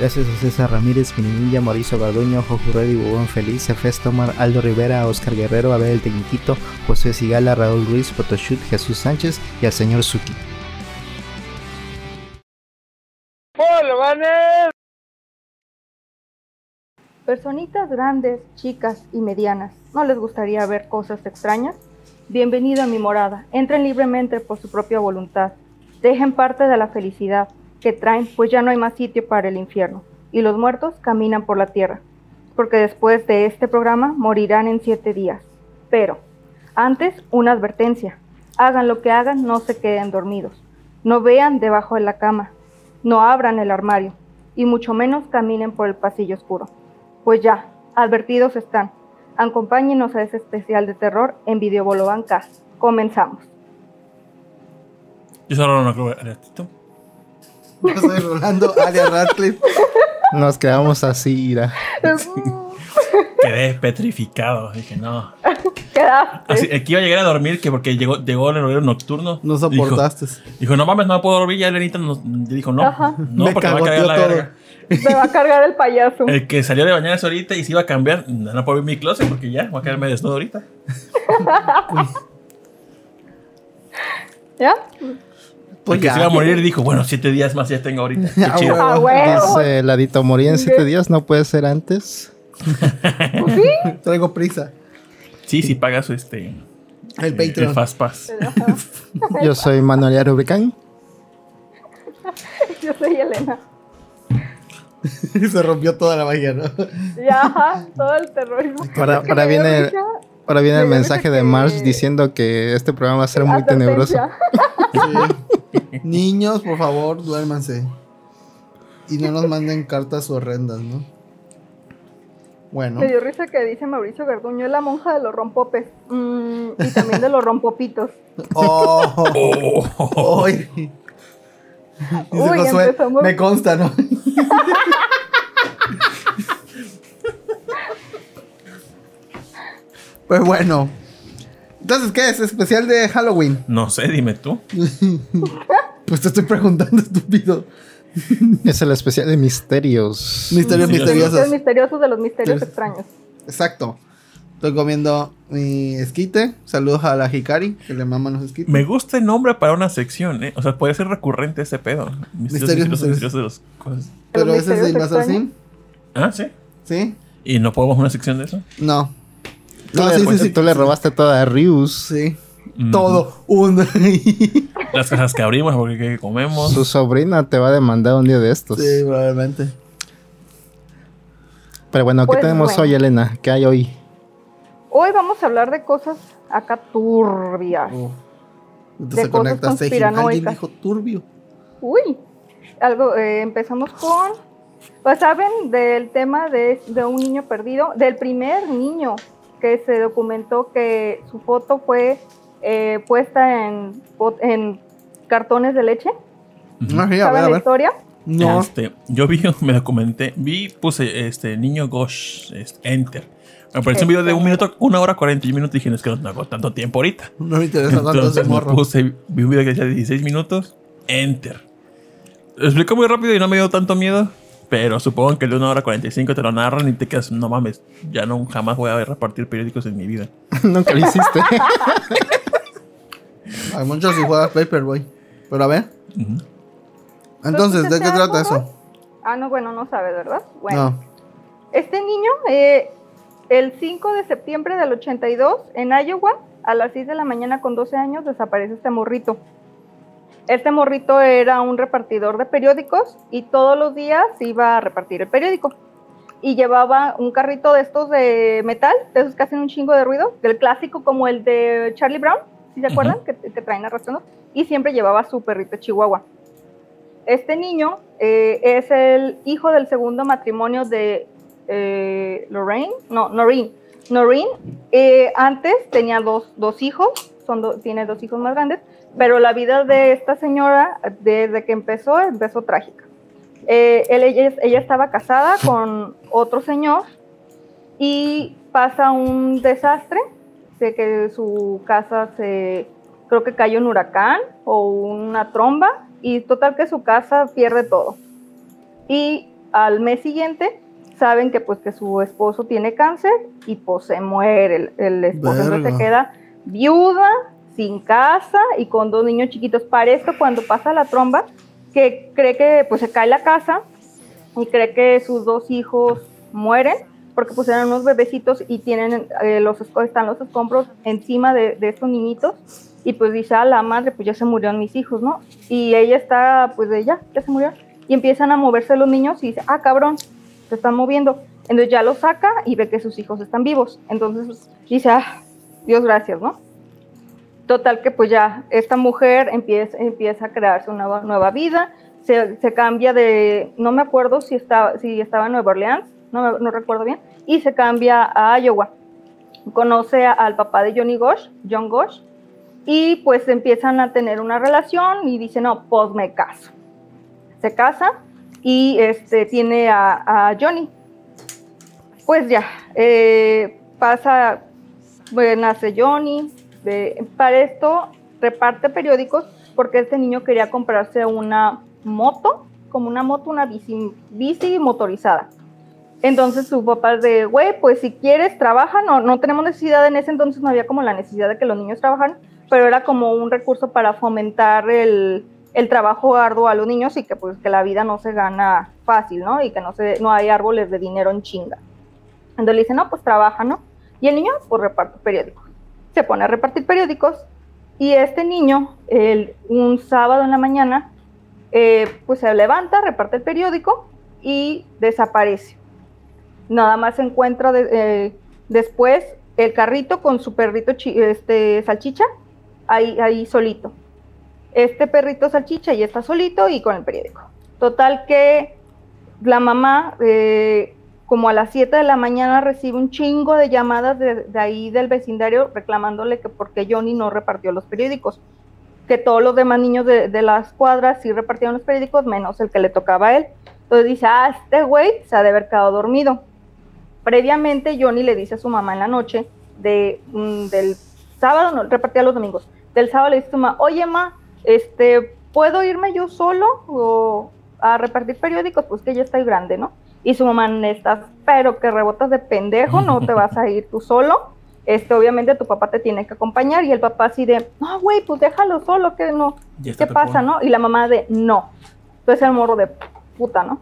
Gracias a César Ramírez, Pinilla, Mauricio Garduño, Jojo Reddy, Bubón Feliz, Efes Tomar, Aldo Rivera, Oscar Guerrero, Abel el Tecniquito, José Sigala, Raúl Ruiz, Photoshut, Jesús Sánchez y al señor Suki. Personitas grandes, chicas y medianas, ¿no les gustaría ver cosas extrañas? Bienvenido a mi morada. Entren libremente por su propia voluntad. Dejen parte de la felicidad que traen, pues ya no hay más sitio para el infierno, y los muertos caminan por la tierra, porque después de este programa morirán en siete días. Pero, antes, una advertencia. Hagan lo que hagan, no se queden dormidos. No vean debajo de la cama. No abran el armario. Y mucho menos caminen por el pasillo oscuro. Pues ya, advertidos están. Acompáñenos a ese especial de terror en Videobolobanca. Comenzamos. Yo solo no creo Yo soy Rolando Aria Radcliffe. Nos quedamos así, ira. Quedé petrificado. Dije, no. Quedaste. Así, aquí iba a llegar a dormir que porque llegó, llegó el horario nocturno. No soportaste. Dijo, dijo, no mames, no puedo dormir. Ya Elenita nos dijo, no. Ajá. No, Me porque me va a cargar la todo. verga. Me va a cargar el payaso. El que salió de bañarse ahorita y se iba a cambiar, no, no puedo ver mi closet porque ya voy a quedarme desnudo ahorita. ¿Ya? Pues Porque ya. se iba a morir y dijo, bueno, siete días más ya tengo ahorita. Qué Ah, chido. Ah, huevo. Dice Ladito, morí en siete días, no puede ser antes. Traigo prisa. Sí, sí pagas este El el Patreon. Fast Pass. Yo soy Manuel Rubricán. Yo soy Elena. Se rompió toda la magia, ¿no? Ya, todo el terrorismo. Ahora, ahora Me dio viene, risa. ahora viene el mensaje de Marge diciendo que este programa va a ser muy tenebroso. Sí. Niños, por favor, duérmanse. Y no nos manden cartas horrendas, ¿no? Bueno. Me dio risa que dice Mauricio Garduño, es la monja de los rompopes. Mm, y también de los rompopitos. Oh, Oh. Ay. Dice Uy, Josué, empezamos. me consta, ¿no? pues bueno. Entonces, ¿qué es? ¿Especial de Halloween? No sé, dime tú. Pues te estoy preguntando, estúpido. Es el especial de misterios. Misterios Sí, misteriosos. Los misteriosos de los misterios extraños. Exacto. Estoy comiendo mi esquite. Saludos a la Hikari, que le maman los esquites. Me gusta el nombre para una sección, ¿eh? O sea, puede ser recurrente ese pedo. Misterios, Misterios, misterios. misterios cosas. Pero ¿Los ese es misterios Invasor extraños? Sim. Ah, sí. ¿Sí? ¿Y no podemos una sección de eso? No. Tú, No, le, sí, sí, sí. tú le robaste toda a Rius. Sí. Mm. Todo. Un. Las cosas que abrimos porque que comemos. Su sobrina te va a demandar un día de estos. sí, probablemente. Pero bueno, ¿qué Pues tenemos bueno. hoy, Elena? ¿Qué hay hoy? Hoy vamos a hablar de cosas acá turbias. Oh. De Entonces se cosas conspiranoicas. dijo turbio. Uy, algo, eh, empezamos con, pues saben del tema de, de un niño perdido, del primer niño que se documentó que su foto fue eh, puesta en, en cartones de leche. Ujú. Ah, sí, a ¿Saben ver, a la ver. historia? No. Este, yo vi, me documenté, vi, puse este niño Gosh, este, enter. Me apareció un video de un minuto, una hora cuarenta y minutos. Dije, no es que no hago tanto tiempo ahorita. No me interesa tanto ese Entonces morro. puse, vi un video que decía 16 minutos, enter. Lo explico muy rápido y no me dio tanto miedo. Pero supongo que el de una hora 45 te lo narran y te quedas, no mames, ya no jamás voy a repartir periódicos en mi vida. Nunca lo hiciste. Hay muchos si juegas Paperboy. Pero a ver. Entonces, ¿de qué ¿Entonces, trata ¿te eso? Ah, no, bueno, no sabe, ¿verdad? Bueno, No. este niño, eh, el 5 de septiembre del 82, en Iowa, a las 6 de la mañana con 12 años, desaparece este morrito. Este morrito era un repartidor de periódicos y todos los días iba a repartir el periódico. Y llevaba un carrito de estos de metal, de esos que hacen un chingo de ruido, del clásico como el de Charlie Brown, si se acuerdan, que, que traen arrastrando. Y siempre llevaba su perrito chihuahua. Este niño eh, es el hijo del segundo matrimonio de eh, Lorraine, no, Noreen. Noreen eh, antes tenía dos, dos hijos, son do- tiene dos hijos más grandes, pero la vida de esta señora, desde que empezó, empezó trágica. Eh, él- ella, ella estaba casada con otro señor y pasa un desastre de que su casa se, creo que cayó un huracán o una tromba y total que su casa pierde todo. Y al mes siguiente saben que pues que su esposo tiene cáncer y pues se muere el, el esposo, entonces se queda viuda, sin casa y con dos niños chiquitos. Para esto cuando pasa la tromba, que cree que pues se cae la casa y cree que sus dos hijos mueren porque eran unos bebecitos y tienen eh, los están los escombros encima de, de estos niñitos. Y pues dice a la madre pues ya se murieron mis hijos no y ella está pues de ya ya se murieron y empiezan a moverse los niños y dice ah cabrón se están moviendo entonces ya los saca y ve que sus hijos están vivos. Entonces dice ah Dios gracias no Total que pues ya esta mujer empieza, empieza a crearse una nueva, vida, se, cambia de, no me acuerdo si estaba, si estaba en Nueva Orleans, no, no recuerdo bien, y se cambia a Iowa. Conoce al papá de Johnny Gosh, John Gosh, y pues empiezan a tener una relación y dice, no, pues me caso. Se casa y este, tiene a, Johnny. Pues ya, eh, pasa, bueno, nace Johnny. De- para esto reparte periódicos porque este niño quería comprarse una moto, como una moto, una bici, bici motorizada. Entonces su papá de, güey, pues si quieres, trabaja, no, no tenemos necesidad, en ese entonces no había como la necesidad de que los niños trabajaran, pero era como un recurso para fomentar el, el trabajo arduo a los niños y que pues que la vida no se gana fácil, ¿no? Y que no, se, no hay árboles de dinero en chinga. Entonces le dice, no, pues trabaja, ¿no? Y el niño, pues reparte periódicos. Se pone a repartir periódicos y este niño, el, un sábado en la mañana, eh, pues se levanta, reparte el periódico y desaparece. Nada más se encuentra eh, después el carrito con su perrito este, salchicha ahí, ahí solito. Este perrito salchicha ya está solito y con el periódico. Total que la mamá, eh, como a las 7 de la mañana, recibe un chingo de llamadas de, ahí del vecindario reclamándole que porque Johnny no repartió los periódicos. Que todos los demás niños de, de las cuadras sí repartieron los periódicos, menos el que le tocaba a él. Entonces dice, ah, este güey se ha de haber quedado dormido. Previamente Johnny le dice a su mamá en la noche de, mm, del sábado, no, repartía los domingos. Del sábado le dice a su mamá, oye ma, este, ¿puedo irme yo solo o a repartir periódicos? Pues que ya estoy grande, ¿no? Y su mamá, estás, pero que rebotas de pendejo, no te vas a ir tú solo. Este, obviamente tu papá te tiene que acompañar y el papá así de, no, güey, pues déjalo solo, que no, ¿qué pasa, no? Y la mamá de, no. Entonces el morro de puta, ¿no?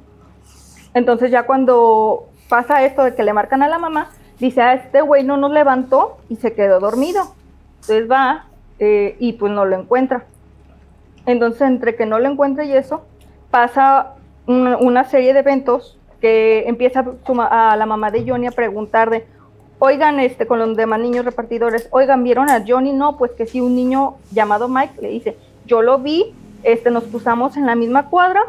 Entonces ya cuando pasa esto de que le marcan a la mamá, dice, a este güey no nos levantó y se quedó dormido. Entonces va eh, y pues no lo encuentra. Entonces entre que no lo encuentra y eso, pasa una, una serie de eventos que empieza a la mamá de Johnny a preguntar de, oigan, este, con los demás niños repartidores, oigan, ¿vieron a Johnny? No, pues que sí, un niño llamado Mike le dice, yo lo vi, este, nos pusimos en la misma cuadra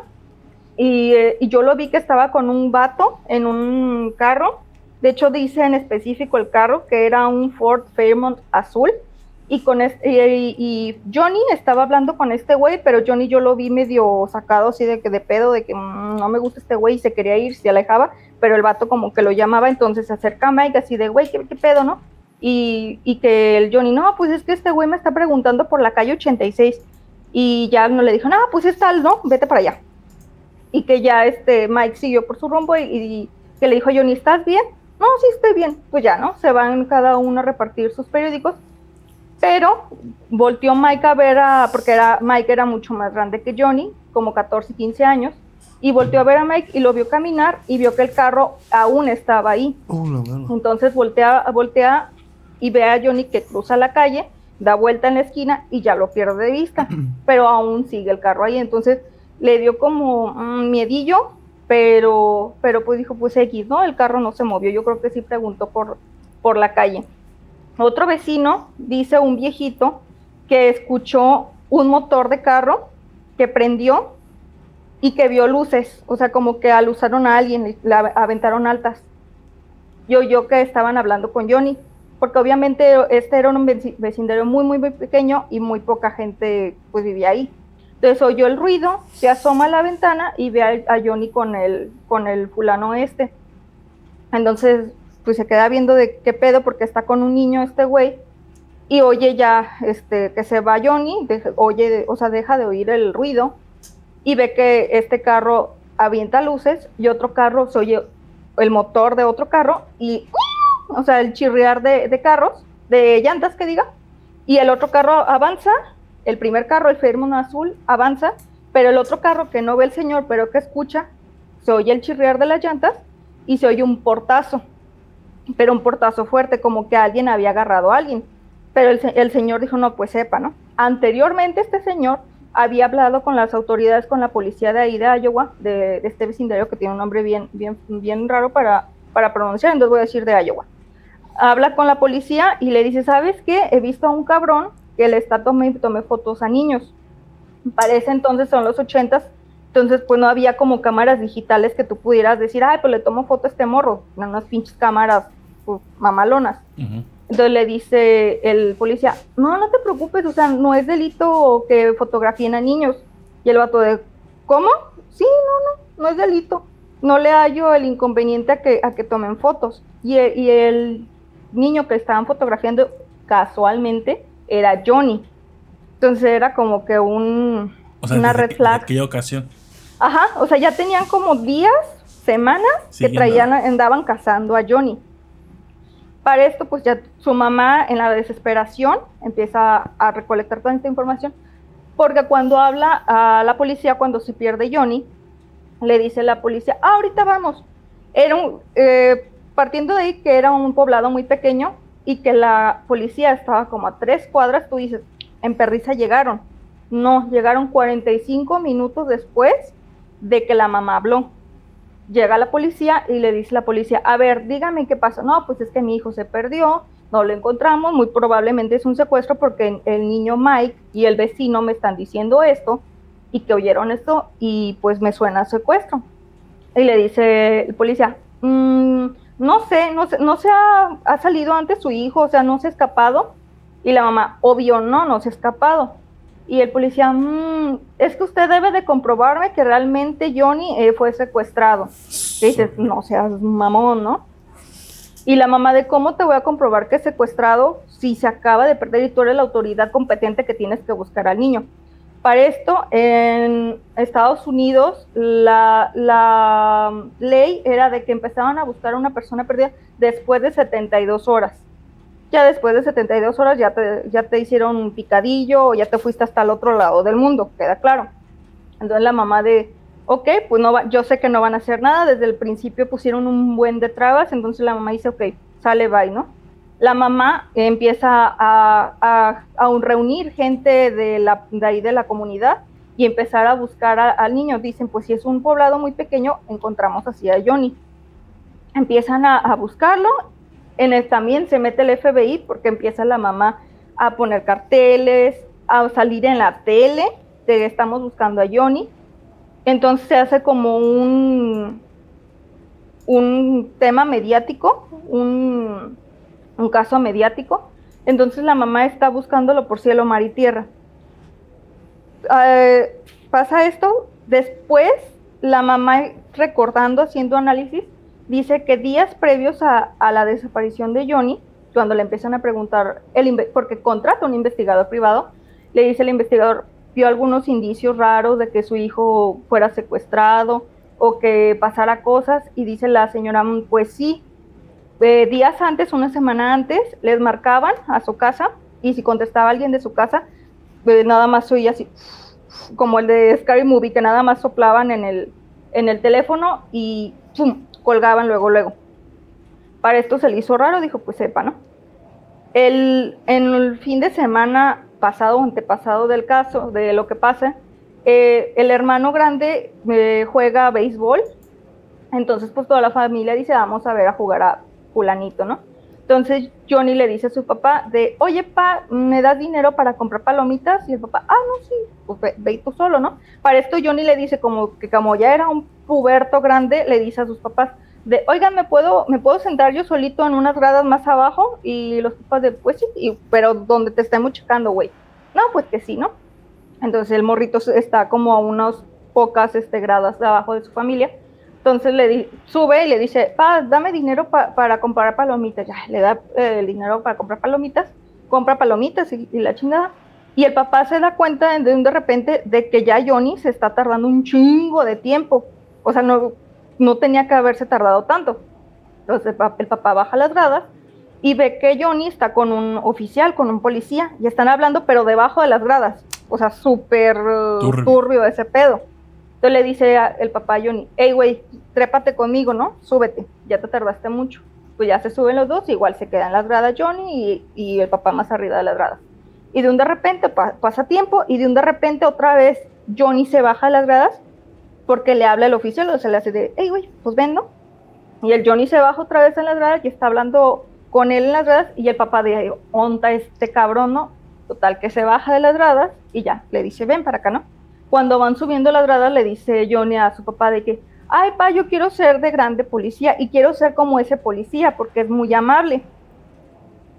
y, eh, y yo lo vi que estaba con un vato en un carro. De hecho, dice en específico el carro que era un Ford Fairmont azul. Y, con este, y, Johnny estaba hablando con este güey, pero Johnny yo lo vi medio sacado así de que de pedo, de que "Mm, no me gusta este güey y se quería ir, se alejaba, pero el vato como que lo llamaba, entonces se acerca a Mike así de güey, ¿qué, qué pedo, no? Y, y que el Johnny, no, pues es que este güey me está preguntando por la calle 86. Y ya no le dijo, no, pues es tal, ¿no? Vete para allá y que ya este Mike siguió por su rumbo y, que le dijo Johnny, ¿estás bien? No, sí estoy bien. Pues ya, ¿no? Se van cada uno a repartir sus periódicos. Pero volteó Mike a ver a, porque era, Mike era mucho más grande que Johnny, como 14, 15 años, y volteó a ver a Mike y lo vio caminar y vio que el carro aún estaba ahí. Oh. Entonces voltea, voltea y ve a Johnny que cruza la calle, da vuelta en la esquina y ya lo pierde de vista, pero aún sigue el carro ahí. Entonces le dio como un miedillo, pero, pero pues dijo, pues X, ¿no? El carro no se movió. Yo creo que sí preguntó por, por la calle. Otro vecino, dice un viejito, que escuchó un motor de carro que prendió y que vio luces, o sea, como que alusaron a alguien, la aventaron altas y oyó que estaban hablando con Johnny, porque obviamente este era un veci- vecindario muy, muy, muy pequeño y muy poca gente pues vivía ahí. Entonces oyó el ruido, se asoma a la ventana y ve a, a Johnny con el, con el fulano este. Entonces, pues se queda viendo de qué pedo porque está con un niño este güey y oye ya este que se va Johnny, deja- oye, o sea, deja de oír el ruido y ve que este carro avienta luces y otro carro se oye el motor de otro carro y, o sea, el chirriar de, de carros, de llantas que diga, y el otro carro avanza, el primer carro, el Fairmont azul, avanza, pero el otro carro que no ve el señor, pero que escucha, se oye el chirriar de las llantas y se oye un portazo, pero un portazo fuerte, como que alguien había agarrado a alguien. Pero el, el señor dijo, no, pues sepa, ¿no? Anteriormente este señor había hablado con las autoridades, con la policía de ahí de Iowa, de, de este vecindario que tiene un nombre bien, bien, bien raro para, para pronunciar, entonces voy a decir de Iowa. Habla con la policía y le dice, ¿sabes qué? He visto a un cabrón que le está tomé, tomé fotos a niños. Parece entonces son los ochentas, entonces pues no había como cámaras digitales que tú pudieras decir, ay, pues le tomo foto a este morro, eran unas pinches cámaras pues, mamalonas. Entonces le dice el policía, no, no te preocupes, o sea, no es delito que fotografíen a niños. Y el vato de, ¿cómo? Sí, no, no, no es delito. No le hallo el inconveniente a que, a que tomen fotos. Y, e- y el niño que estaban fotografiando casualmente era Johnny. Entonces era como que un, O sea, una red flag. aquella ocasión. Ajá, o sea, ya tenían como días, semanas que traían, andaban cazando a Johnny. Esto, pues ya su mamá, en la desesperación, empieza a recolectar toda esta información, porque cuando habla a la policía, cuando se pierde Johnny, le dice la policía, ah, ahorita vamos. Era un, eh, partiendo de ahí que era un poblado muy pequeño y que la policía estaba como a tres cuadras, tú dices, en Perrisa llegaron. No, llegaron 45 minutos después de que la mamá habló. Llega la policía y le dice la policía, a ver, dígame qué pasó. No, pues es que mi hijo se perdió, no lo encontramos, muy probablemente es un secuestro porque el niño Mike y el vecino me están diciendo esto y que oyeron esto y pues me suena secuestro. Y le dice el policía, "Mm, no sé, no sé, no se ha, ha salido antes su hijo, o sea, no se ha escapado. Y la mamá, obvio, no, no se ha escapado. Y el policía, "Mm, es que usted debe de comprobarme que realmente Johnny eh, fue secuestrado. Y dices, no seas mamón, ¿no? Y la mamá de cómo te voy a comprobar que es secuestrado si se acaba de perder y tú eres la autoridad competente que tienes que buscar al niño. Para esto, en Estados Unidos, la, la ley era de que empezaban a buscar a una persona perdida después de 72 horas. Ya después de 72 horas ya te, ya te hicieron un picadillo o ya te fuiste hasta el otro lado del mundo, queda claro. Entonces la mamá de, ok, pues no va, yo sé que no van a hacer nada, desde el principio pusieron un buen de trabas, entonces la mamá dice, ok, sale, bye, ¿no? La mamá empieza a, a, a un reunir gente de, la, de ahí de la comunidad y empezar a buscar a- al niño. Dicen, pues si es un poblado muy pequeño, encontramos así a Johnny. Empiezan a, a buscarlo, en el también se mete el FBI porque empieza la mamá a poner carteles, a salir en la tele de estamos buscando a Johnny. Entonces se hace como un, un tema mediático, un, un caso mediático. Entonces la mamá está buscándolo por cielo, mar y tierra. Eh, pasa esto, después la mamá recordando, haciendo análisis, dice que días previos a, la desaparición de Johnny, cuando le empiezan a preguntar, el porque contrata un investigador privado, le dice el investigador, vio algunos indicios raros de que su hijo fuera secuestrado o que pasara cosas, y dice la señora, "Mm, pues sí, eh, días antes, una semana antes, les marcaban a su casa, y si contestaba alguien de su casa, eh, nada más oía así, como el de Scary Movie, que nada más soplaban en el, en el teléfono y ¡pum! Colgaban luego, luego. Para esto se le hizo raro, dijo, pues sepa, ¿no? El, en el fin de semana pasado o antepasado del caso, de lo que pasa, eh, el hermano grande eh, juega béisbol, entonces pues toda la familia dice, vamos a ver a jugar a fulanito, ¿no? Entonces Johnny le dice a su papá de, oye, pa, ¿me das dinero para comprar palomitas? Y el papá, ah, no, sí, pues ve, ve tú solo, ¿no? Para esto Johnny le dice como que como ya era un puberto grande, le dice a sus papás de, oigan, ¿me puedo, ¿me puedo sentar yo solito en unas gradas más abajo? Y los papás de, pues sí, y- pero donde te estemos checando, güey. No, pues que sí, ¿no? Entonces el morrito está como a unas pocas este, gradas de abajo de su familia. Entonces le di- sube y le dice, pa, dame dinero pa- para comprar palomitas. Ya, le da eh, el dinero para comprar palomitas, compra palomitas y, y la chingada. Y el papá se da cuenta de, de repente de que ya Johnny se está tardando un chingo de tiempo. O sea, no, no tenía que haberse tardado tanto. Entonces el, pa- el papá baja las gradas y ve que Johnny está con un oficial, con un policía, y están hablando, pero debajo de las gradas. O sea, súper Turbio. turbio ese pedo. Entonces le dice el papá Johnny, hey, güey, trépate conmigo, ¿no? Súbete, ya te tardaste mucho. Pues ya se suben los dos, igual se quedan las gradas Johnny y, y el papá más arriba de las gradas. Y de un de repente pa- pasa tiempo y de un de repente otra vez Johnny se baja de las gradas porque le habla el oficial, o sea, le hace de, hey, güey, pues ven, ¿no? Y el Johnny se baja otra vez en las gradas y está hablando con él en las gradas y el papá de, onta este cabrón, ¿no? Total, que se baja de las gradas y ya, le dice, ven para acá, ¿no? Cuando van subiendo las gradas le dice Johnny a su papá de que, ay, pa, yo quiero ser de grande policía y quiero ser como ese policía porque es muy amable.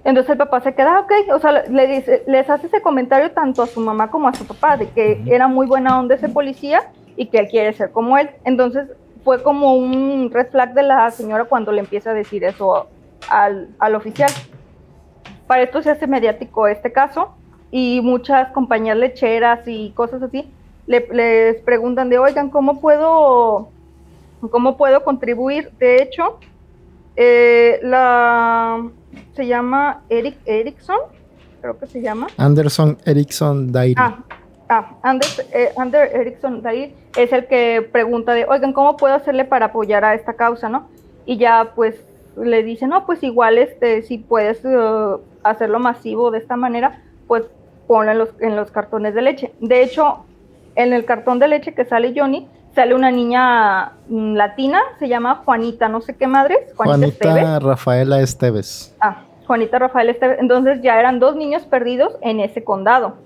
Entonces el papá se queda, "Ah, ok, o sea, le dice, les hace ese comentario tanto a su mamá como a su papá, de que era muy buena onda ese policía y que él quiere ser como él. Entonces fue como un red flag de la señora cuando le empieza a decir eso al, al oficial. Para esto se hace mediático este caso y muchas compañías lecheras y cosas así le- les preguntan de, oigan, ¿cómo puedo, cómo puedo contribuir? De hecho, eh, la se llama Eric Erickson, creo que se llama. Anderson Erickson Dairy. Ah, ah Anders, eh, Ander Erickson Dair es el que pregunta de, oigan, ¿cómo puedo hacerle para apoyar a esta causa, no? Y ya pues le dice, no, pues igual este, si puedes eh, hacerlo masivo de esta manera, pues ponlo en los, en los cartones de leche. De hecho, en el cartón de leche que sale Johnny, sale una niña mm, latina, se llama Juanita, no sé qué madres, Juanita, Esteves. Juanita Rafaela Esteves. Ah, Juanita Rafael Esteves. Entonces ya eran dos niños perdidos en ese condado.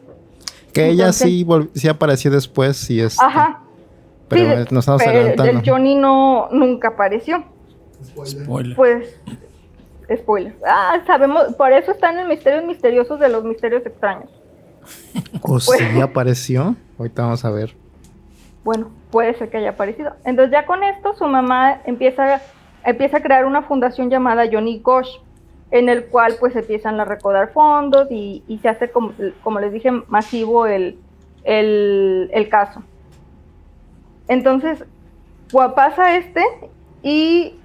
Que ella sí, sí apareció después y es. Ajá. Pero Sí, nos estamos pero adelantando. El Johnny no, nunca apareció. Spoiler. Pues, spoiler. Ah, sabemos, por eso están en Misterios Misteriosos de los Misterios Extraños. ¿O pues- sí apareció? Ahorita vamos a ver. Bueno, puede ser que haya aparecido. Entonces ya con esto su mamá empieza, empieza a crear una fundación llamada Johnny Gosh, en el cual pues empiezan a recaudar fondos y, se hace, como, les dije, masivo el, el, caso. Entonces, pasa este y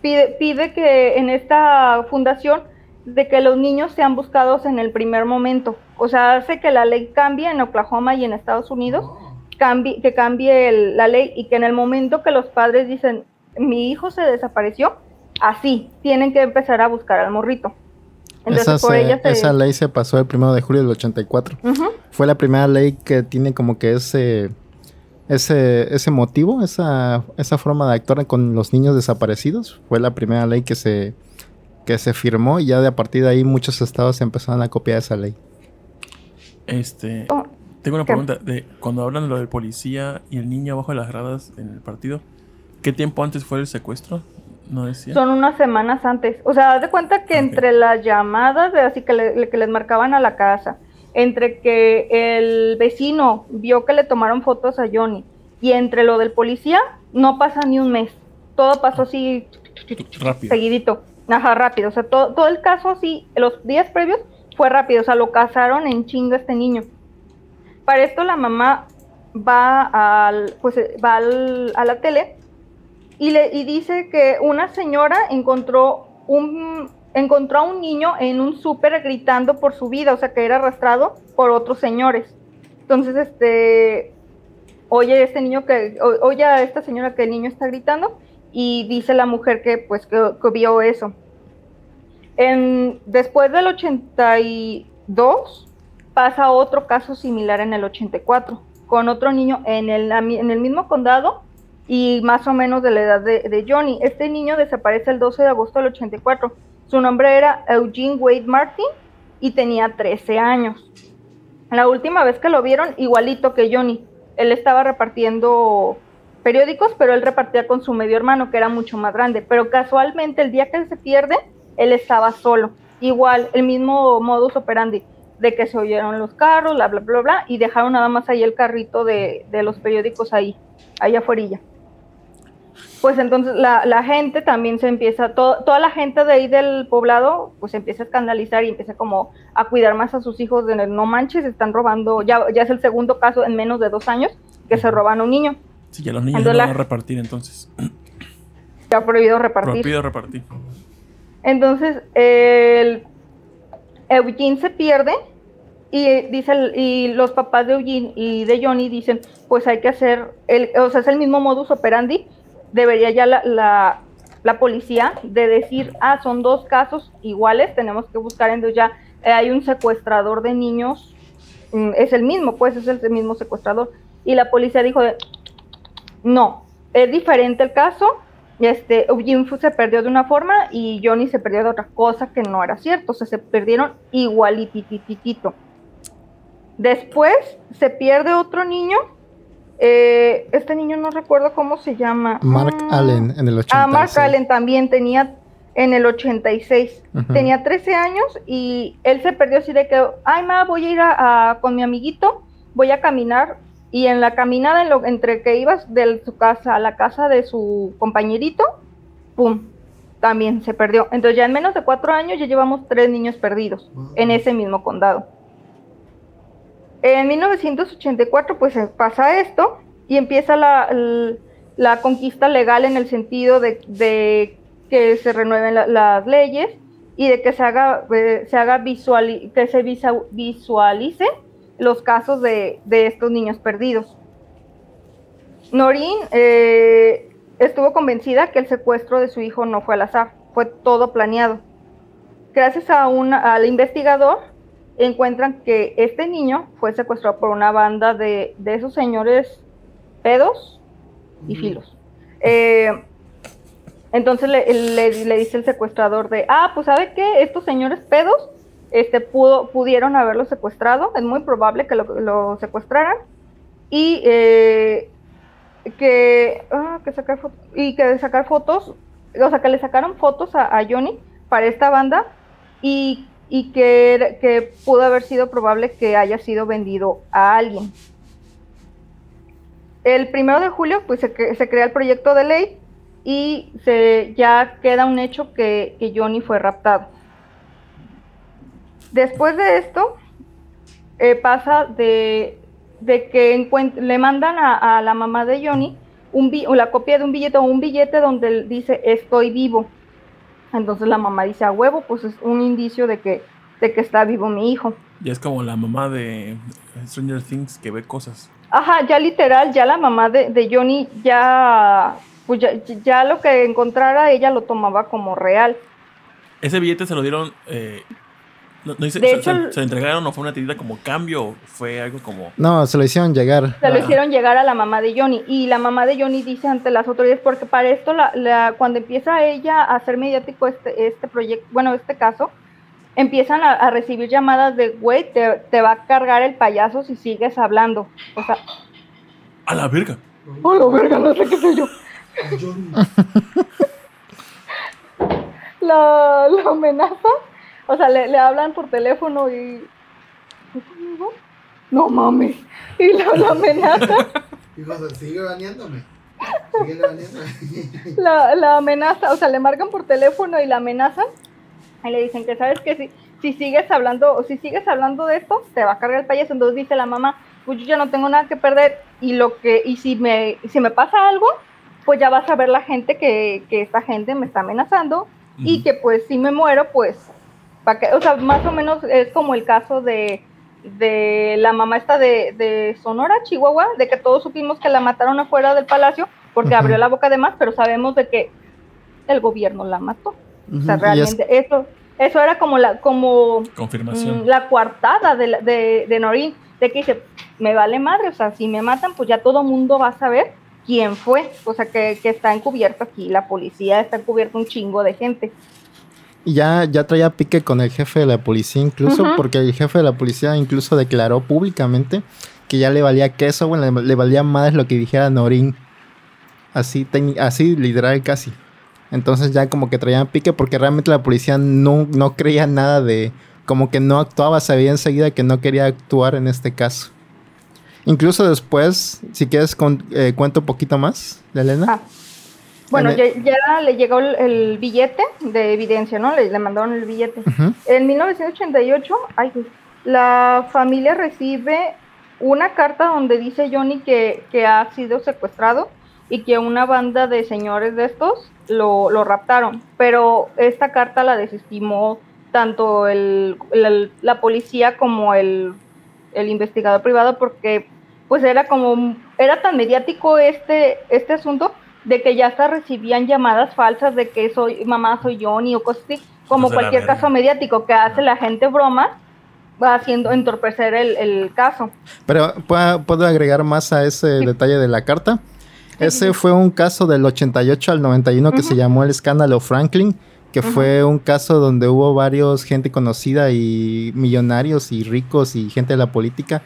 pide, pide que en esta fundación de que los niños sean buscados en el primer momento. O sea, hace que la ley cambie en Oklahoma y en Estados Unidos cambie, que cambie el- la ley y que en el momento que los padres dicen, mi hijo se desapareció, así, tienen que empezar a buscar al morrito. Entonces, esa, por se- ella se... esa ley se pasó el primero de julio del 84. Ujú, Fue la primera ley que tiene como que ese ese ese motivo, esa esa forma de actuar con los niños desaparecidos. Fue la primera ley que se que se firmó y ya de a partir de ahí muchos estados empezaron a copiar esa ley. Este. Oh, Tengo una pregunta. De, cuando hablan de lo del policía y el niño abajo de las gradas en el partido, ¿qué tiempo antes fue el secuestro? No decía. Son unas semanas antes. O sea, haz de cuenta que entre las llamadas, de así que, le- que les marcaban a la casa, entre que el vecino vio que le tomaron fotos a Johnny y entre lo del policía, no pasa ni un mes. Todo pasó así Rápido. seguidito. Ajá, rápido. O sea, todo, todo el caso así, los días previos fue rápido. O sea, lo cazaron en chinga este niño. Para esto la mamá va al, pues eh, va al- a la tele y le y dice que una señora encontró un encontró a un niño en un súper gritando por su vida, o sea que era arrastrado por otros señores. Entonces, este oye este niño que oye a esta señora que el niño está gritando y dice la mujer que pues que, vio eso. En, después del 82 pasa otro caso similar en el 84 con otro niño en el, en el mismo condado y más o menos de la edad de, de Johnny. Este niño desaparece el 12 de agosto del 84. Su nombre era Eugene Wade Martin y tenía 13 años. La última vez que lo vieron, igualito que Johnny. Él estaba repartiendo periódicos, pero él repartía con su medio hermano, que era mucho más grande. Pero casualmente, el día que se pierde, él estaba solo. Igual, el mismo modus operandi, de que se oyeron los carros, bla, bla, bla, bla, y dejaron nada más ahí el carrito de, de los periódicos ahí, ahí afuera. Pues entonces la, la gente también se empieza, to- toda la gente de ahí del poblado, pues se empieza a escandalizar y empieza como a cuidar más a sus hijos de no manches, están robando, ya, ya es el segundo caso en menos de dos años que se roban a un niño. Sí, ya los niños no van a repartir entonces. Ha prohibido repartir. Prohibido repartir. Entonces, el Eugene se pierde y dice y los papás de Eugene y de Johnny dicen, pues hay que hacer, el, o sea, es el mismo modus operandi, debería ya la, la, la policía de decir, ah, son dos casos iguales, tenemos que buscar, entonces ya eh, hay un secuestrador de niños, mm, es el mismo, pues es el mismo secuestrador. Y la policía dijo, no, es diferente el caso, este, Eugene fu- se perdió de una forma y Johnny se perdió de otra cosa que no era cierto, o sea, se perdieron igualitititito. Después se pierde otro niño, eh, este niño no recuerdo cómo se llama. Mark Mm, Allen en el 86. Ah, Mark Allen también tenía en el 86. Ujú. Tenía 13 años y él se perdió así de que, ay, ma, voy a ir a, a- con mi amiguito, voy a caminar. Y en la caminada, en lo- entre que ibas de su casa a la casa de su compañerito, ¡pum! También se perdió. Entonces ya en menos de cuatro años ya llevamos tres niños perdidos en ese mismo condado. En 1984 pues eh, pasa esto y empieza la, la conquista legal en el sentido de, de que se renueven la- las leyes y de que se haga, eh, se haga visuali- que se visualice los casos de, de estos niños perdidos. Noreen eh, estuvo convencida que el secuestro de su hijo no fue al azar, fue todo planeado. Gracias a un, al investigador, encuentran que este niño fue secuestrado por una banda de, de esos señores pedos y filos. Eh, entonces le, le- le dice el secuestrador de, ah, pues ¿sabe qué? Estos señores pedos este, pudo, pudieron haberlo secuestrado, es muy probable que lo, secuestraran y eh, que, ah, sacar y que sacar fotos, o sea, que le sacaron fotos a, Johnny para esta banda y, que, pudo haber sido probable que haya sido vendido a alguien. El primero de julio, pues se, se crea el proyecto de ley y se, ya queda un hecho que Johnny fue raptado. Después de esto, eh, pasa de, de que le mandan a, a la mamá de Johnny un la copia de un billete o un billete donde dice estoy vivo. Entonces la mamá dice a huevo, pues es un indicio de que, de que está vivo mi hijo. Y es como la mamá de Stranger Things que ve cosas. Ajá, ya literal, ya la mamá de, de Johnny ya, pues ya, ya lo que encontrara ella lo tomaba como real. Ese billete se lo dieron. Eh, no, no dice- De se, hecho, se- se lo entregaron o fue una tirita como cambio fue algo como. No, se lo hicieron llegar. Se lo Ah. hicieron llegar a la mamá de Johnny y la mamá de Johnny dice ante las autoridades porque para esto la, la- cuando empieza ella a hacer mediático este este proyecto, bueno, este caso, empiezan a, a recibir llamadas de güey, te, te va a cargar el payaso si sigues hablando. O sea, ¡A la verga! ¡oh, la verga! No sé qué soy yo. La, la amenaza, o sea, le, le hablan por teléfono y. ¿Es conmigo? No mames. Y la, la amenaza. Hijo, sigue baneándome. Sigue baneándome. la, la amenaza, o sea, le marcan por teléfono y la amenazan y le dicen que sabes que si, si sigues hablando, o si sigues hablando de esto, te va a cargar el payaso. Entonces dice la mamá, pues yo ya no tengo nada que perder y lo que, y si me, si me pasa algo, pues ya vas a ver la gente que, que esta gente me está amenazando y Ujú. que pues si me muero, pues, que, o sea, más o menos es como el caso de, de la mamá esta de, de Sonora, Chihuahua, de que todos supimos que la mataron afuera del palacio porque abrió la boca de más, pero sabemos de que el gobierno la mató. O sea, es- realmente eso, eso era como la, como Confirmación. mm, la coartada de, de, de Norin, de que dice, me vale madre, o sea, si me matan, pues ya todo mundo va a saber quién fue. O sea, que, que está encubierto aquí, la policía está encubierto un chingo de gente. Ya, ya traía pique con el jefe de la policía incluso, porque el jefe de la policía incluso declaró públicamente que ya le valía queso, bueno, le, le valía más lo que dijera Norin. Así, así literal casi. Entonces ya como que traían pique porque realmente la policía no, no creía nada de... Como que no actuaba, sabía enseguida que no quería actuar en este caso. Incluso después, si quieres con- eh, cuento un poquito más, de Elena. Ah. Bueno, En ya, ya le llegó el, el billete de evidencia, ¿no? Le, le mandaron el billete. Ujú. En 1988, ay, la familia recibe una carta donde dice Johnny que, que ha sido secuestrado y que una banda de señores de estos lo, lo raptaron, pero esta carta la desestimó tanto el, el- la policía como el, el investigador privado porque pues era como era tan mediático este este asunto de que ya hasta recibían llamadas falsas de que soy mamá soy Johnny o cosas así como cualquier caso mediático que hace la gente broma va haciendo entorpecer el, el caso. Pero ¿puedo, puedo agregar más a ese detalle de la carta. Ese fue un caso del 88 al 91 que se llamó el escándalo Franklin, que fue un caso donde hubo varios gente conocida y millonarios y ricos y gente de la política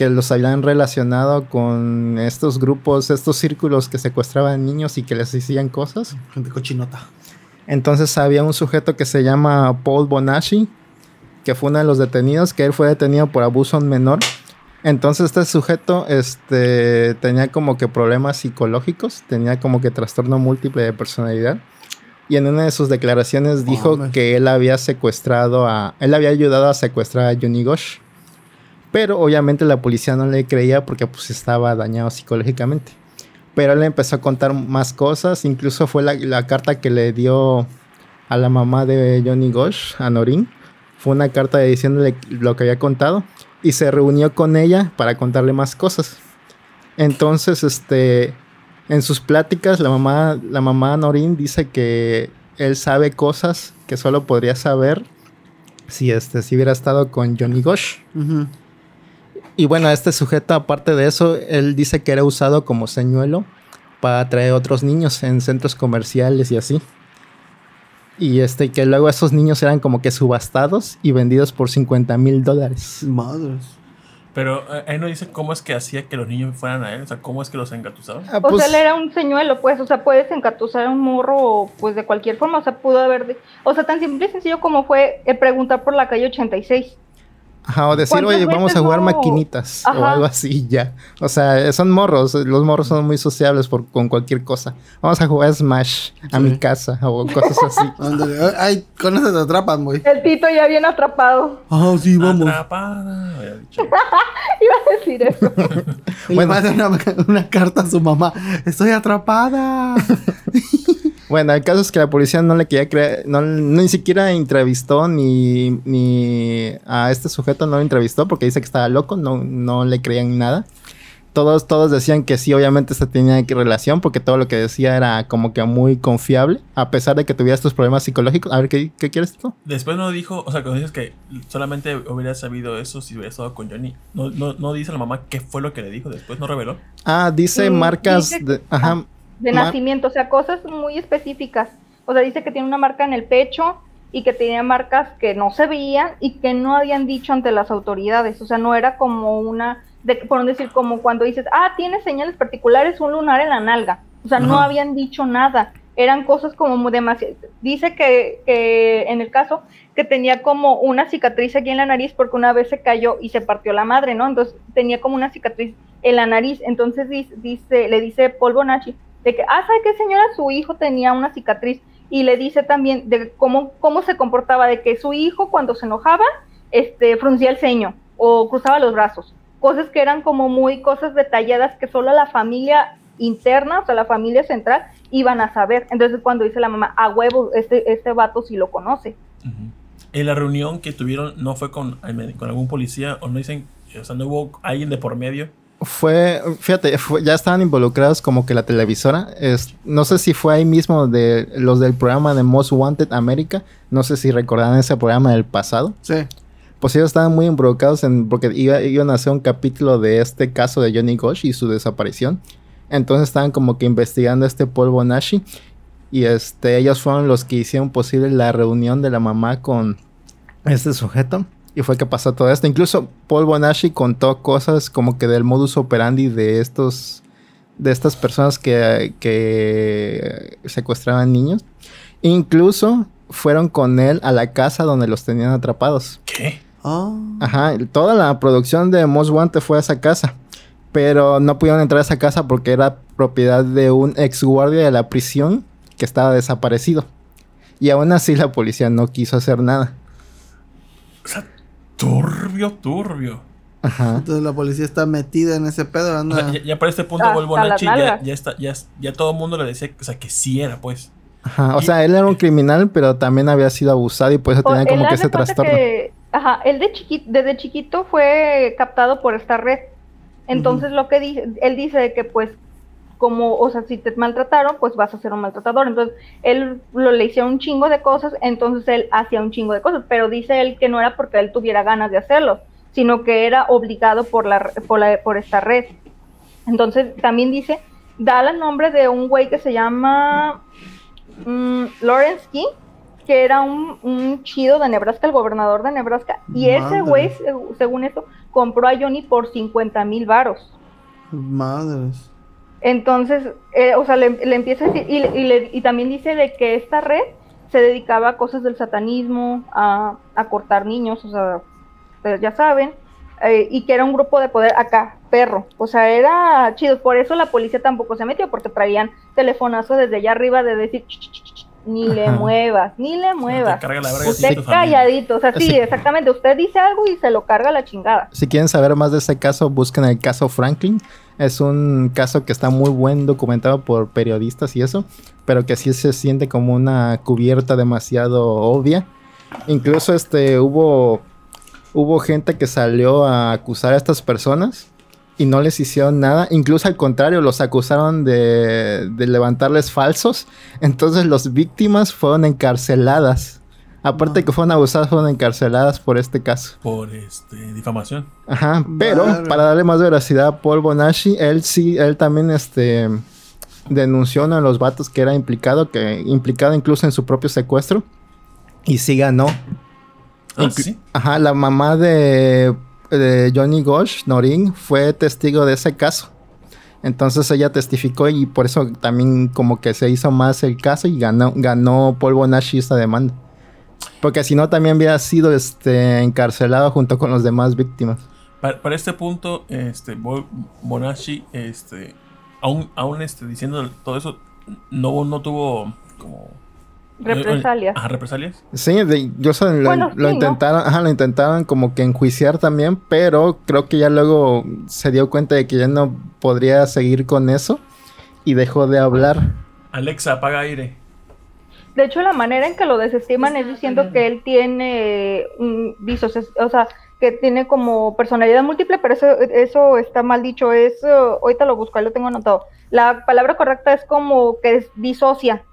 que los habían relacionado con estos grupos, estos círculos que secuestraban niños y que les hacían cosas. Gente cochinota. Entonces había un sujeto que se llama Paul Bonacci, que fue uno de los detenidos, que él fue detenido por abuso a un menor. Entonces este sujeto este, tenía como que problemas psicológicos, tenía como que trastorno múltiple de personalidad. Y en una de sus declaraciones dijo que él había secuestrado a... Él había ayudado a secuestrar a Johnny Gosh. Pero obviamente la policía no le creía porque pues estaba dañado psicológicamente. Pero él empezó a contar más cosas. Incluso fue la, la carta que le dio a la mamá de Johnny Gosh, a Norin. Fue una carta diciéndole lo que había contado. Y se reunió con ella para contarle más cosas. Entonces, este, en sus pláticas, la mamá, la mamá Norin dice que él sabe cosas que solo podría saber si, este, si hubiera estado con Johnny Gosh. Y bueno, este sujeto, aparte de eso, él dice que era usado como señuelo para atraer otros niños en centros comerciales y así. Y este, que luego esos niños eran como que subastados y vendidos por 50 mil dólares. Madres. Pero eh, ahí no dice cómo es que hacía que los niños fueran a él. O sea, cómo es que los engatusaba. Ah, O pues, sea, él era un señuelo, pues, o sea, puedes encatusar a un morro, pues, de cualquier forma, o sea, pudo haber, de- o sea, tan simple y sencillo como fue eh, preguntar por la calle 86. Ajá, o decir, ¿cuántas oye, vamos a jugar no? maquinitas o algo así, ya. O sea, son morros, los morros son muy sociables por, con cualquier cosa. Vamos a jugar Smash a Sí. mi casa o cosas así. Ay, con eso te atrapan, güey. El Tito ya bien atrapado. Ah, sí, vamos. Atrapada. había dicho. Iba a decir eso. Y Bueno. una, una carta a su mamá. Estoy atrapada. Bueno, el caso es que la policía no le quería creer, no, ni siquiera entrevistó ni, ni a este sujeto no lo entrevistó porque dice que estaba loco, no, no le creían nada. Todos, todos decían que sí, obviamente se tenía relación porque todo lo que decía era como que muy confiable, a pesar de que tuviera estos problemas psicológicos. A ver, ¿qué, qué quieres tú? Después no dijo, o sea, cuando dices que solamente hubiera sabido eso si hubiera estado con Johnny. No, no, no dice la mamá qué fue lo que le dijo. Después no reveló. Ah, dice Mm, marcas dice- de... Ajá. ah, De Ma- nacimiento, o sea, cosas muy específicas. O sea, dice que tiene una marca en el pecho y que tenía marcas que no se veían y que no habían dicho ante las autoridades. O sea, no era como una, de, por decir, como cuando dices, ah, tiene señales particulares, un lunar en la nalga. O sea, no habían dicho nada. Eran cosas como demasiado. Dice que, que en el caso que tenía como una cicatriz aquí en la nariz porque una vez se cayó y se partió la madre, ¿no? Entonces tenía como una cicatriz en la nariz. Entonces dice, dice le dice Paul Bonacci de que, ah, ¿sabe qué señora? Su hijo tenía una cicatriz y le dice también de cómo, cómo se comportaba, de que su hijo cuando se enojaba, este, fruncía el ceño o cruzaba los brazos. Cosas que eran como muy cosas detalladas que solo la familia interna, o sea, la familia central, iban a saber. Entonces cuando dice la mamá, a huevo, este, este vato sí lo conoce. En la reunión que tuvieron, no fue con, con algún policía o no dicen, o sea, no hubo alguien de por medio. Fue, fíjate, fue- ya estaban involucrados como que la televisora. Es, no sé si fue ahí mismo de los del programa de Most Wanted America. No sé si recordarán ese programa del pasado. Sí. Pues ellos estaban muy involucrados en, porque iba- iban a hacer un capítulo de este caso de Johnny Gosh y su desaparición. Entonces estaban como que investigando este Paul Bonacci. Y este, ellos fueron los que hicieron posible la reunión de la mamá con este sujeto. Y fue que pasó todo esto. Incluso Paul Bonacci contó cosas como que del modus operandi de estos. de estas personas que, que secuestraban niños. Incluso fueron con él a la casa donde los tenían atrapados. ¿Qué? Ah. Ajá, toda la producción de Most Wanted fue a esa casa. Pero no pudieron entrar a esa casa porque era propiedad de un ex guardia de la prisión que estaba desaparecido. Y aún así la policía no quiso hacer nada. O sea, turbio, turbio. Ajá. Entonces la policía está metida en ese pedo. O Anda. sea, ya, ya para este punto, vuelvo las Nachi, ya, está, ya, ya todo el mundo le decía o sea, que sí era, pues. Ajá. O sea, él era un criminal, pero también había sido abusado y por eso tenía como que ese trastorno. que- ajá, él de chiquito, desde chiquito fue captado por esta red. Entonces lo que dice, él dice que pues como, o sea, si te maltrataron, pues vas a ser un maltratador. Entonces, él lo, le hicieron un chingo de cosas, entonces él hacía un chingo de cosas, pero dice él que no era porque él tuviera ganas de hacerlo, sino que era obligado por la, por la, por esta red. Entonces, también dice, da el nombre de un güey que se llama mm, Lawrence King, que era un, un chido de Nebraska, el gobernador de Nebraska, y ese güey, seg- según esto, compró a Johnny por 50 mil varos. Madres. Entonces, eh, o sea, le, le empieza a decir, y, y le- y también dice de que esta red se dedicaba a cosas del satanismo, a, a cortar niños, o sea, ustedes ya saben, eh, y que era un grupo de poder acá, perro, o sea, era chido, por eso la policía tampoco se metió, porque traían telefonazo desde allá arriba de decir, "Ch, ch, ch, ch, ni le Ajá. muevas, ni le muevas. Y Usted calladito, o sea, sí, Sí. exactamente, usted dice algo y se lo carga la chingada. Si quieren saber más de este caso, busquen el caso Franklin. Es un caso que está muy buen documentado por periodistas y eso, pero que sí se siente como una cubierta demasiado obvia. Incluso este hubo hubo gente que salió a acusar a estas personas y no les hicieron nada. Incluso al contrario, los acusaron de, de levantarles falsos. Entonces las víctimas fueron encarceladas. Aparte de que fueron abusadas, fueron encarceladas por este caso. Por este, difamación. Ajá, pero Vale. para darle más veracidad a Paul Bonashi, él sí, él también este denunció a uno de los vatos que era implicado, que implicado incluso en su propio secuestro. Y sí ganó. Ah, Inclu- sí. Ajá, la mamá de, de Johnny Gosh, Norin, fue testigo de ese caso. Entonces ella testificó y por eso también como que se hizo más el caso y ganó, ganó Paul Bonashi esta demanda. Porque si no también había sido este, encarcelado junto con los demás víctimas. Para, para este punto, este, Bo- Bonashi, este, aún, aún este, diciendo todo eso, no, no tuvo como... Represalias. Ajá, represalias. Sí, de- yo sé, lo, Bueno, lo sí, ¿no? intentaron, ajá, lo intentaron como que enjuiciar también, pero creo que ya luego se dio cuenta de que ya no podría seguir con eso y dejó de hablar. Alexa, apaga aire. De hecho, la manera en que lo desestiman es diciendo que él tiene un disocia- o sea, que tiene como personalidad múltiple, pero eso, eso está mal dicho. Es, eh, ahorita lo busco, ahí lo tengo anotado. La palabra correcta es como que es disocia.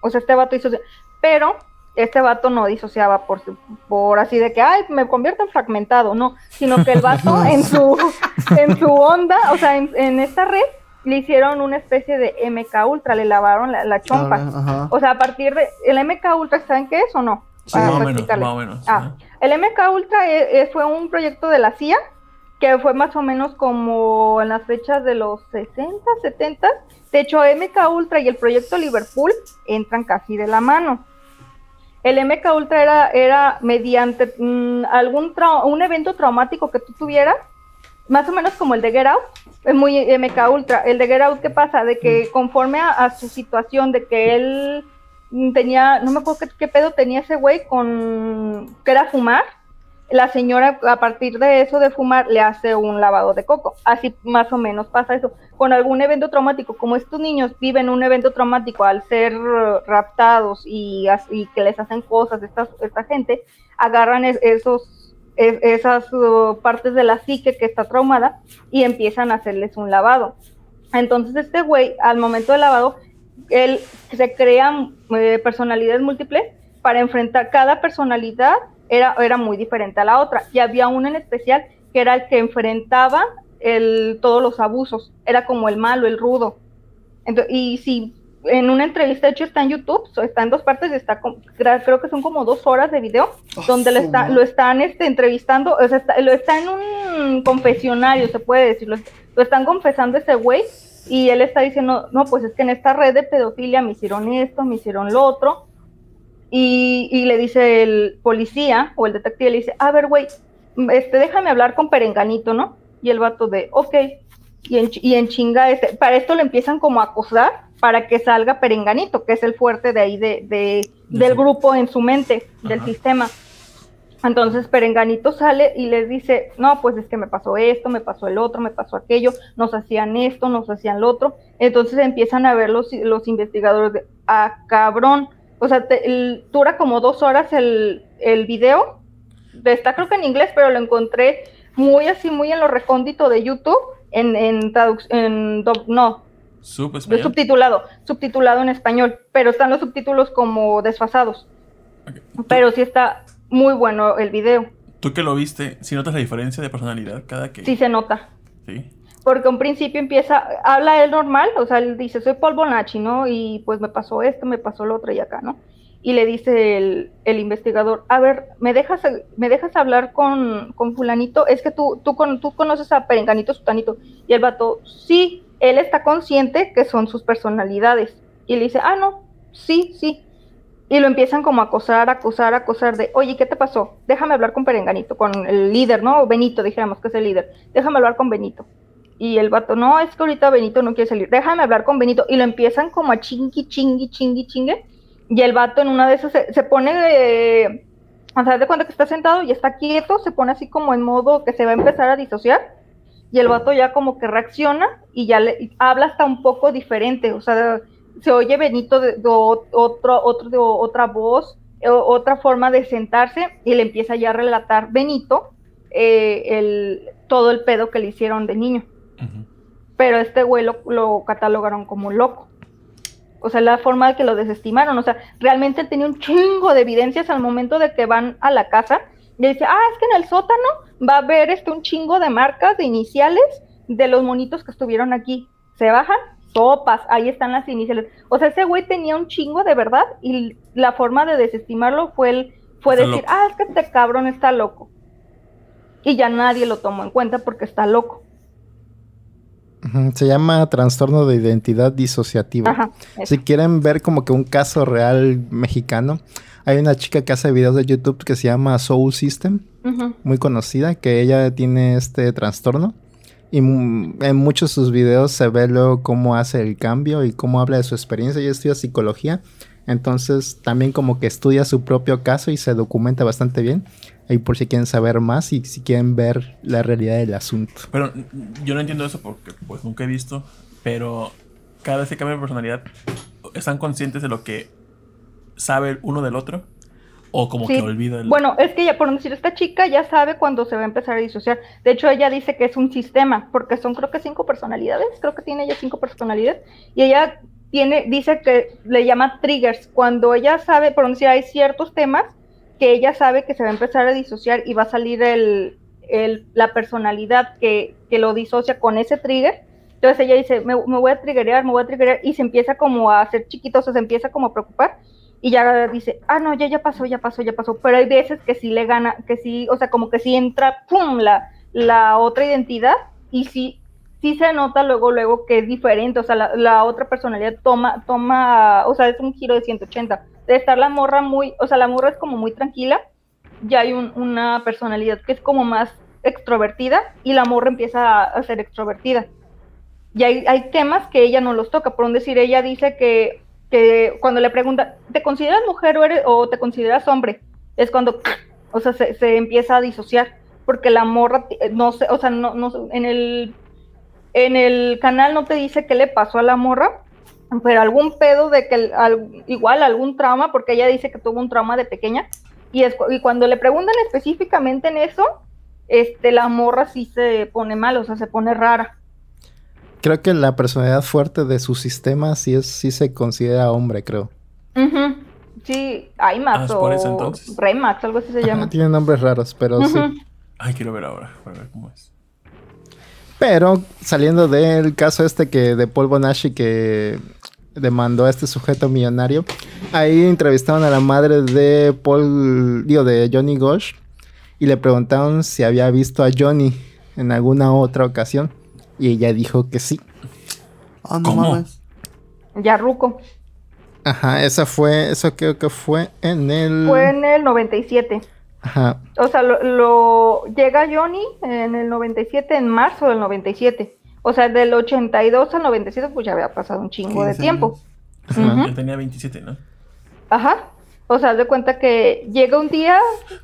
O sea, este vato disocia. Pero este vato no disociaba por, su- por así de que, ay, me convierto en fragmentado, no, sino que el vato en su, en su onda, o sea, en, en esta red, le hicieron una especie de MK Ultra, le lavaron la, la chompa. O sea, a partir de el MK Ultra, ¿saben qué es o no? Sí. Para más o menos, más o menos. Ah, ajá. el MK Ultra eh, eh, fue un proyecto de la CIA que fue más o menos como en las fechas de los 60, 70. De hecho, MK Ultra y el proyecto Liverpool entran casi de la mano. El MK Ultra era, era mediante mm, algún un evento traumático que tú tuvieras, más o menos como el de Get Out, es muy MK Ultra. El de Get Out, ¿qué pasa? De que conforme a, a su situación, de que él mm, tenía, no me acuerdo qué, qué pedo tenía ese güey con, que era fumar, la señora a partir de eso de fumar le hace un lavado de coco. Así más o menos pasa eso. Con algún evento traumático, como estos niños viven un evento traumático al ser raptados y que les hacen cosas esta, esta gente, agarran es- esos, es- esas uh, partes de la psique que está traumada y empiezan a hacerles un lavado. Entonces este güey, al momento del lavado, él se crea eh, personalidades múltiples. Para enfrentar cada personalidad era, era muy diferente a la otra. Y había uno en especial que era el que enfrentaba el, todos los abusos. Era como el malo el rudo. Ento- y si en una entrevista de hecho está en YouTube so- está en dos partes está con- creo que son como dos horas de video Ah, donde lo, está, lo están este, entrevistando, o sea, está, lo está en un confesionario, se puede decir, lo, lo están confesando ese güey y él está diciendo, no, pues es que en esta red de pedofilia me hicieron esto, me hicieron lo otro, y, y le dice el policía o el detective, le dice, a ver, güey, este, déjame hablar con Perenganito, ¿no? Y el vato de, ok, y en, y en chinga, este, para esto le empiezan como a acosar para que salga Perenganito, que es el fuerte de ahí de, de- del grupo en su mente, del Ajá. sistema. Entonces Perenganito sale y les dice, no, pues es que me pasó esto, me pasó el otro, me pasó aquello, nos hacían esto, nos hacían lo otro. Entonces empiezan a ver los, los investigadores de, ah, cabrón, o sea, te- el- dura como dos horas el, el video. Está creo que en inglés, pero lo encontré muy así, muy en lo recóndito de YouTube, en, en traducción, no, Subtitulado, subtitulado en español, pero están los subtítulos como desfasados. Ok. ¿Tú, Pero sí está muy bueno el video, tú que lo viste, si notas la diferencia de personalidad cada que. sí se nota. Sí. Porque un principio empieza, habla él normal, o sea, él dice, soy Paul Bonacci, ¿no? Y pues me pasó esto, me pasó lo otro y acá, ¿no? Y le dice el, el investigador, a ver, ¿me dejas, me dejas hablar con, con fulanito? Es que tú, tú, con, tú conoces a Perenganito Sutanito. Y el vato, sí, él está consciente que son sus personalidades. Y le dice, ah, no, sí, sí. Y lo empiezan como a acosar, acosar, acosar de, oye, ¿qué te pasó? Déjame hablar con Perenganito, con el líder, ¿no? O Benito, dijéramos que es el líder. Déjame hablar con Benito. Y el vato, no, es que ahorita Benito no quiere salir, déjame hablar con Benito. Y lo empiezan como a chingui, chingui, chingui, chingue. Y el vato en una de esas se, pone, eh, o de cuenta que está sentado y está quieto, se pone así como en modo que se va a empezar a disociar. Y el vato ya como que reacciona y ya le y habla hasta un poco diferente. O sea, se oye Benito de, otro, otro, de otra voz, eh, otra forma de sentarse y le empieza ya a relatar Benito eh, el, todo el pedo que le hicieron de niño pero este güey lo, lo catalogaron como loco. O sea, la forma de que lo desestimaron. O sea, realmente él tenía un chingo de evidencias al momento de que van a la casa. Y dice, ah, es que en el sótano va a haber este un chingo de marcas, de iniciales de los monitos que estuvieron aquí. Se bajan, sopas, ahí están las iniciales. O sea, ese güey tenía un chingo de verdad y la forma de desestimarlo fue el, fue Está decir, loco. ah, es que este cabrón está loco. Y ya nadie lo tomó en cuenta porque está loco. Se llama trastorno de identidad disociativa. Ajá. Si quieren ver como que un caso real mexicano, hay una chica que hace videos de YouTube que se llama Soul System, muy conocida, que ella tiene este trastorno. Y en muchos de sus videos se ve luego cómo hace el cambio y cómo habla de su experiencia. Ella estudia psicología, entonces también como que estudia su propio caso y se documenta bastante bien. Ahí por si quieren saber más y si quieren ver la realidad del asunto. Pero yo no entiendo eso porque pues nunca he visto. Pero cada vez que cambia de personalidad, ¿están conscientes de lo que sabe uno del otro? O como Sí. que olvida el... Bueno, es que ya, por decir, esta chica ya sabe cuando se va a empezar a disociar. De hecho, ella dice que es un sistema, porque son creo que cinco personalidades, creo que tiene ella cinco personalidades, y ella tiene, dice que le llama triggers, cuando ella sabe, por decir, hay ciertos temas que ella sabe que se va a empezar a disociar y va a salir el, el- la personalidad que, que lo disocia con ese trigger. Entonces ella dice, me, me voy a triggerear, me voy a triggerear, y se empieza como a hacer chiquito, o sea, se empieza como a preocupar y ya dice, ah, no, ya, ya pasó, ya pasó, ya pasó. Pero hay veces que sí le gana, que sí, o sea, como que sí entra, pum, la, la otra identidad y sí, sí se nota luego, luego que es diferente, o sea, la, la otra personalidad toma, toma, o sea, es un giro de 180. De estar la morra muy, o sea, la morra es como muy tranquila, ya hay un- una personalidad que es como más extrovertida y la morra empieza a, a ser extrovertida. Y hay, hay temas que ella no los toca, por un decir, ella dice que que cuando le preguntan, ¿te consideras mujer o, eres, o te consideras hombre? Es cuando, o sea, se, se empieza a disociar, porque la morra, eh, no sé, o sea, no, no, en el, en el canal no te dice qué le pasó a la morra, pero algún pedo de que, igual algún trauma, porque ella dice que tuvo un trauma de pequeña, y, y cuando le preguntan específicamente en eso, este, la morra sí se pone mal, o sea, se pone rara. Creo que la personalidad fuerte de su sistema sí, es, sí se considera hombre, creo. Ujú. Sí, IMAX Ah, o por eso entonces. Remax, algo así se llama. Tiene nombres raros, pero sí. Ay, quiero ver ahora, para ver cómo es. Pero saliendo del caso este que de Paul Bonacci que demandó a este sujeto millonario, ahí entrevistaron a la madre de Paul, digo, de Johnny Gosh y le preguntaron si había visto a Johnny en alguna otra ocasión y ella dijo que sí. Ah, no ¿Cómo? mames. Ya Ruco. Ajá, esa fue, eso creo que fue en el... Fue en el 97. Ajá, O sea, lo, lo- llega Johnny en el 97, en marzo del 97. O sea, del 82 al 97, pues ya había pasado un chingo de 15 tiempo. ajá. Él tenía 27, ¿no? Ajá. O sea, de cuenta que llega un día,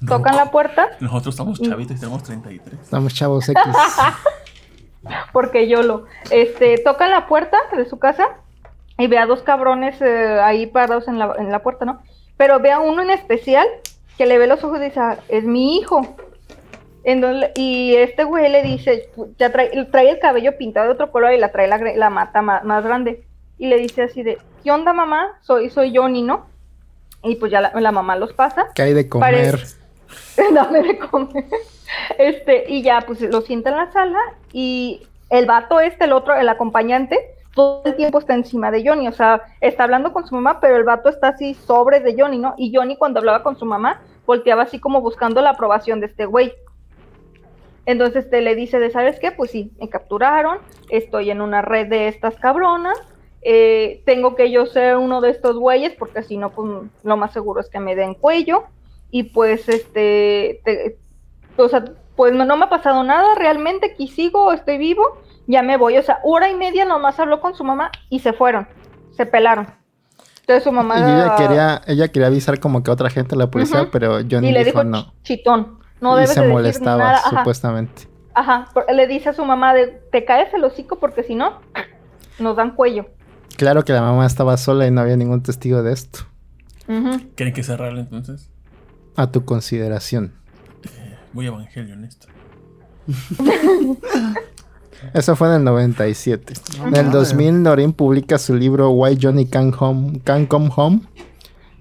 tocan la puerta, Nosotros estamos chavitos y tenemos 33. Estamos chavos X. porque yo lo, este, tocan la puerta de su casa y ve a dos cabrones eh, ahí parados en la, en la puerta, ¿no? Pero ve a uno en especial que le ve los ojos y dice, "Ah, es mi hijo. Entonces, y este güey le dice, ya trae, trae el cabello pintado de otro color y la trae la, la mata ma- más, grande. Y le dice así de, ¿qué onda mamá? Soy, soy Johnny, ¿no? Y pues ya la, la mamá los pasa. ¿Qué hay de comer? Parece- Dame de comer. Este, y ya, pues lo sienta en la sala y el vato este, el otro, el acompañante, todo el tiempo está encima de Johnny, o sea, está hablando con su mamá, pero el vato está así sobre de Johnny, ¿no? Y Johnny cuando hablaba con su mamá, volteaba así como buscando la aprobación de este güey. Entonces este, le dice de, ¿sabes qué? Pues sí, me capturaron, estoy en una red de estas cabronas, eh, tengo que yo ser uno de estos güeyes, porque si no, pues lo más seguro es que me den cuello. Y pues, este, te- o sea, pues no, no me ha pasado nada, realmente aquí sigo, estoy vivo, ya me voy. O sea, hora y media nomás habló con su mamá y se fueron, se pelaron. Entonces su mamá... Y ella quería, ella quería avisar como que a otra gente a la policía, pero Johnny y le dijo dijo no. chitón, no y debes se de decir molestaba, nada. Ajá. supuestamente. Ajá, por- le dice a su mamá de, te caes el hocico porque si no, nos dan cuello. Claro que la mamá estaba sola y no había ningún testigo de esto. Ujú. ¿Quieren que cerrarle entonces? A tu consideración. Muy evangelio en esto. Eso fue en el 97. No en el mames. 2000, Noreen publica su libro Why Johnny Can, Home, Can Come Home.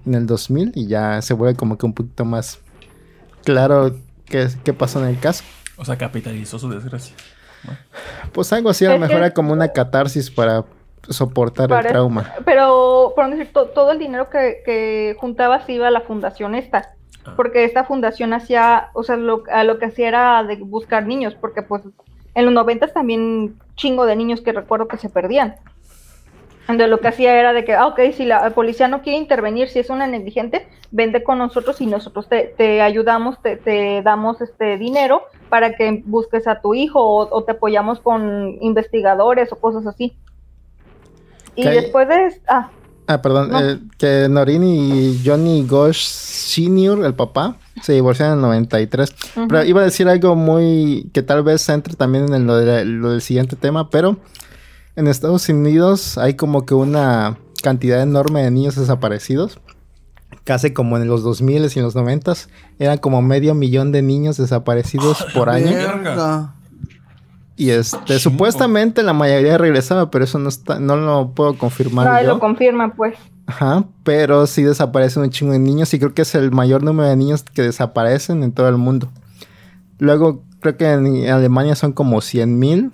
En el 2000 y ya se vuelve como que un poquito más claro qué, qué pasó en el caso. O sea, capitalizó su desgracia. Pues algo así, a lo Es mejor que- era como una catarsis para soportar Para- el trauma. Pero, por decir, to- todo el dinero que, que juntaba se iba a la fundación esta. Ah. Porque esta fundación hacía, o sea, lo, a lo que hacía era de buscar niños, porque pues en los noventas también chingo de niños que recuerdo que se perdían. Entonces lo que hacía era de que, ah, ok, si la policía no quiere intervenir, si es una negligente, vende con nosotros y nosotros te, te ayudamos, te, te damos este dinero para que busques a tu hijo o, o te apoyamos con investigadores o cosas así. Y después de... Ah, Ah, perdón, No. eh, que Noreen y Johnny Gosh Sr., el papá, se divorciaron en el 93. Ujú. Pero iba a decir algo muy que tal vez entre también en lo, de- lo del siguiente tema, pero en Estados Unidos hay como que una cantidad enorme de niños desaparecidos. Casi como en los 2000 y en los 90 eran como medio millón de niños desaparecidos por año. Verga. Y este, supuestamente la mayoría regresaba, pero eso no está, no lo puedo confirmar nadie yo. lo confirma, pues. Ajá, pero sí desaparecen un chingo de niños y creo que es el mayor número de niños que desaparecen en todo el mundo. Luego, creo que en Alemania son como 100 mil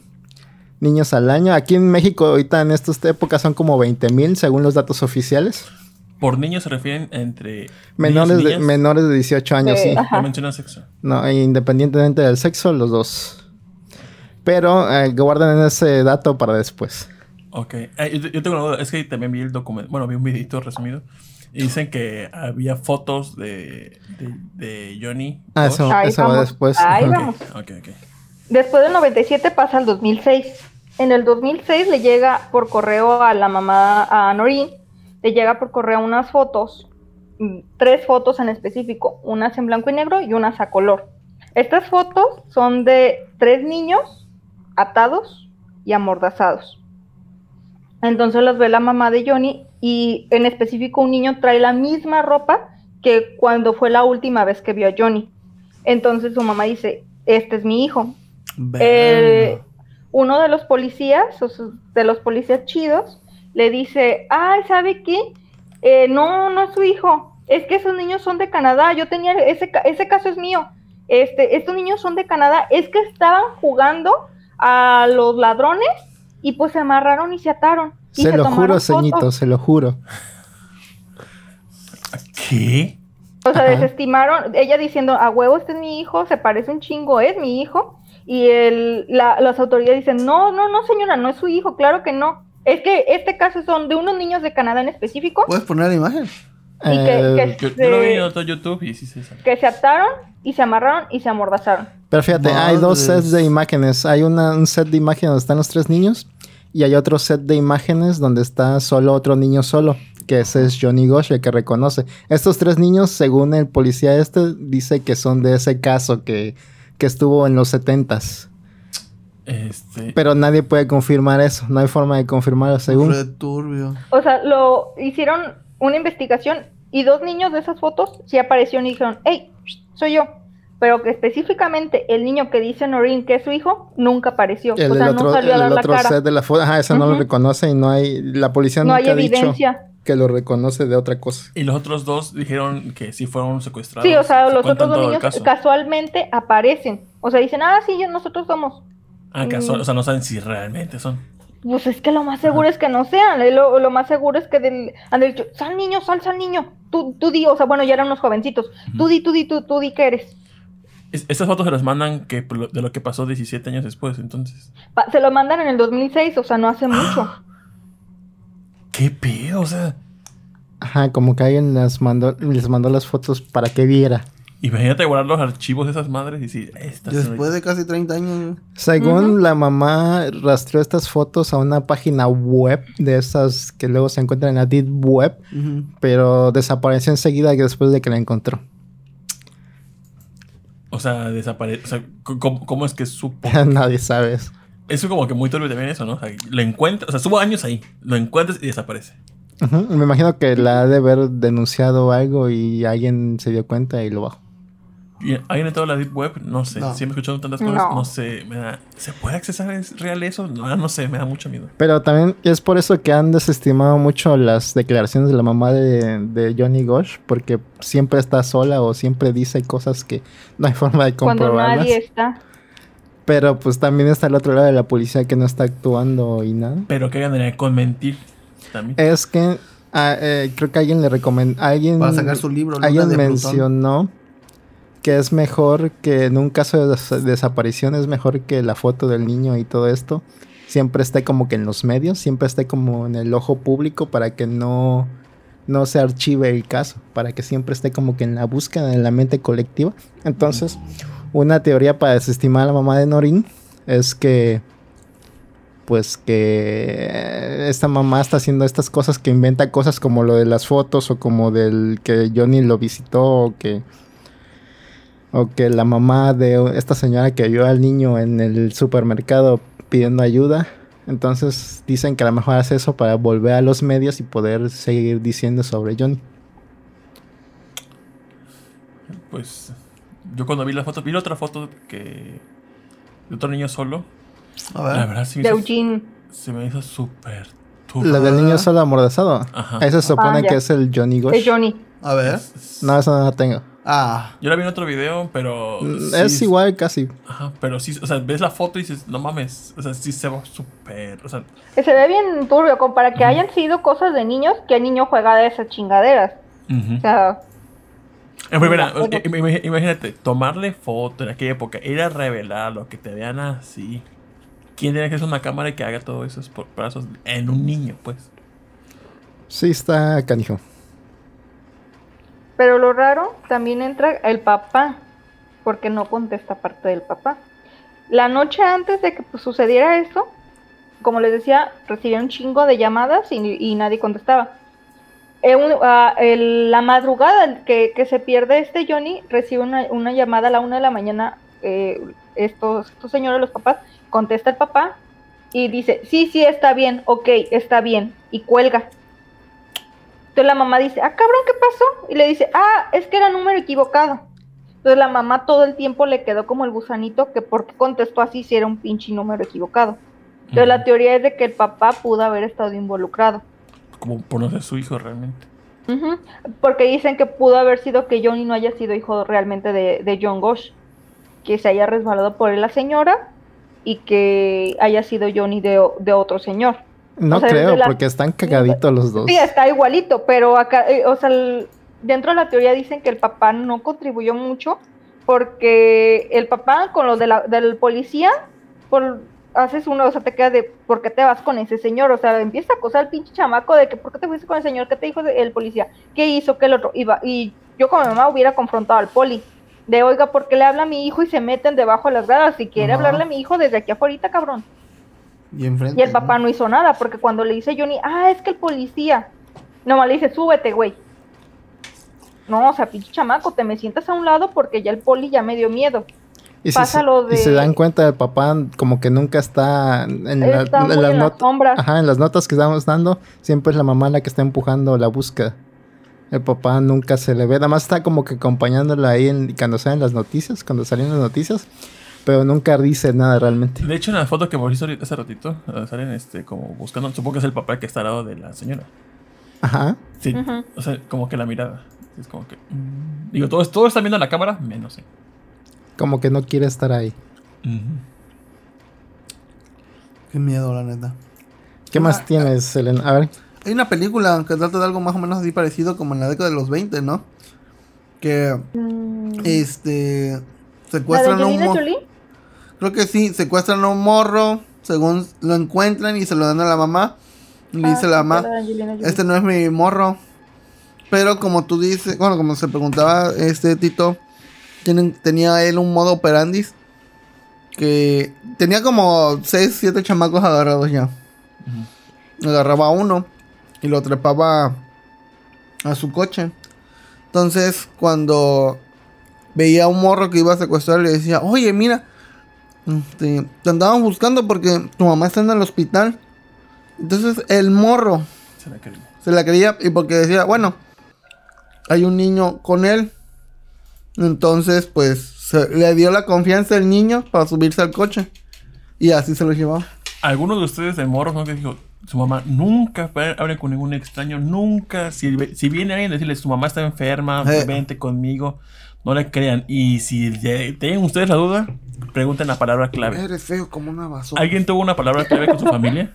niños al año. Aquí en México, ahorita en estas épocas, son como 20 mil según los datos oficiales. Por niños se refieren entre. Menores, niños de, niñas. menores de 18 años, Sí, sí. No menciona sexo. No, independientemente del sexo, los dos. Pero eh, guarden ese dato para después. Ok. Eh, yo, yo tengo una duda. Es que también vi el documento. Bueno, vi un videito resumido. Y dicen que había fotos de, de, de Johnny. Ah, eso, Ahí eso va vamos, después. ahí Ok. vamos. Ok, ok. Después del 97 pasa al 2006. En el 2006 le llega por correo a la mamá, a Noreen, le llega por correo unas fotos, mm, tres fotos en específico, unas en blanco y negro y unas a color. Estas fotos son de tres niños atados y amordazados. Entonces las ve la mamá de Johnny y en específico un niño trae la misma ropa que cuando fue la última vez que vio a Johnny. Entonces su mamá dice, este es mi hijo. Eh, uno de los policías, o sea, de los policías chidos, le dice, ay, ¿sabe qué? Eh, no, no es su hijo, es que esos niños son de Canadá, yo tenía, ese, ese caso es mío, este, estos niños son de Canadá, es que estaban jugando a los ladrones y pues se amarraron y se ataron. y Se lo juro, fotos". ceñito, se lo juro. ¿Qué? O sea, Ajá. desestimaron, ella diciendo, a huevo, este es mi hijo, se parece un chingo, es mi hijo. Y el, la- las autoridades dicen, no, no, no, señora, no es su hijo, claro que no. Es que este caso son de unos niños de Canadá en específico ¿Puedes poner la imagen? Y que, Eh, que Yo, yo lo vi en se, otro YouTube y sí se sabe. que se ataron y se amarraron y se amordazaron. Pero fíjate, hay dos Madres. sets de imágenes. Hay una, un set de imágenes donde están los tres niños y hay otro set de imágenes donde está solo otro niño solo. que ese es Johnny Gosh el que reconoce. Estos tres niños, según el policía este, dice que son de ese caso que, que estuvo en los setentas. Este, Pero nadie puede confirmar eso, no hay forma de confirmarlo según. Re turbio. O sea, lo hicieron una investigación y dos niños de esas fotos sí aparecieron y dijeron, hey, soy yo. Pero que específicamente el niño que dice Norin que es su hijo, nunca apareció. El, o sea, el otro, no salió a el dar la otro cara. set de la foto, ajá, esa no lo reconoce y no hay, la policía No nunca hay ha dicho evidencia. que lo reconoce de otra cosa. y los otros dos dijeron que sí fueron secuestrados. Sí, o sea, Se los otros dos niños casualmente aparecen. O sea, dicen, ah, sí, nosotros somos. Ah, casual, o sea, no saben si realmente son. Pues es que lo más seguro es que no sean. Lo, lo más seguro es que del, han dicho, sal niño, sal, sal niño. Tú, tú di, o sea, bueno, ya eran unos jovencitos. Tú di, tú di, tú, tú di que eres. Es- estas fotos se las mandan que, de lo que pasó 17 años después, entonces. Pa- se lo mandan en el 2006, o sea, no hace mucho. ¿Qué pedo? O sea, Ajá, como que alguien les mandó, les mandó las fotos para que viera. Imagínate guardar los archivos de esas madres y decir, esta es Después de casi 30 años. Según la mamá rastreó estas fotos a una página web de esas que luego se encuentran en la Deep Web, pero desapareció enseguida después de que la encontró. O sea, desaparece. O sea, ¿cómo, cómo es que supo? Nadie sabe eso. Eso como que muy turbio también eso, ¿no? O sea, lo encuentras, o sea, estuvo años ahí, lo encuentras y desaparece. Me imagino que la ha de haber denunciado algo y alguien se dio cuenta y lo bajó. Y ¿Alguien entrado a la Deep Web? No sé. No. Siempre he escuchado tantas cosas. No. No, sé. Me da, ¿Se puede accesar? ¿Es real eso? No, no sé. Me da mucho miedo. Pero también es por eso que han desestimado mucho las declaraciones de la mamá de, de Johnny Gosh, porque siempre está sola o siempre dice cosas que no hay forma de Cuando comprobarlas. nadie está. Pero pues también está el otro lado de la policía que no está actuando y nada. Pero que ganaría con mentir también. Es que ah, eh, creo que alguien le recomendó, alguien, Para sacar su libro. Luna alguien de Plutón. mencionó que es mejor que en un caso de des- desaparición es mejor que la foto del niño y todo esto siempre esté como que en los medios, siempre esté como en el ojo público para que no no se archive el caso, para que siempre esté como que en la búsqueda, en la mente colectiva. Entonces, una teoría para desestimar a la mamá de Norin es que pues que esta mamá está haciendo estas cosas que inventa cosas como lo de las fotos o como del que Johnny lo visitó que o que la mamá de esta señora que vio al niño en el supermercado pidiendo ayuda. Entonces dicen que a lo mejor hace eso para volver a los medios y poder seguir diciendo sobre Johnny. Pues yo cuando vi la foto, vi la otra foto que de otro niño solo. A La ver. verdad sí me De hizo, Eugene. se me hizo súper La del niño solo amordazado. Ajá. Ese se supone Ah, que es el Johnny Gosh. Es Johnny. A ver. No, eso no la tengo. Ah. Yo la vi en otro video, pero. Mm, sí es igual casi. Ajá, pero sí, o sea, ves la foto y dices, no mames. O sea, sí se ve súper. O sea, se ve bien turbio, como para que hayan sido cosas de niños, que el niño juega de esas chingaderas. ujú. O sea, En primera, Bueno. eh, im- imagínate, tomarle foto en aquella época, ir a revelarlo, que te vean así. ¿Quién tiene que hacer una cámara y que haga todo eso por brazos en un niño, pues? Sí, está canijo. Pero lo raro también entra el papá, porque no contesta parte del papá. La noche antes de que pues, sucediera esto, como les decía, recibieron un chingo de llamadas y, nadie contestaba. Eh, un- ah, la madrugada que, se pierde este Johnny recibe una, una llamada a la una de la mañana. eh, estos, estos señores, los papás, contesta el papá y dice: Sí, sí, está bien, ok, está bien, y cuelga. Entonces la mamá dice: Ah, cabrón, ¿qué pasó? Y le dice: Ah, es que era número equivocado. Entonces la mamá todo el tiempo le quedó como el gusanito que por qué contestó así si era un pinche número equivocado. Entonces la teoría es de que el papá pudo haber estado involucrado. Como por no ser su hijo realmente. Porque dicen que pudo haber sido que Johnny no haya sido hijo realmente de, de John Gosh. Que se haya resbalado por él la señora y que haya sido Johnny de, de otro señor. No O sea, creo, la- porque están cagaditos los dos. Sí, está igualito, pero acá, eh, o sea, el- dentro de la teoría dicen que el papá no contribuyó mucho porque el papá con lo de la, del policía, por, haces uno, o sea, te quedas de, ¿por qué te vas con ese señor? O sea, empieza a acosar al pinche chamaco de que, ¿por qué te fuiste con el señor? ¿Qué te dijo el policía? ¿Qué hizo? ¿Qué el otro? Iba, y yo como mamá hubiera confrontado al poli. De, oiga, ¿por qué le habla a mi hijo y se meten debajo de las gradas? Si quiere Ajá. hablarle a mi hijo desde aquí afuera, cabrón. Y enfrente. Y el papá no hizo nada, porque cuando le dice Johnny, ah, es que el policía, Nomás le dice, súbete, güey. No, o sea, pinche chamaco, te me sientas a un lado porque ya el poli ya me dio miedo. Y Pasa se- lo y se de- dan cuenta el papá como que nunca está en, la- Está en muy las en la not- sombra. Ajá, en las notas que estamos dando, siempre es la mamá la que está empujando la búsqueda. El papá nunca se le ve, nada más está como que acompañándola ahí en- cuando salen las noticias, cuando salen las noticias, pero nunca dice nada realmente. De hecho, en la foto que ahorita hace ratito, eh, salen este, como buscando, supongo que es el papá que está al lado de la señora. Ajá. Sí, o sea, como que la mirada. Es como que. mm, digo, todos, todos están viendo la cámara, menos. eh. Como que no quiere estar ahí. Qué miedo, la neta. ¿Qué más tienes, Elena? A ver. Hay una película que trata de algo más o menos así parecido como en la década de los 20, ¿no? Que Mm, este ¿La de secuestran a un Jolie? Creo que sí, secuestran a un morro, según lo encuentran y se lo dan a la mamá. Y le Ah, dice la sí, mamá, este no es mi morro. Pero como tú dices, bueno, como se preguntaba este Tito, tienen, tenía él un modo operandis que tenía como 6, 7 chamacos agarrados ya. Agarraba a uno y lo trepaba a su coche. Entonces, cuando veía a un morro que iba a secuestrar, le decía, oye, mira, este, te andaban buscando porque tu mamá está en el hospital. Entonces, el morro Se la quería. se la creía y porque decía, bueno, hay un niño con él. Entonces, pues, se- le dio la confianza al niño para subirse al coche. Y así se lo llevaba. Algunos de ustedes de morros, ¿no? Que dijo, su mamá nunca hable con ningún extraño, nunca. Si, si viene alguien a decirle, su mamá está enferma, Eh. vente conmigo, no le crean. Y si tienen ustedes la duda, pregunten la palabra clave. Eres feo como una basura. ¿Alguien tuvo una palabra clave con su familia?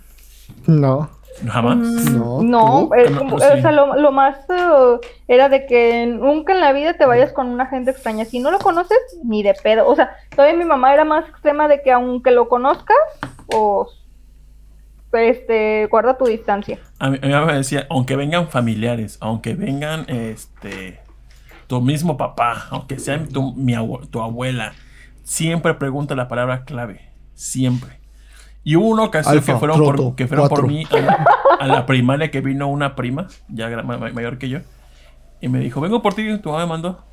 No. Jamás. No, No, pues o sea, lo, lo más eh, era de que nunca en la vida te vayas con una gente extraña. Si no lo conoces, ni de pedo. O sea, todavía mi mamá era más extrema de que aunque lo conozcas, o este, guarda tu distancia. A mí, a mi mamá me decía, aunque vengan familiares, aunque vengan este tu mismo papá, aunque sea tu, mi tu abuela, siempre pregunta la palabra clave. Siempre. Y hubo una ocasión Alfa, que fueron, por, que fueron por mí a la, a la primaria que vino una prima, ya ma- mayor que yo, y me dijo, vengo por ti, tu mamá me mandó.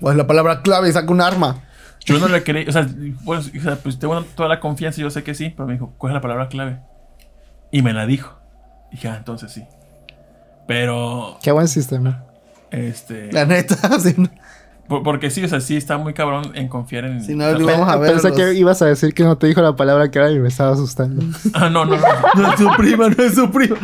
Pues la palabra clave, saca un arma. Yo no le quería, o sea, pues, o sea, pues tengo toda la confianza, yo sé que sí, pero me dijo, ¿cuál es la palabra clave? Y me la dijo. dije, ah, entonces sí. Pero, Qué buen sistema. Este... La neta, sí. por- porque sí, o sea, sí está muy cabrón en confiar en... Si no, o sea, le Vamos a ver Pensé los- que ibas a decir que no te dijo la palabra que era y me estaba asustando. Ah, no, no, no. No es su prima, no es su prima.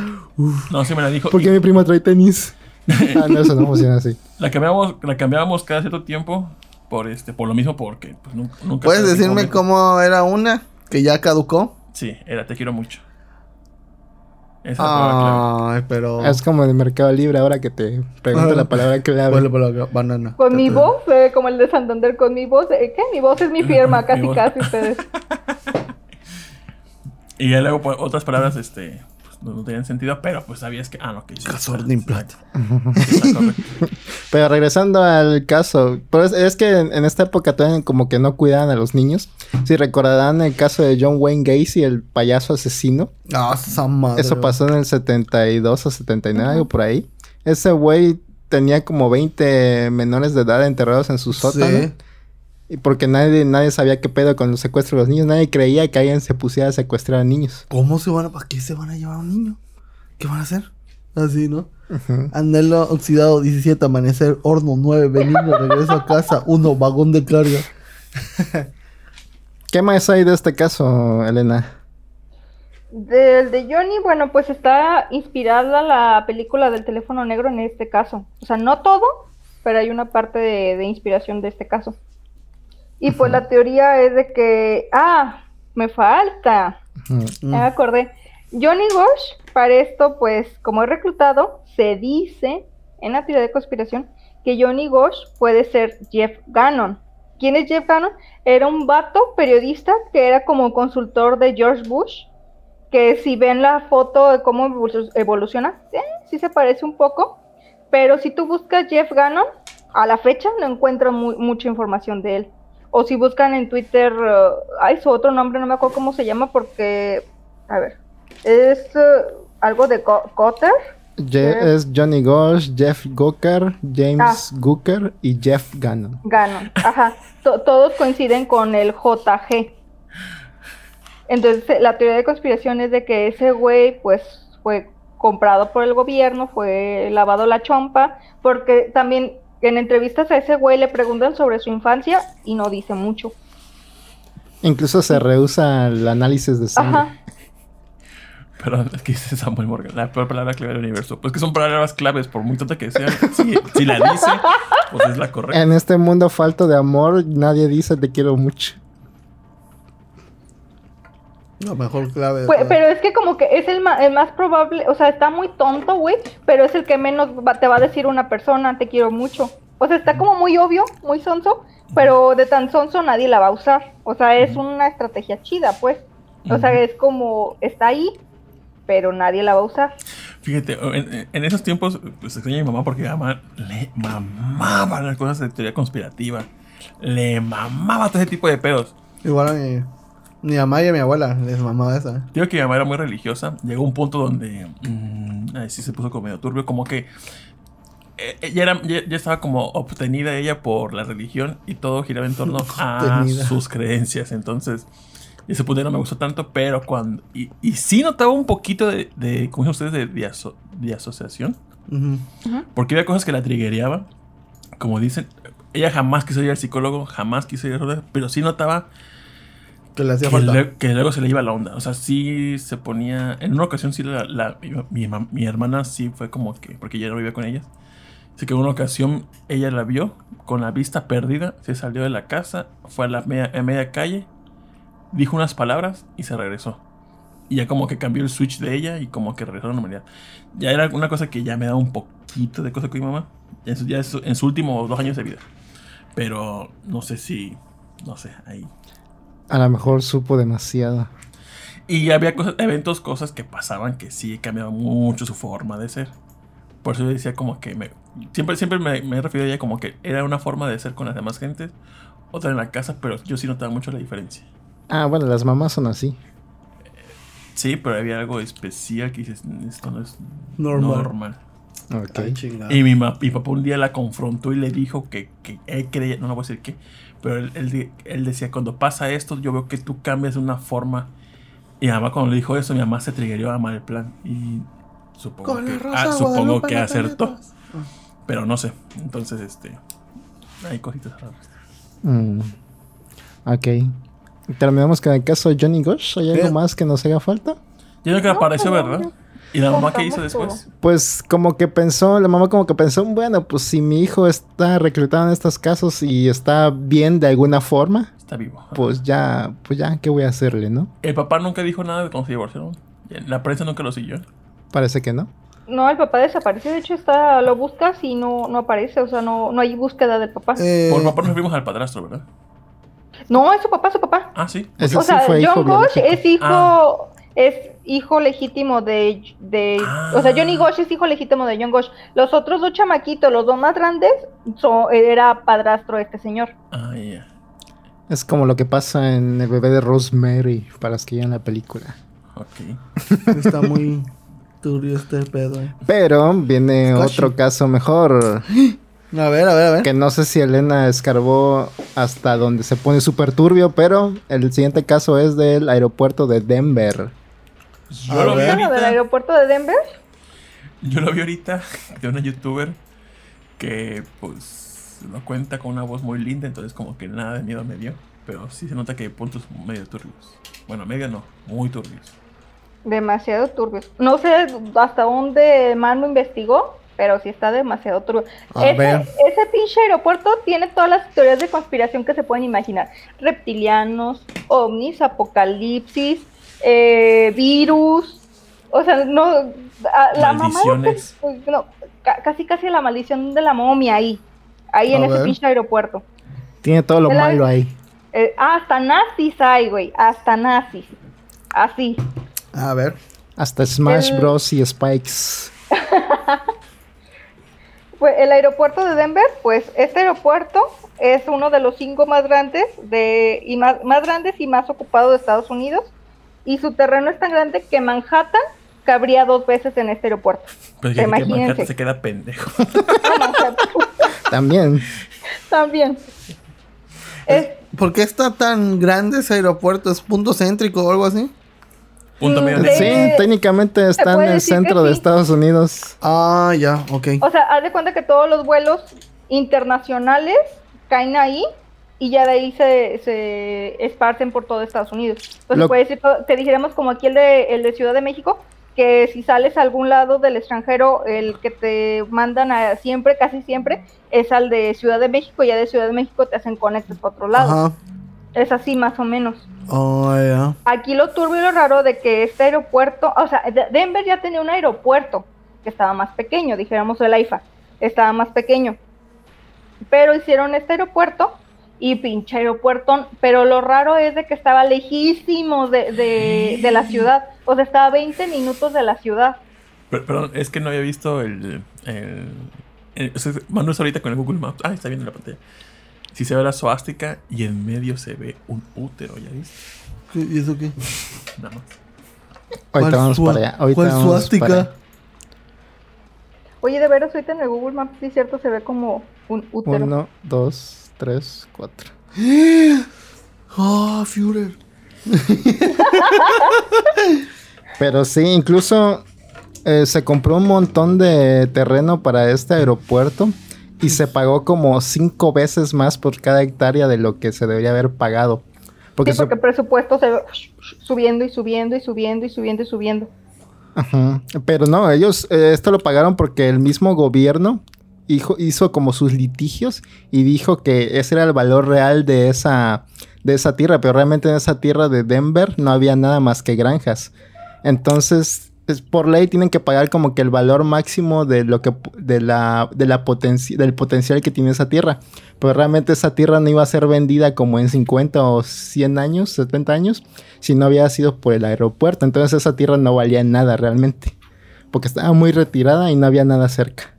No, sí me la dijo. ¿Por qué mi primo trae tenis? ah, no, eso no funciona así. La cambiábamos, la cambiábamos cada cierto tiempo por este, por lo mismo, porque pues, nunca, nunca ¿Puedes decirme cómo era una que ya caducó? Sí, era te quiero mucho. Esa es. Ay, pero. Es como el Mercado Libre ahora que te pregunta Ah. la palabra clave. ¿Cuál es la palabra? Banana. Con mi Te- voz, eh, como el de Santander, con mi voz, eh, ¿qué? Mi voz es mi firma, Mi casi, casi ustedes. Y ya luego pues, otras palabras este, no, no tenían sentido, pero pues sabías que. Ah, no, que. Está correcto. Pero regresando al caso, pues es que en, en esta época todavía como que no cuidaban a los niños. Si recordarán el caso de John Wayne Gacy, el payaso asesino. No, esa madre. Eso pasó en el 72 o 79, algo por ahí. Ese güey tenía como 20 menores de edad enterrados en su sótano. Sí. Y porque nadie, nadie sabía qué pedo con los secuestros de los niños. Nadie creía que alguien se pusiera a secuestrar a niños. ¿Cómo se van a.? ¿Para qué se van a llevar a un niño? ¿Qué van a hacer? Así, ¿no? Anhelo oxidado 17, amanecer, horno 9, benigno, regreso a casa, 1, vagón de carga. ¿Qué más hay de este caso, Elena? Del de Johnny, bueno, pues está inspirada la película del teléfono negro en este caso. O sea, no todo, pero hay una parte de, de inspiración de este caso. Y pues la teoría es de que, ah, me falta, ya me acordé. Johnny Gosh, para esto, pues, como es reclutado, se dice en la teoría de conspiración que Johnny Gosh puede ser Jeff Gannon. ¿Quién es Jeff Gannon? Era un vato periodista que era como consultor de George Bush. Que si ven la foto de cómo evolu- evoluciona, eh, sí se parece un poco. Pero si tú buscas Jeff Gannon, a la fecha no encuentro mu- mucha información de él. O si buscan en Twitter, ay, su otro nombre, no me acuerdo cómo se llama porque, a ver, es eh, algo de Co- Cotter, Je- es Johnny Gosh, Jeff Gooker, James Gooker y Jeff Gannon. Ganon. Ajá. To- todos coinciden con el JG. Entonces, eh, la teoría de conspiración es de que ese güey, pues, fue comprado por el gobierno, fue lavado la chompa, porque también en entrevistas a ese güey le preguntan sobre su infancia y no dice mucho. Incluso se rehúsa el análisis de sangre. Ajá. Perdón, es que dice Samuel Morgan, la peor palabra clave del universo. Pues que son palabras claves, por muy tonta que sean. Si, si la dice, pues es la correcta. En este mundo falto de amor, nadie dice te quiero mucho. La mejor clave. Pues, pero es que como que es el, más probable, o sea, está muy tonto, güey, pero es el que menos va- te va a decir una persona, te quiero mucho. O sea, está como muy obvio, muy sonso, pero de tan sonso nadie la va a usar. O sea, es una estrategia chida, pues. O sea, es como, está ahí, pero nadie la va a usar. Fíjate, en, en esos tiempos, pues extraño a mi mamá porque mi mamá le mamaba las cosas de teoría conspirativa. Le mamaba todo ese tipo de pedos. Igual a mi, mi mamá y a mi abuela les mamaba esa. Digo que mi mamá era muy religiosa. Llegó un punto donde. mm, ahí sí se puso como medio turbio. Como que. eh, Ella era, ya, ya estaba como obtenida ella por la religión y todo giraba en torno a sus creencias. Entonces, ese punto no me gustó tanto, pero cuando. Y, y sí notaba un poquito de, de ¿cómo dicen ustedes? De, de, aso- de asociación. Porque había cosas que la triggereaban. Como dicen, ella jamás quiso ir al psicólogo, jamás quiso ir a pero sí notaba Que le hacía que, falta. le- que luego se le iba la onda. O sea, sí se ponía. En una ocasión, sí, la, la- mi, mi mam- mi hermana sí fue como que. Porque ya no vivía con ella. Así que en una ocasión ella la vio con la vista perdida. Se salió de la casa, fue a la media, a media calle, dijo unas palabras y se regresó. Y ya como que cambió el switch de ella y como que regresó a la normalidad. Ya era una cosa que ya me daba un poquito de cosa con mi mamá. En su, ya en sus últimos dos años de vida. Pero no sé si. No sé, ahí. A lo mejor supo demasiado. Y había cosas, eventos, cosas que pasaban que sí cambiaban mucho su forma de ser. Por eso yo decía como que me... Siempre, siempre me, me he referido a ella como que era una forma de ser con las demás gentes, otra en la casa, pero yo sí notaba mucho la diferencia. Ah, bueno, las mamás son así. Sí, pero había algo especial que dices, esto no es Normal. normal. Ok. Ay, chingada. Y mi, ma- mi papá un día la confrontó y le dijo que, que él creía, no le voy a decir qué, pero él, él de- él decía, cuando pasa esto, yo veo que tú cambias de una forma. Y mi mamá cuando le dijo eso, mi mamá se triggerió a amar el plan. Y supongo Con que, ah, supongo que acertó. paletas. Pero no sé. Entonces, este. Hay cositas raras. Mm. Ok. Terminamos con el caso de Johnny Gosh. ¿Hay algo más que nos haga falta? Yo creo que No, apareció, no, ¿verdad? ¿Y la mamá qué hizo después? Pues como que pensó, la mamá como que pensó, bueno, pues si mi hijo está reclutado en estos casos y está bien de alguna forma, Está vivo. pues ya, pues ya, ¿qué voy a hacerle, no? El papá nunca dijo nada de cuando se divorciaron. La prensa nunca lo siguió. Parece que no. No, el papá desaparece, de hecho está, lo buscas y no, no aparece, o sea, no, no hay búsqueda del papá. Eh, Por papá nos vimos al padrastro, ¿verdad? No, es su papá, su papá. Ah, sí. Ese o sí sea, fue hijo John Gosh biológico. es hijo, Ah. es hijo legítimo de, de o sea, Ah. Johnny Gosh es hijo legítimo de John Gosh. Los otros dos chamaquitos, los dos más grandes, era padrastro de este señor. Ah, ya. Es como lo que pasa en el bebé de Rosemary, para los que vean la película. Ok. Está muy turbio este pedo. eh. Pero viene Scotchy. otro caso mejor, A ver, a ver, a ver. que no sé si Elena escarbó hasta donde se pone súper turbio, pero el siguiente caso es del aeropuerto de Denver. Yo lo vi. Bueno, del ahorita. aeropuerto de Denver. Yo lo vi ahorita de una youtuber que pues lo cuenta con una voz muy linda, entonces como que nada de miedo me dio. Pero sí se nota que hay puntos medio turbios. Bueno, medio no, muy turbios. Demasiado turbios. No sé hasta dónde Manu investigó, pero sí está demasiado turbio. A ese, ver. ese pinche aeropuerto tiene todas las teorías de conspiración que se pueden imaginar. Reptilianos, ovnis, apocalipsis, eh, virus. O sea, no... a- la mamá de Maldiciones. no, ca- casi casi la maldición de la momia ahí. Ahí en ese pinche aeropuerto. Tiene todo lo aer- malo ahí. Eh, hasta nazis hay, güey. Hasta nazis. Así. A ver. Hasta Smash El- Bros. y Spikes. Pues el aeropuerto de Denver, pues este aeropuerto es uno de los cinco más grandes de y más, más grandes y más ocupados de Estados Unidos y su terreno es tan grande que Manhattan cabría dos veces en este aeropuerto. Pero que Imagínense. Manhattan se queda pendejo. Bueno, o sea, También. también. Es, ¿Por qué está tan grande ese aeropuerto? ¿Es punto céntrico o algo así? Punto medio. de- Sí, técnicamente está en el centro de sí. Estados Unidos. Ah, ya, ok. o sea, haz de cuenta que todos los vuelos internacionales caen ahí y ya de ahí se, se esparcen por todo Estados Unidos. Entonces, Lo- puede decir, te dijéramos como aquí el de, el de Ciudad de México, que si sales a algún lado del extranjero, el que te mandan a siempre, casi siempre, es al de Ciudad de México, y ya de Ciudad de México te hacen conectes para otro lado. Ajá. Es así más o menos. Oh. Aquí lo turbio y lo raro de que este aeropuerto, o sea, De- Denver ya tenía un aeropuerto que estaba más pequeño, dijéramos el AIFA, estaba más pequeño. Pero hicieron este aeropuerto y pinche aeropuerto, pero lo raro es de que estaba lejísimo de, de, de la ciudad, o sea, estaba a 20 minutos de la ciudad. Per- Perdón, es que no había visto el. el, el- o sea, Manu está ahorita con el Google Maps. Ah, está viendo la pantalla. Si se ve la suástica y en medio se ve un útero, ¿ya viste? ¿Qué- ¿Y eso qué? Nada más. Ahorita vamos para allá. Ahorita ¿Cuál suástica? Oye, de veras, ahorita en el Google Maps, sí, cierto, se ve como un útero. Uno, dos, tres, cuatro. Ah, Führer. Pero sí, incluso eh, se compró un montón de terreno para este aeropuerto y se pagó como cinco veces más por cada hectárea de lo que se debería haber pagado. Porque, Sí, porque el presupuesto se ve subiendo y subiendo y subiendo y subiendo y subiendo. Ajá. Pero no, ellos eh, esto lo pagaron porque el mismo gobierno hizo como sus litigios y dijo que ese era el valor real de esa, de esa tierra, pero realmente en esa tierra de Denver no había nada más que granjas. Entonces, es- por ley tienen que pagar como que el valor máximo de lo que de la, de la del potencial que tiene esa tierra. Pero realmente esa tierra no iba a ser vendida como en 50 o 100 años, 70 años, si no había sido por el aeropuerto. Entonces esa tierra no valía nada realmente. Porque estaba muy retirada y no había nada cerca.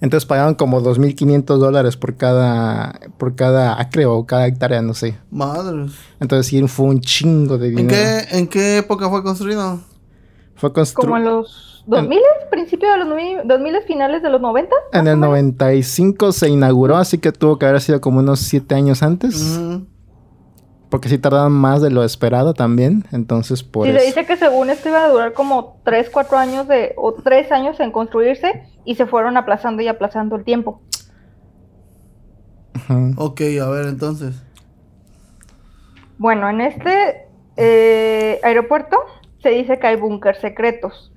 Entonces pagaban como 2.500 dólares por cada, por cada acre o cada hectárea, no sé. Madres. Entonces sí fue un chingo de ¿En dinero. qué, ¿En qué época fue construido? Fue construido Como en los 2000, principio de los 2000, finales de los 90. en el 95 se inauguró, así que tuvo que haber sido como unos 7 años antes. Porque sí tardaban más de lo esperado también. Entonces por Y eso. se dice que según esto iba a durar como 3, 4 años de, o 3 años en construirse y se fueron aplazando y aplazando el tiempo. Ok, a ver, entonces. Bueno, en este eh, aeropuerto se dice que hay búnkers secretos.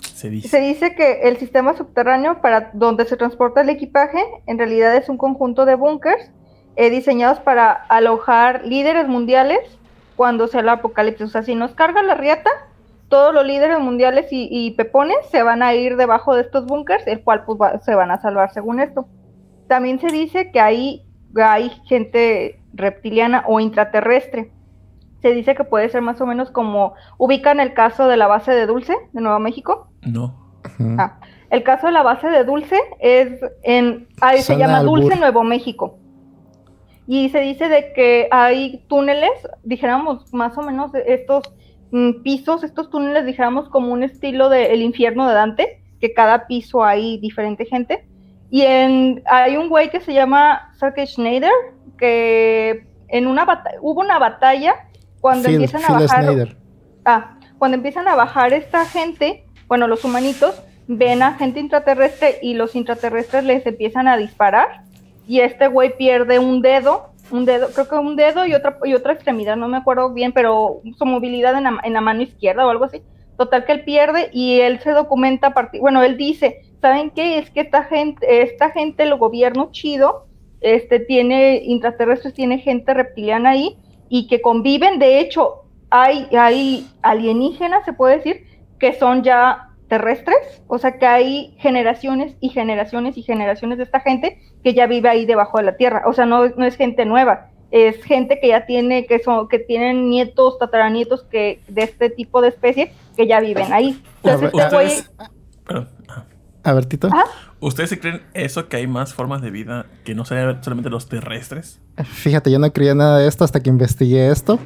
Se dice. Se dice que el sistema subterráneo para donde se transporta el equipaje en realidad es un conjunto de búnkers eh, diseñados para alojar líderes mundiales cuando sea el apocalipsis. O sea, si nos carga la riata, todos los líderes mundiales y, y pepones se van a ir debajo de estos búnkers, el cual pues va- se van a salvar según esto. También se dice que ahí hay gente reptiliana o intraterrestre. Se dice que puede ser más o menos como ubican el caso de la base de Dulce de Nuevo México. No. Ah, el caso de la base de Dulce es en, ahí se llama Dulce. Nuevo México. Y se dice de que hay túneles, dijéramos más o menos de estos pisos, estos túneles, dijéramos como un estilo de El infierno de Dante, que cada piso hay diferente gente. Y en, hay un güey que se llama Sergei Schneider, que en una hubo una batalla cuando Phil, empiezan a Phil bajar. Ah, cuando empiezan a bajar esta gente, bueno, los humanitos ven a gente intraterrestre y los intraterrestres les empiezan a disparar y este güey pierde un dedo, un dedo, creo que un dedo y otra y otra extremidad, no me acuerdo bien, pero su movilidad en la, en la mano izquierda o algo así. Total que él pierde y él se documenta a partir, bueno, él dice, ¿saben qué? Es que esta gente, esta gente, el gobierno chido, este tiene intraterrestres, tiene gente reptiliana ahí y que conviven, de hecho, hay, hay alienígenas, se puede decir, que son ya terrestres, o sea que hay generaciones y generaciones y generaciones de esta gente que ya vive ahí debajo de la tierra, o sea, no, no es gente nueva, es gente que ya tiene, que son, que tienen nietos, tataranietos que, de este tipo de especie que ya viven ahí. Entonces, este güey. A ver, Tito. Ah. ¿Ustedes se creen eso que hay más formas de vida que no sean solamente los terrestres? Fíjate, yo no creía nada de esto hasta que investigué esto.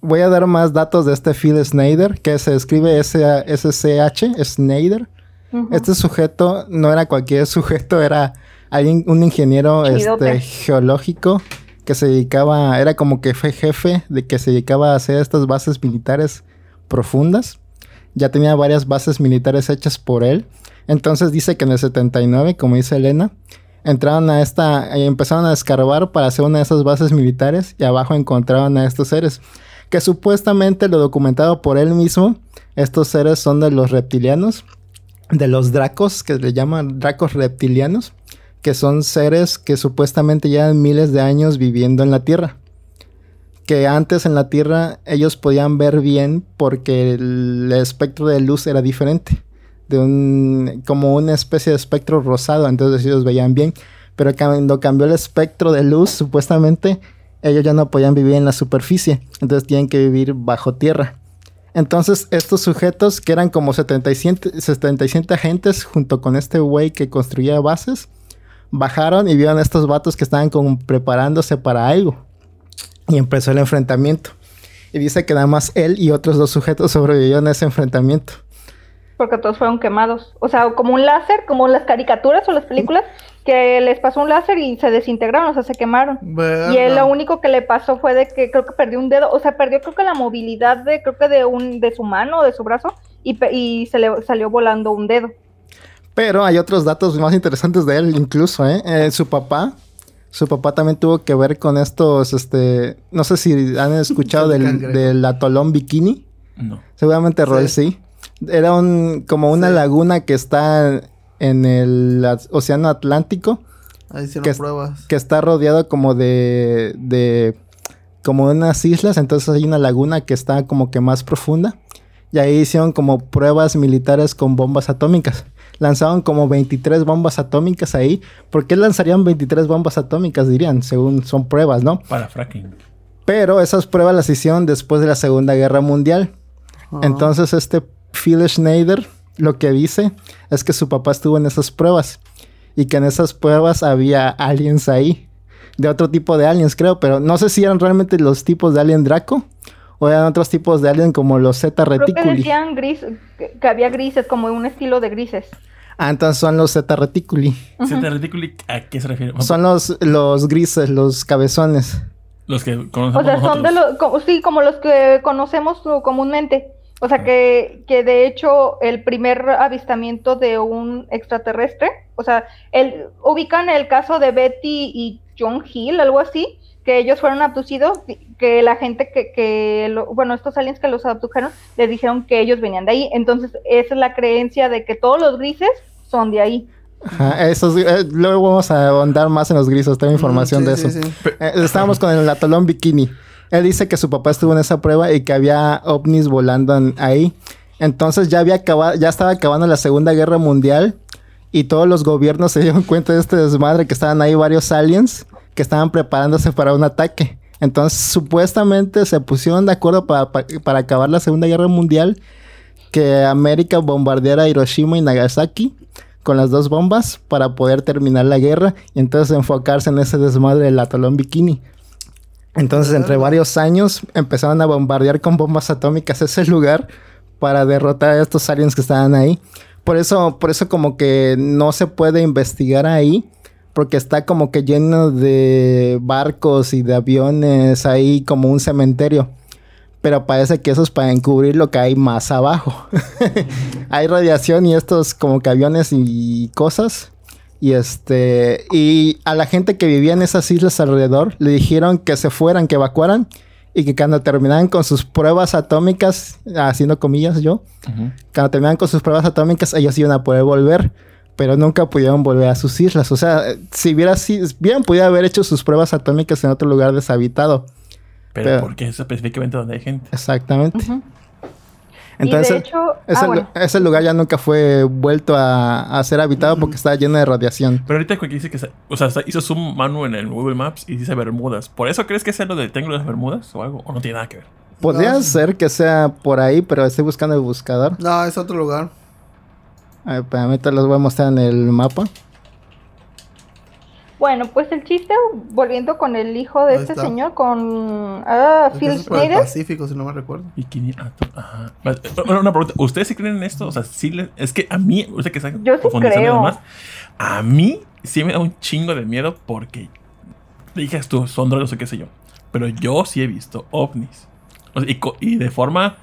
Voy a dar más datos de este Phil Snyder, que se escribe SCH, Snyder. Ujú. Este sujeto no era cualquier sujeto, era alguien, un ingeniero este, geológico que se dedicaba, era como que fue jefe de que se dedicaba a hacer estas bases militares profundas. Ya tenía varias bases militares hechas por él. Entonces dice que en el 79, como dice Elena, entraron a esta, y empezaron a escarbar para hacer una de esas bases militares y abajo encontraron a estos seres. Que supuestamente lo documentado por él mismo, estos seres son de los reptilianos, de los dracos, que le llaman dracos reptilianos, que son seres que supuestamente llevan miles de años viviendo en la Tierra. Que antes en la Tierra ellos podían ver bien porque el espectro de luz era diferente. De un, como una especie de espectro rosado, entonces ellos veían bien. Pero cuando cambió el espectro de luz, supuestamente ellos ya no podían vivir en la superficie. Entonces tienen que vivir bajo tierra. Entonces, estos sujetos, que eran como 77, 77 agentes, junto con este güey que construía bases, bajaron y vieron a estos vatos que estaban como preparándose para algo. Y empezó el enfrentamiento. Y dice que nada más él y otros dos sujetos sobrevivieron a ese enfrentamiento. Porque todos fueron quemados. O sea, como un láser, como las caricaturas o las películas, que les pasó un láser y se desintegraron, o sea, se quemaron. Verga. Y él lo único que le pasó fue de que creo que perdió un dedo, o sea, perdió creo que la movilidad de, creo que de un, de su mano o de su brazo, y, y se le salió volando un dedo. Pero hay otros datos más interesantes de él, incluso, ¿eh? Eh, su papá. Su papá también tuvo que ver con estos, este... No sé si han escuchado del, del atolón bikini. No. Seguramente Roel Sí. sí. Era un, como una Sí. laguna que está en el a- Océano Atlántico, Ahí hicieron que pruebas. que está rodeado como de, de, como unas islas, entonces hay una laguna que está como que más profunda. Y ahí hicieron como pruebas militares con bombas atómicas. Lanzaron como 23 bombas atómicas ahí. ¿Por qué lanzarían 23 bombas atómicas, dirían? Según son pruebas, ¿no? Para fracking. Pero esas pruebas las hicieron después de la Segunda Guerra Mundial. Ajá. Entonces este Phil Schneider lo que dice es que su papá estuvo en esas pruebas y que en esas pruebas había aliens ahí, de otro tipo de aliens creo, pero no sé si eran realmente los tipos de alien Draco o eran otros tipos de alien como los Zeta Creo que Reticuli. decían gris, que, había grises, como un estilo de grises. Ah, entonces son los Zeta Reticuli. ¿Zeta Reticuli a qué se refiere? Son los, los grises, los cabezones. Los que O conocemos sea, son de los, co- sí, como los que conocemos uh, comúnmente. O sea, que, que de hecho el primer avistamiento de un extraterrestre, o sea, el, ubican el caso de Betty y John Hill, algo así, que ellos fueron abducidos, que la gente que, que lo- bueno, estos aliens que los abdujeron, les dijeron que ellos venían de ahí. Entonces, esa es la creencia de que todos los grises son de ahí. Ajá, esos, eh, luego vamos a ahondar más en los grises, tengo información Mm, de sí, eso. sí, sí. Eh, estábamos con el atolón bikini. Él dice que su papá estuvo en esa prueba y que había ovnis volando en- ahí. Entonces ya había acabado, ya estaba acabando la Segunda Guerra Mundial y todos los gobiernos se dieron cuenta de este desmadre que estaban ahí varios aliens que estaban preparándose para un ataque. Entonces supuestamente se pusieron de acuerdo para, pa- para acabar la Segunda Guerra Mundial que América bombardeara Hiroshima y Nagasaki con las dos bombas para poder terminar la guerra y entonces enfocarse en ese desmadre del atolón bikini. Entonces, entre varios años, empezaron a bombardear con bombas atómicas ese lugar para derrotar a estos aliens que estaban ahí. Por eso, por eso como que no se puede investigar ahí, porque está como que lleno de barcos y de aviones ahí como un cementerio. Pero parece que eso es para encubrir lo que hay más abajo. hay radiación y estos como que aviones y cosas. Y este, y a la gente que vivía en esas islas alrededor le dijeron que se fueran, que evacuaran y que cuando terminaran con sus pruebas atómicas, haciendo comillas yo, cuando terminaran con sus pruebas atómicas, ellos iban a poder volver, pero nunca pudieron volver a sus islas. O sea, si hubiera sido, bien podido haber hecho sus pruebas atómicas en otro lugar deshabitado. Pero, Pero- ¿por qué es específicamente donde hay gente? Exactamente. Entonces, y de hecho, ese, ah, bueno. ese lugar ya nunca fue vuelto a, a ser habitado porque estaba lleno de radiación. Pero ahorita que dice que... se- o sea, se- hizo zoom manu en el Google Maps y dice Bermudas. ¿Por eso crees que es lo del Triángulo de las Bermudas o algo? ¿O no tiene nada que ver? Podría No. ser que sea por ahí, pero estoy buscando el buscador. No, es otro lugar. A ver, espérame, te los voy a mostrar en el mapa. Bueno, pues el chiste, volviendo con el hijo de Ahí este está. señor, con ah, Es que Phil es por el Snyder. Pacífico, si no me recuerdo. Bikini Atoll, ajá. Vale, eh, Una, una pregunta. ¿Ustedes sí creen en esto? O sea, sí le- es que a mí, usted que está Yo sí profundizando creo. además, a mí sí me da un chingo de miedo porque dije tú, son drogas o qué sé yo. Pero yo sí he visto ovnis. O sea, y, co- y de forma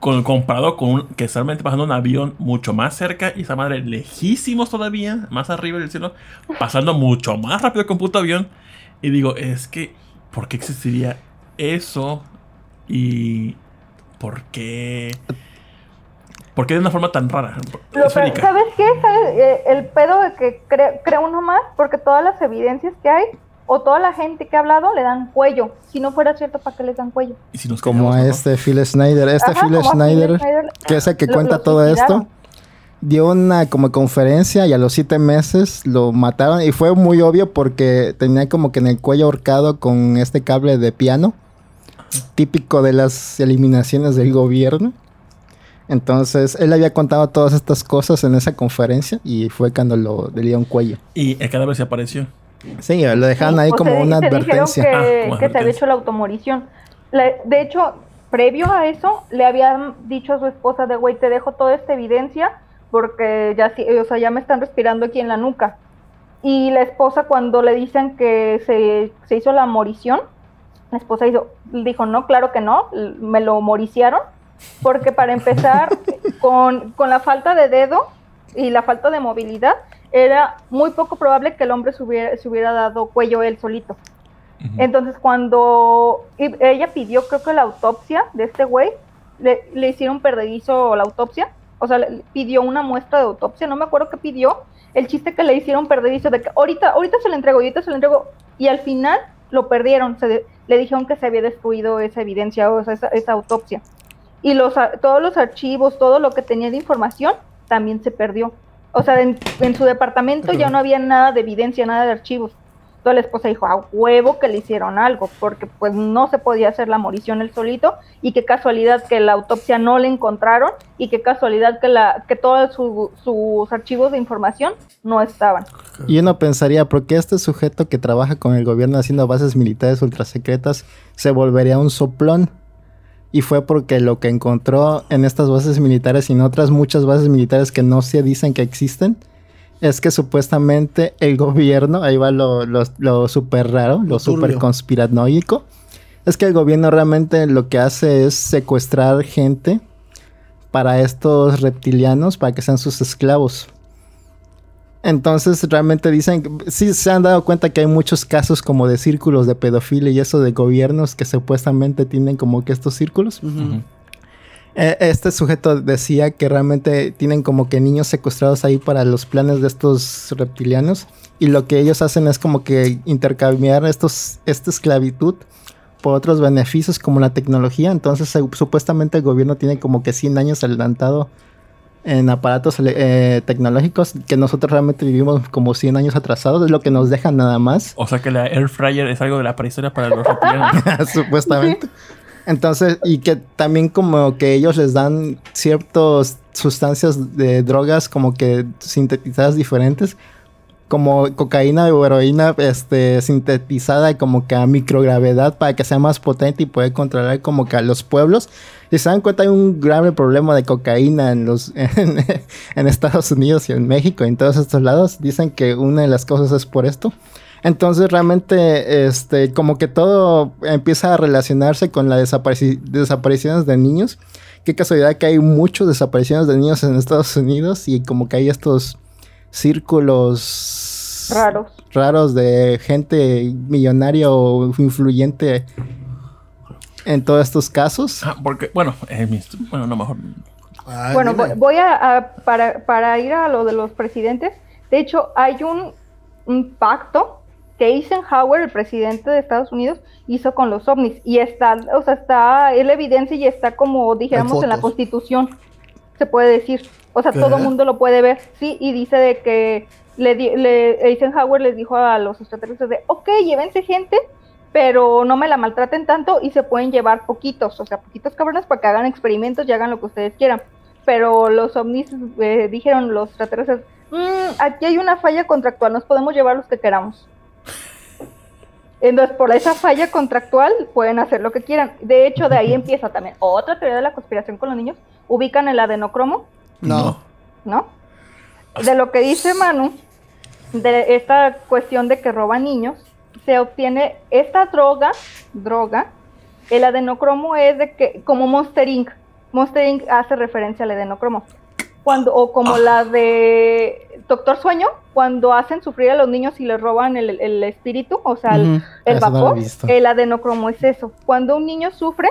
con- comparado con un- que está realmente pasando un avión mucho más cerca y esa madre lejísimos todavía, más arriba del cielo, pasando mucho más rápido que un puto avión. Y digo, es que, ¿por qué existiría eso? Y ¿por qué? ¿Por qué de una forma tan rara? Lo ¿Sabes qué? ¿Sabes? Eh, el pedo de que cree, cree uno más, porque todas las evidencias que hay, o toda la gente que ha hablado, le dan cuello. Si no fuera cierto, ¿para qué les dan cuello? Y si nos Como a este Phil Snyder. Este Ajá, Phil Snyder, Snyder, que es el que lo- cuenta lo todo esto, dio una como conferencia y a los siete meses lo mataron. Y fue muy obvio porque tenía como que en el cuello ahorcado con este cable de piano, típico de las eliminaciones del gobierno. Entonces, él había contado todas estas cosas en esa conferencia y fue cuando lo le dio un cuello. Y el cadáver se apareció. Sí, lo dejaron Sí, ahí como se- una se advertencia. que, Ah, que se había hecho la automorición. De hecho, previo a eso, le habían dicho a su esposa de, güey, te dejo toda esta evidencia porque ya, o sea, ya me están respirando aquí en la nuca. Y la esposa cuando le dicen que se, se hizo la morición, la esposa hizo, dijo, no, claro que no, me lo moriciaron, porque para empezar, con, con la falta de dedo y la falta de movilidad, era muy poco probable que el hombre se hubiera, se hubiera dado cuello él solito. Entonces, cuando ella pidió, creo que la autopsia de este güey, le, le hicieron perdedizo la autopsia, o sea, le- pidió una muestra de autopsia, no me acuerdo qué pidió, el chiste que le hicieron perdedizo de que ahorita, ahorita se le entrego, ahorita se le entrego, y al final lo perdieron, se le dijeron que se había destruido esa evidencia, o sea, esa, esa autopsia. Y los, todos los archivos, todo lo que tenía de información, también se perdió. O sea, en, en su departamento ya no había nada de evidencia, nada de archivos. Entonces la esposa dijo, a huevo que le hicieron algo, porque pues no se podía hacer la morición él solito, y qué casualidad que la autopsia no le encontraron, y qué casualidad que, la, que todos su- sus archivos de información no estaban. Y uno pensaría, ¿por qué este sujeto que trabaja con el gobierno haciendo bases militares ultrasecretas se volvería un soplón? Y fue porque lo que encontró en estas bases militares y en otras muchas bases militares que no se dicen que existen, es que supuestamente el gobierno, ahí va lo, lo, lo súper raro, lo súper conspiranoico, es que el gobierno realmente lo que hace es secuestrar gente para estos reptilianos, para que sean sus esclavos. Entonces realmente dicen, sí se han dado cuenta que hay muchos casos como de círculos de pedofilia y eso de gobiernos que supuestamente tienen como que estos círculos. Eh, Este sujeto decía que realmente tienen como que niños secuestrados ahí para los planes de estos reptilianos y lo que ellos hacen es como que intercambiar estos, esta esclavitud por otros beneficios como la tecnología. Entonces supuestamente el gobierno tiene como que 100 años adelantado en aparatos eh, tecnológicos que nosotros realmente vivimos como 100 años atrasados, es lo que nos dejan nada más. O sea que la air fryer es algo de la prehistoria para los reptilianos. supuestamente. Entonces, y que también como que ellos les dan ciertas sustancias de drogas como que sintetizadas diferentes, como cocaína o heroína este, sintetizada como que a microgravedad para que sea más potente y poder controlar como que a los pueblos. Si se dan cuenta hay un grave problema de cocaína en los en, en Estados Unidos y en México, en todos estos lados. Dicen que una de las cosas es por esto. Entonces realmente, este, como que todo empieza a relacionarse con las desapariciones de niños. Qué casualidad que hay muchas desapariciones de niños en Estados Unidos y como que hay estos círculos Raros. raros de gente millonaria o influyente en todos estos casos. Ah, porque, bueno, eh, mis- bueno, no, mejor. Ay, Bueno, voy, voy a, a- para, para ir a lo de los presidentes. De hecho, hay un, un pacto que Eisenhower, el presidente de Estados Unidos, hizo con los ovnis. Y está, o sea, está, es la evidencia y está como dijéramos en la constitución, se puede decir. O sea, ¿Qué? todo el mundo lo puede ver. Sí, y dice de que le, le- Eisenhower les dijo a los extraterrestres de, ok, llévense gente, pero no me la maltraten tanto y se pueden llevar poquitos, o sea, poquitos cabrones para que hagan experimentos y hagan lo que ustedes quieran pero los ovnis eh, dijeron, los extraterrestres, "Mm, aquí hay una falla contractual, nos podemos llevar los que queramos. Entonces, por esa falla contractual pueden hacer lo que quieran. De hecho, de ahí empieza también otra teoría de la conspiración con los niños. Ubican el adenocromo, No. ¿no? De lo que dice Manu, de esta cuestión de que roban niños, se obtiene esta droga, droga, el adenocromo es de que, como Monster Inc. Monster Inc. hace referencia al adenocromo. Cuando, o como la de Doctor Sueño, cuando hacen sufrir a los niños y les roban el, el espíritu, o sea, el, el no vapor, el adenocromo es eso. Cuando un niño sufre,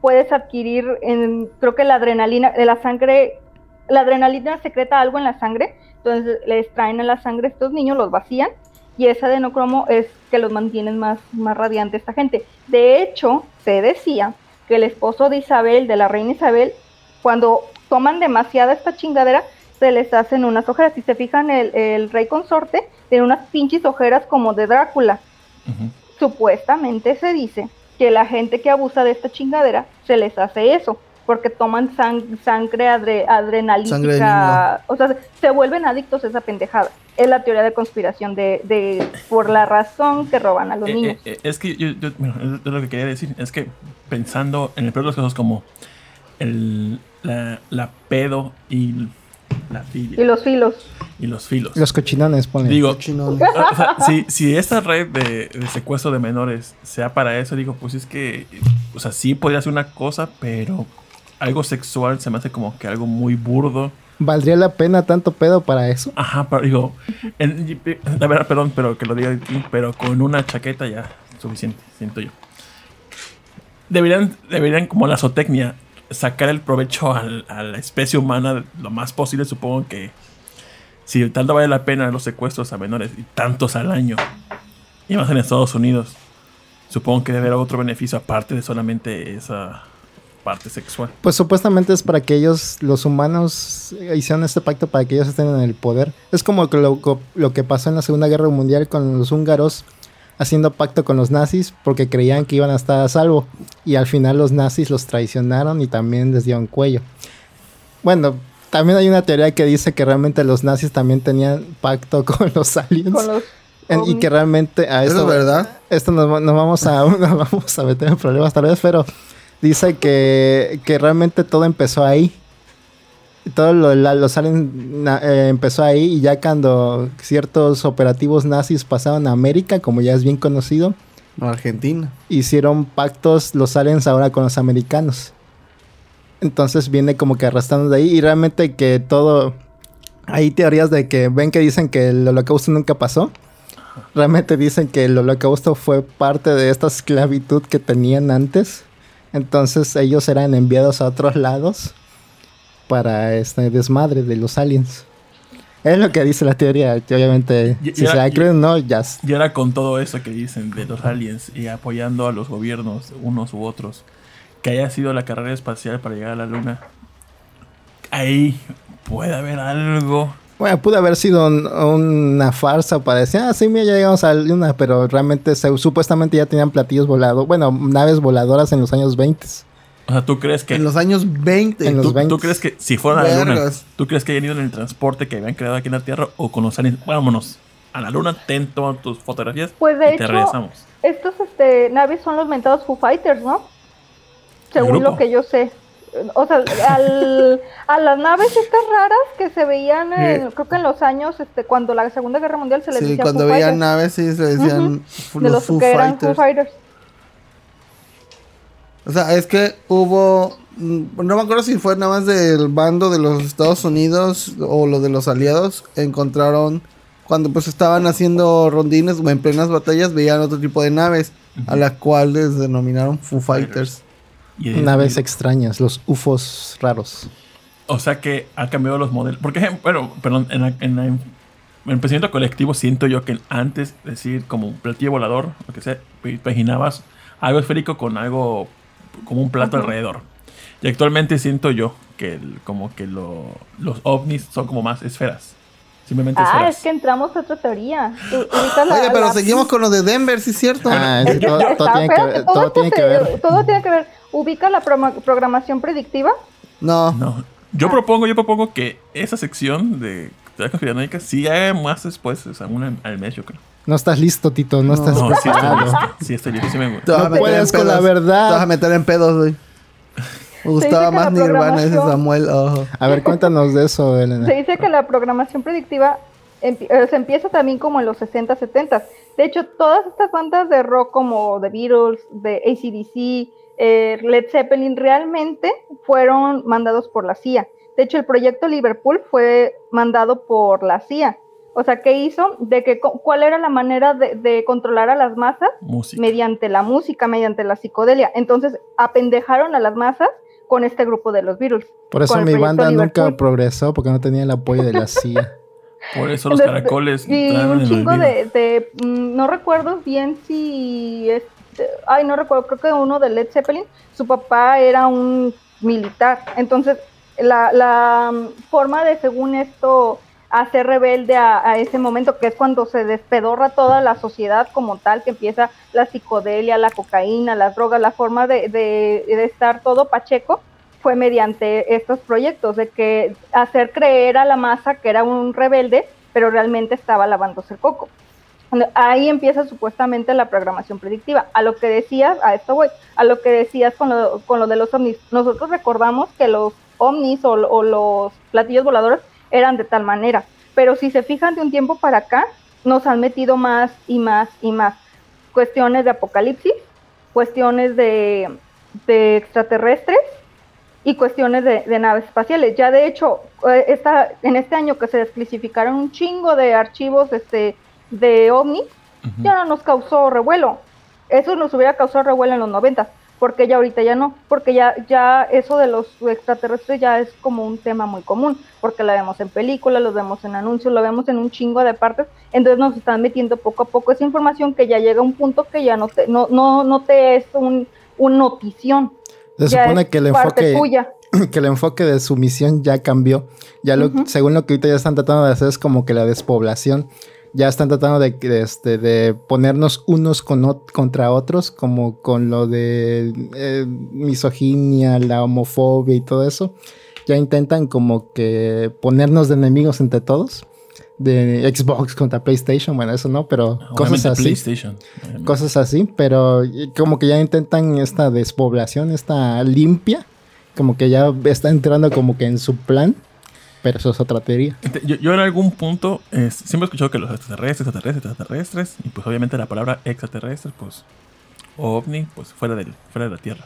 puedes adquirir, en, creo que la adrenalina de la sangre, la adrenalina secreta algo en la sangre, entonces le extraen en la sangre a estos niños, los vacían, y ese adenocromo es que los mantienen más, más radiante esta gente. De hecho, se decía que el esposo de Isabel, de la reina Isabel, cuando toman demasiada esta chingadera, se les hacen unas ojeras. Si se fijan, el, el rey consorte tiene unas pinches ojeras como de Drácula supuestamente se dice que la gente que abusa de esta chingadera se les hace eso, porque toman sang- sangre adre- adrenalítica, Sangre de o sea, se, se vuelven adictos a esa pendejada. Es la teoría de conspiración de, de por la razón que roban a los Eh, niños. eh, eh, es que yo, yo- bueno, es lo que quería decir. Es que pensando en el peor de los casos como el, la, la pedo y la filia y los filos. y los filos. Los cochinones, ponle. Digo, Cochinones. o sea, si, si esta red de, de secuestro de menores sea para eso, digo, pues es que, o sea, sí podría ser una cosa, pero algo sexual se me hace como que algo muy burdo. ¿Valdría la pena tanto pedo para eso? Ajá, pero digo, en- la verdad, perdón, pero que lo diga pero con una chaqueta ya suficiente, siento yo. Deberían, deberían como la zootecnia, sacar el provecho al- a la especie humana lo más posible, supongo que si tanto vale la pena los secuestros a menores y tantos al año, y más en Estados Unidos, supongo que debe haber otro beneficio aparte de solamente esa parte sexual. Pues supuestamente es para que ellos, los humanos, eh, hicieron este pacto para que ellos estén en el poder. Es como que lo, lo que pasó en la Segunda Guerra Mundial con los húngaros haciendo pacto con los nazis porque creían que iban a estar a salvo. Y al final los nazis los traicionaron y también les dieron cuello. Bueno, también hay una teoría que dice que realmente los nazis también tenían pacto con los aliens. Con los En- y que realmente a ¿Eso esto, es verdad? esto nos vamos a nos vamos a meter en problemas tal vez, pero dice que, que realmente todo empezó ahí. Todo lo, la- los aliens eh, empezó ahí y ya cuando ciertos operativos nazis pasaron a América, como ya es bien conocido, Argentina. hicieron pactos los aliens ahora con los americanos. Entonces viene como que arrastrando de ahí y realmente que todo... Hay teorías de que ven que dicen que el holocausto nunca pasó. Realmente dicen que el holocausto fue parte de esta esclavitud que tenían antes. Entonces ellos eran enviados a otros lados para este desmadre de los aliens. Es lo que dice la teoría. Obviamente, Y- si y- se la creen no, ya. Y ahora con todo eso que dicen de los aliens y apoyando a los gobiernos, unos u otros, que haya sido la carrera espacial para llegar a la luna, ahí puede haber algo. Bueno, pudo haber sido un- una farsa para decir, ah, sí, mira, ya llegamos a la luna, pero realmente se- supuestamente ya tenían platillos volados, bueno, naves voladoras en los años 20. O sea, ¿tú crees que... En los años 20. En los ¿tú, 20. tú crees que si fueran a la luna, tú crees que hayan ido en el transporte que habían creado aquí en la Tierra o con los aliens? Vámonos a la luna, ten, toma tus fotografías Pues de y te regresamos. estos este, naves son los mentados Foo Fighters, ¿no? Según lo que yo sé. O sea, al- a las naves estas raras que se veían, en- creo que en los años, este, cuando la Segunda Guerra Mundial se les Sí, decía cuando Foo veían Fighters, naves, sí, se decían fu- de los, los Foo que eran Foo Fighters. Fighters. O sea, es que hubo. mm, No me acuerdo si fue nada más del bando de los Estados Unidos o lo de los aliados. Encontraron. Cuando pues estaban haciendo rondines o en plenas batallas, veían otro tipo de naves. A las cuales denominaron Foo Fighters. Y- Naves y- extrañas, los UFOs raros. O sea que ha cambiado los modelos. Porque, bueno, perdón, en, la- en, la- en el pensamiento colectivo siento yo que antes decir como un platillo volador, lo que sea, imaginabas algo esférico con algo como un plato alrededor. Y actualmente siento yo que el- como que lo- los ovnis son como más esferas. Simplemente Ah, esferas. es que entramos a otra teoría. La- Oye, pero la- seguimos con lo de Denver, ¿sí es cierto? Ah, Es sí, que todo, todo tiene que todo tiene ver. Todo tiene que ver. Ubica la programación predictiva. No. No. Yo Ah. propongo, yo propongo que esa sección de teorías conspiranoicas sí haga más después, o sea, una al mes, yo creo. No estás listo, Tito, no, estás No, sí estoy preparado. listo. Sí estoy listo, sí me gusta. Te vas No a meter puedes en con la pedos. verdad. Te vas a meter en pedos, güey. Me gustaba más Nirvana ese Samuel. ojo. A ver, cuéntanos de eso, Elena. Se dice que la programación predictiva empi- eh, se empieza también como en los 60, 70. De hecho, todas estas bandas de rock como The Beatles, de ACDC, eh, Led Zeppelin, realmente fueron mandados por la CIA. De hecho, el proyecto Liverpool fue mandado por la CIA. O sea, ¿qué hizo? De que, ¿Cuál era la manera de, de controlar a las masas? Música. mediante la música, mediante la psicodelia. Entonces, apendejaron a las masas con este grupo de los Beatles. Por eso mi banda nunca Liverpool. progresó, porque no tenía el apoyo de la CIA. Por eso los Entonces, caracoles Y un chingo de, mm, no recuerdo bien si, este, ay, no recuerdo, creo que uno de Led Zeppelin, su papá era un militar. Entonces, la, la mm, forma de, según esto, hacer rebelde a, a ese momento, que es cuando se despedorra toda la sociedad como tal, que empieza la psicodelia, la cocaína, las drogas, la forma de, de, de estar todo pacheco, fue mediante estos proyectos, de que hacer creer a la masa que era un rebelde, pero realmente estaba lavándose el coco. Ahí empieza supuestamente la programación predictiva. A lo que decías, a esto voy, a lo que decías con lo, con lo de los ovnis. Nosotros recordamos que los ovnis o, los platillos voladores eran de tal manera, pero si se fijan de un tiempo para acá, nos han metido más y más y más. Cuestiones de apocalipsis, cuestiones de, de extraterrestres y cuestiones de, de naves espaciales. Ya de hecho, eh, esta, en este año que se desclasificaron un chingo de archivos este, de ovnis, Ujú. ya no nos causó revuelo. Eso nos hubiera causado revuelo en los 90, porque ya ahorita ya no, porque ya, ya eso de los extraterrestres ya es como un tema muy común, porque lo vemos en películas, lo vemos en anuncios, lo vemos en un chingo de partes, entonces nos están metiendo poco a poco esa información que ya llega a un punto que ya no te, no, no, no te es un, un notición. Se supone que el enfoque, tuya. que el enfoque de su misión ya cambió. Ya lo, según lo que ahorita ya están tratando de hacer es como que la despoblación. Ya están tratando de, de, este, de ponernos unos con ot- contra otros, como con lo de eh, misoginia, la homofobia y todo eso. Ya intentan como que ponernos de enemigos entre todos. De Xbox contra PlayStation, bueno, eso no, pero cosas así PlayStation. cosas así, pero como que ya intentan esta despoblación, esta limpia, como que ya está entrando como que en su plan, pero eso es otra teoría. Este, Yo, yo en algún punto eh, siempre he escuchado que los extraterrestres, extraterrestres, extraterrestres, y pues obviamente la palabra extraterrestre, pues ovni, pues fuera, del, fuera de la Tierra.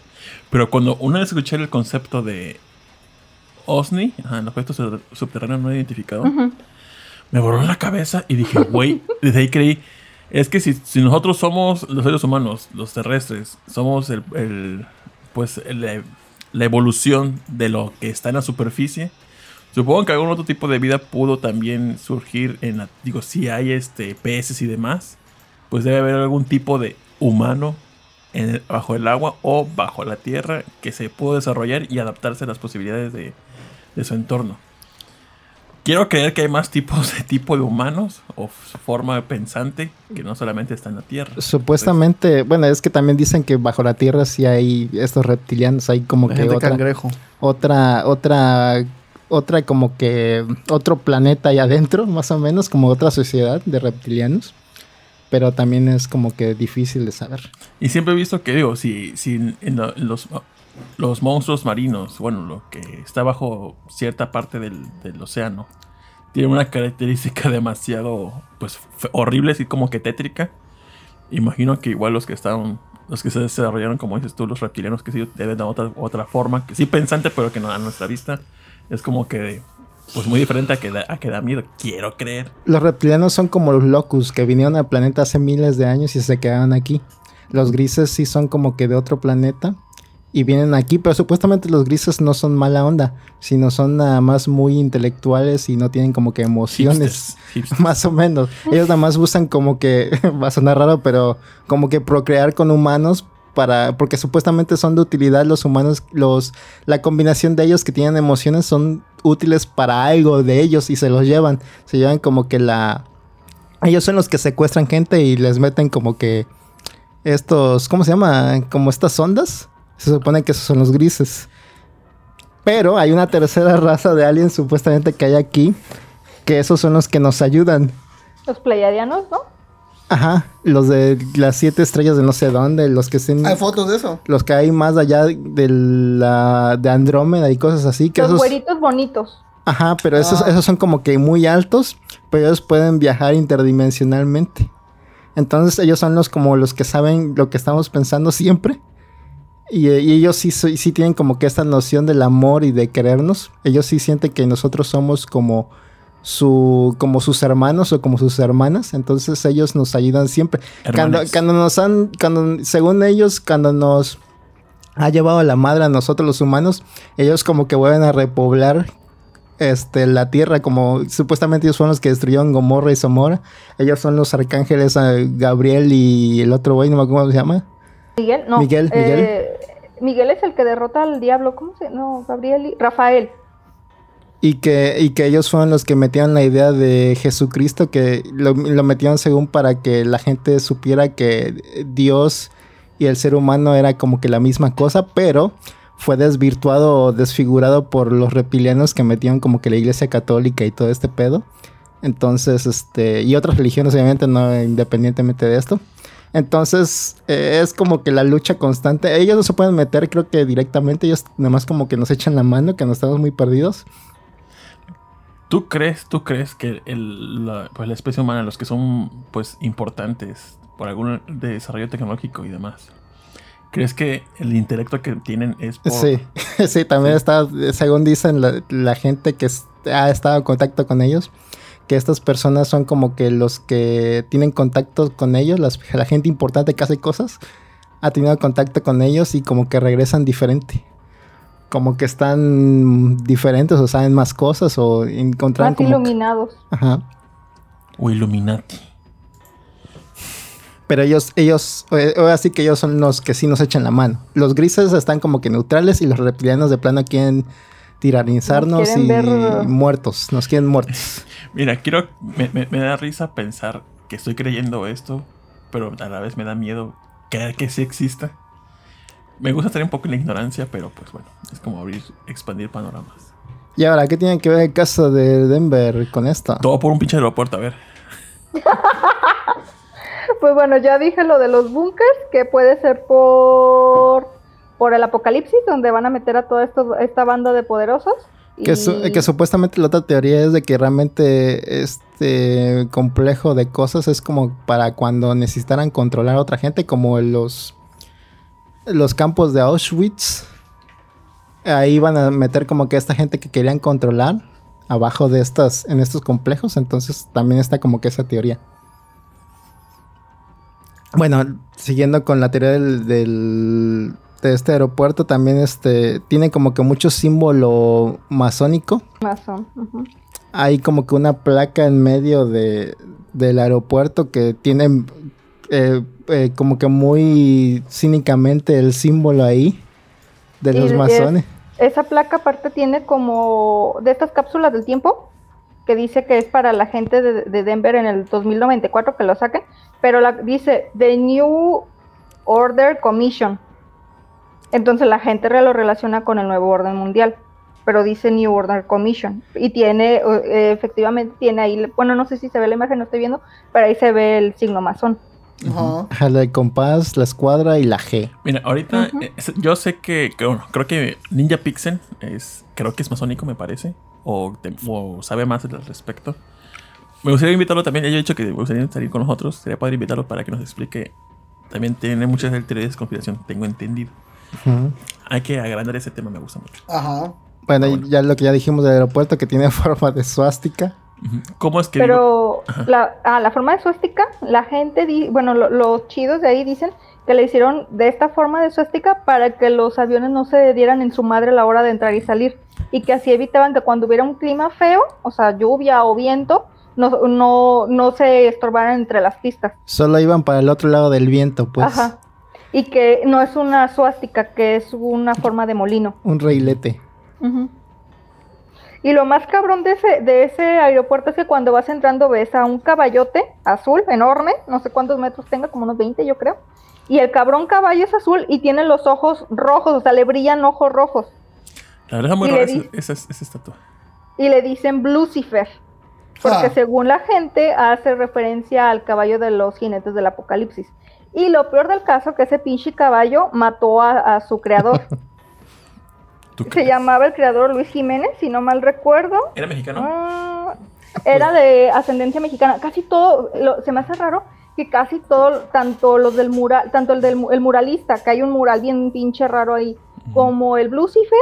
Pero cuando una vez escuché el concepto de OSNI, ajá, el objeto sub- subterráneo no identificado, Ujú. me borró la cabeza y dije, güey, desde ahí creí, es que si, si nosotros somos los seres humanos, los terrestres, somos el, el, pues el- la evolución de lo que está en la superficie, supongo que algún otro tipo de vida pudo también surgir en la, digo, si hay este peces y demás, pues debe haber algún tipo de humano en el- bajo el agua o bajo la tierra que se pudo desarrollar y adaptarse a las posibilidades de, de su entorno. Quiero creer que hay más tipos de tipo de humanos o forma pensante que no solamente está en la Tierra. Supuestamente, bueno, es que también dicen que bajo la tierra sí hay estos reptilianos, hay como que otra, cangrejo. otra, otra, otra como que otro planeta ahí adentro, más o menos, como otra sociedad de reptilianos. Pero también es como que difícil de saber. Y siempre he visto que, digo, si, si en, lo- en los, los monstruos marinos, bueno, lo que está bajo cierta parte del, del océano, tiene una característica demasiado, pues, horrible, así como que tétrica. Imagino que igual los que estaban, los que se desarrollaron, como dices tú, los reptilianos, que sí deben de otra, otra forma, que sí pensante, pero que no a nuestra vista, es como que, pues, muy diferente a que da, a que da miedo. Quiero creer. Los reptilianos son como los locus que vinieron al planeta hace miles de años y se quedaron aquí. Los grises sí son como que de otro planeta y vienen aquí, pero supuestamente los grises no son mala onda, sino son nada más muy intelectuales y no tienen como que emociones. Hipsters, hipsters. Más o menos. Ellos nada más usan como que, va a sonar raro, pero como que procrear con humanos para, porque supuestamente son de utilidad los humanos, los, la combinación de ellos que tienen emociones son útiles para algo de ellos y se los llevan. Se llevan como que la, ellos son los que secuestran gente y les meten como que estos, ¿cómo se llama? Como estas ondas. Se supone que esos son los grises. Pero hay una tercera raza de aliens supuestamente que hay aquí, que esos son los que nos ayudan. Los pleiadianos, ¿no? Ajá, los de las siete estrellas de no sé dónde, los que estén, Hay fotos de eso. los que hay más allá de la de Andrómeda y cosas así, que Los esos güeritos bonitos. Ajá, pero esos, Ah. esos son como que muy altos, pero ellos pueden viajar interdimensionalmente. Entonces ellos son los como los que saben lo que estamos pensando siempre. Y, y ellos sí, sí tienen como que esta noción del amor y de querernos. Ellos sí sienten que nosotros somos como su como sus hermanos o como sus hermanas. Entonces ellos nos ayudan siempre. Cuando, cuando nos han, cuando, según ellos, cuando nos ha llevado la madre a nosotros los humanos, ellos como que vuelven a repoblar este, la tierra, como supuestamente ellos fueron los que destruyeron Gomorra y Somora. Ellos son los arcángeles eh, Gabriel y el otro güey, no me acuerdo cómo se llama. Miguel, no. Miguel, Miguel. eh, Miguel es el que derrota al diablo. ¿Cómo se No, Gabriel y. Rafael. Y que, y que ellos fueron los que metieron la idea de Jesucristo, que lo, lo metieron según para que la gente supiera que Dios y el ser humano era como que la misma cosa, pero fue desvirtuado o desfigurado por los reptilianos que metieron como que la iglesia católica y todo este pedo. Entonces, este, y otras religiones obviamente no independientemente de esto. Entonces, eh, es como que la lucha constante. Ellos no se pueden meter, creo que directamente, ellos nada más como que nos echan la mano, que nos estamos muy perdidos. ¿Tú crees, tú crees que el, la, pues, la especie humana, los que son pues importantes por algún desarrollo tecnológico y demás, crees que el intelecto que tienen es por... Sí, sí, también Sí. está, según dicen la, la gente que ha estado en contacto con ellos, que estas personas son como que los que tienen contacto con ellos, las- la gente importante que hace cosas, ha tenido contacto con ellos y como que regresan diferente. Como que están diferentes o saben más cosas o encontraron Más como... que- iluminados. Ajá. O Illuminati. Pero ellos, ellos, eh, ahora sí que ellos son los que sí nos echan la mano. Los grises están como que neutrales y los reptilianos de plano quieren tiranizarnos quieren y ver- muertos, nos quieren muertos. Mira, quiero... Me, me- me da risa pensar que estoy creyendo esto, pero a la vez me da miedo creer que sí exista. Me gusta estar un poco en la ignorancia, pero pues bueno, es como abrir, expandir panoramas. Y ahora, ¿qué tiene que ver el caso de Denver con esto? Todo por un pinche aeropuerto, a ver. Pues bueno, ya dije lo de los bunkers, que puede ser por, por el apocalipsis, donde van a meter a toda esto- esta banda de poderosos. Que, su- y- que supuestamente la otra teoría es de que realmente este complejo de cosas es como para cuando necesitaran controlar a otra gente, como los, los campos de Auschwitz. Ahí van a meter como que esta gente que querían controlar abajo de estas, en estos complejos. Entonces también está como que esa teoría. Bueno, siguiendo con la teoría del, del- de este aeropuerto, también este tiene como que mucho símbolo masónico. Masón. Hay como que una placa en medio de, del aeropuerto que tiene eh, eh, como que muy cínicamente el símbolo ahí de Y los es- masones. Esa placa aparte tiene como de estas cápsulas del tiempo, que dice que es para la gente de, de Denver en el 2094 que lo saquen, pero la, dice The New Order Commission. Entonces la gente lo relaciona con el nuevo orden mundial, pero dice New Order Commission. Y tiene, eh, efectivamente, tiene ahí, bueno, no sé si se ve la imagen, no estoy viendo, pero ahí se ve el signo masón. Ajá. Ajá, La de compás, la escuadra y la G. Mira, ahorita eh, es- yo sé que, que, bueno, creo que Ninja Pixel es, creo que es masónico, me parece, o, te- o sabe más al respecto. Me gustaría invitarlo también, ya he dicho que me gustaría salir con nosotros, sería poder invitarlo para que nos explique. También tiene muchas teorías de conspiración, tengo entendido. Hay que agrandar ese tema, me gusta mucho. Ajá. Bueno, bueno. ya lo que ya dijimos del aeropuerto que tiene forma de suástica. ¿Cómo es que digo- Pero la, ah, la forma de suástica, la gente, di- bueno, lo- los chidos de ahí dicen que le hicieron de esta forma de suástica para que los aviones no se dieran en su madre a la hora de entrar y salir. Y que así evitaban que cuando hubiera un clima feo, o sea, lluvia o viento, no, no, no se estorbaran entre las pistas. Solo iban para el otro lado del viento, pues. Ajá. Y que no es una suástica, que es una forma de molino. Un reilete. Ujú. Y lo más cabrón de ese, de ese aeropuerto es que cuando vas entrando ves a un caballote azul enorme, no sé cuántos metros tenga, como unos 20 yo creo. Y el cabrón caballo es azul y tiene los ojos rojos, o sea, le brillan ojos rojos. La verdad es muy Y rara esa estatua. y le dicen Lucifer. Porque Ah. según la gente hace referencia al caballo de los jinetes del apocalipsis. Y lo peor del caso que ese pinche caballo mató a, a su creador. ¿Tú Se llamaba el creador Luis Jiménez, si no mal recuerdo. ¿Era mexicano? Ah, era de ascendencia mexicana. Casi todo, lo- se me hace raro que casi todo, tanto los del mural, tanto el del mu- el muralista, que hay un mural bien pinche raro ahí, como el Lucifer,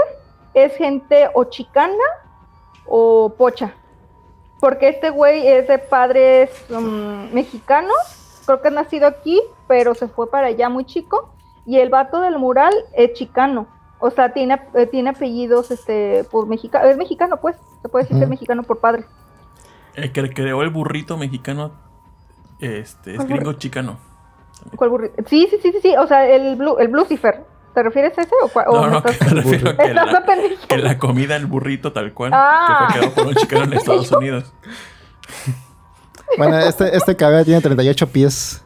es gente o chicana o pocha. Porque este güey es de padres mm, mexicanos, creo que ha nacido aquí, pero se fue para allá muy chico. Y el vato del mural es chicano. O sea, tiene, eh, tiene apellidos, este, pues mexicano, es mexicano, pues, se puede decir que es mexicano por padre. El que creó el burrito mexicano este, es ¿Cuál gringo chicano. ¿Cuál burrito? Sí, sí, sí, sí, sí, o sea, el, Blu- el Lucifer. ¿Te refieres a ese o cuál? No, no, que estás- me refiero a que Estás la, aprendiendo. que la comida, el burrito tal cual, Ah. que fue creado por un chicano en Estados Unidos. Bueno, este, este caballo tiene 38 pies.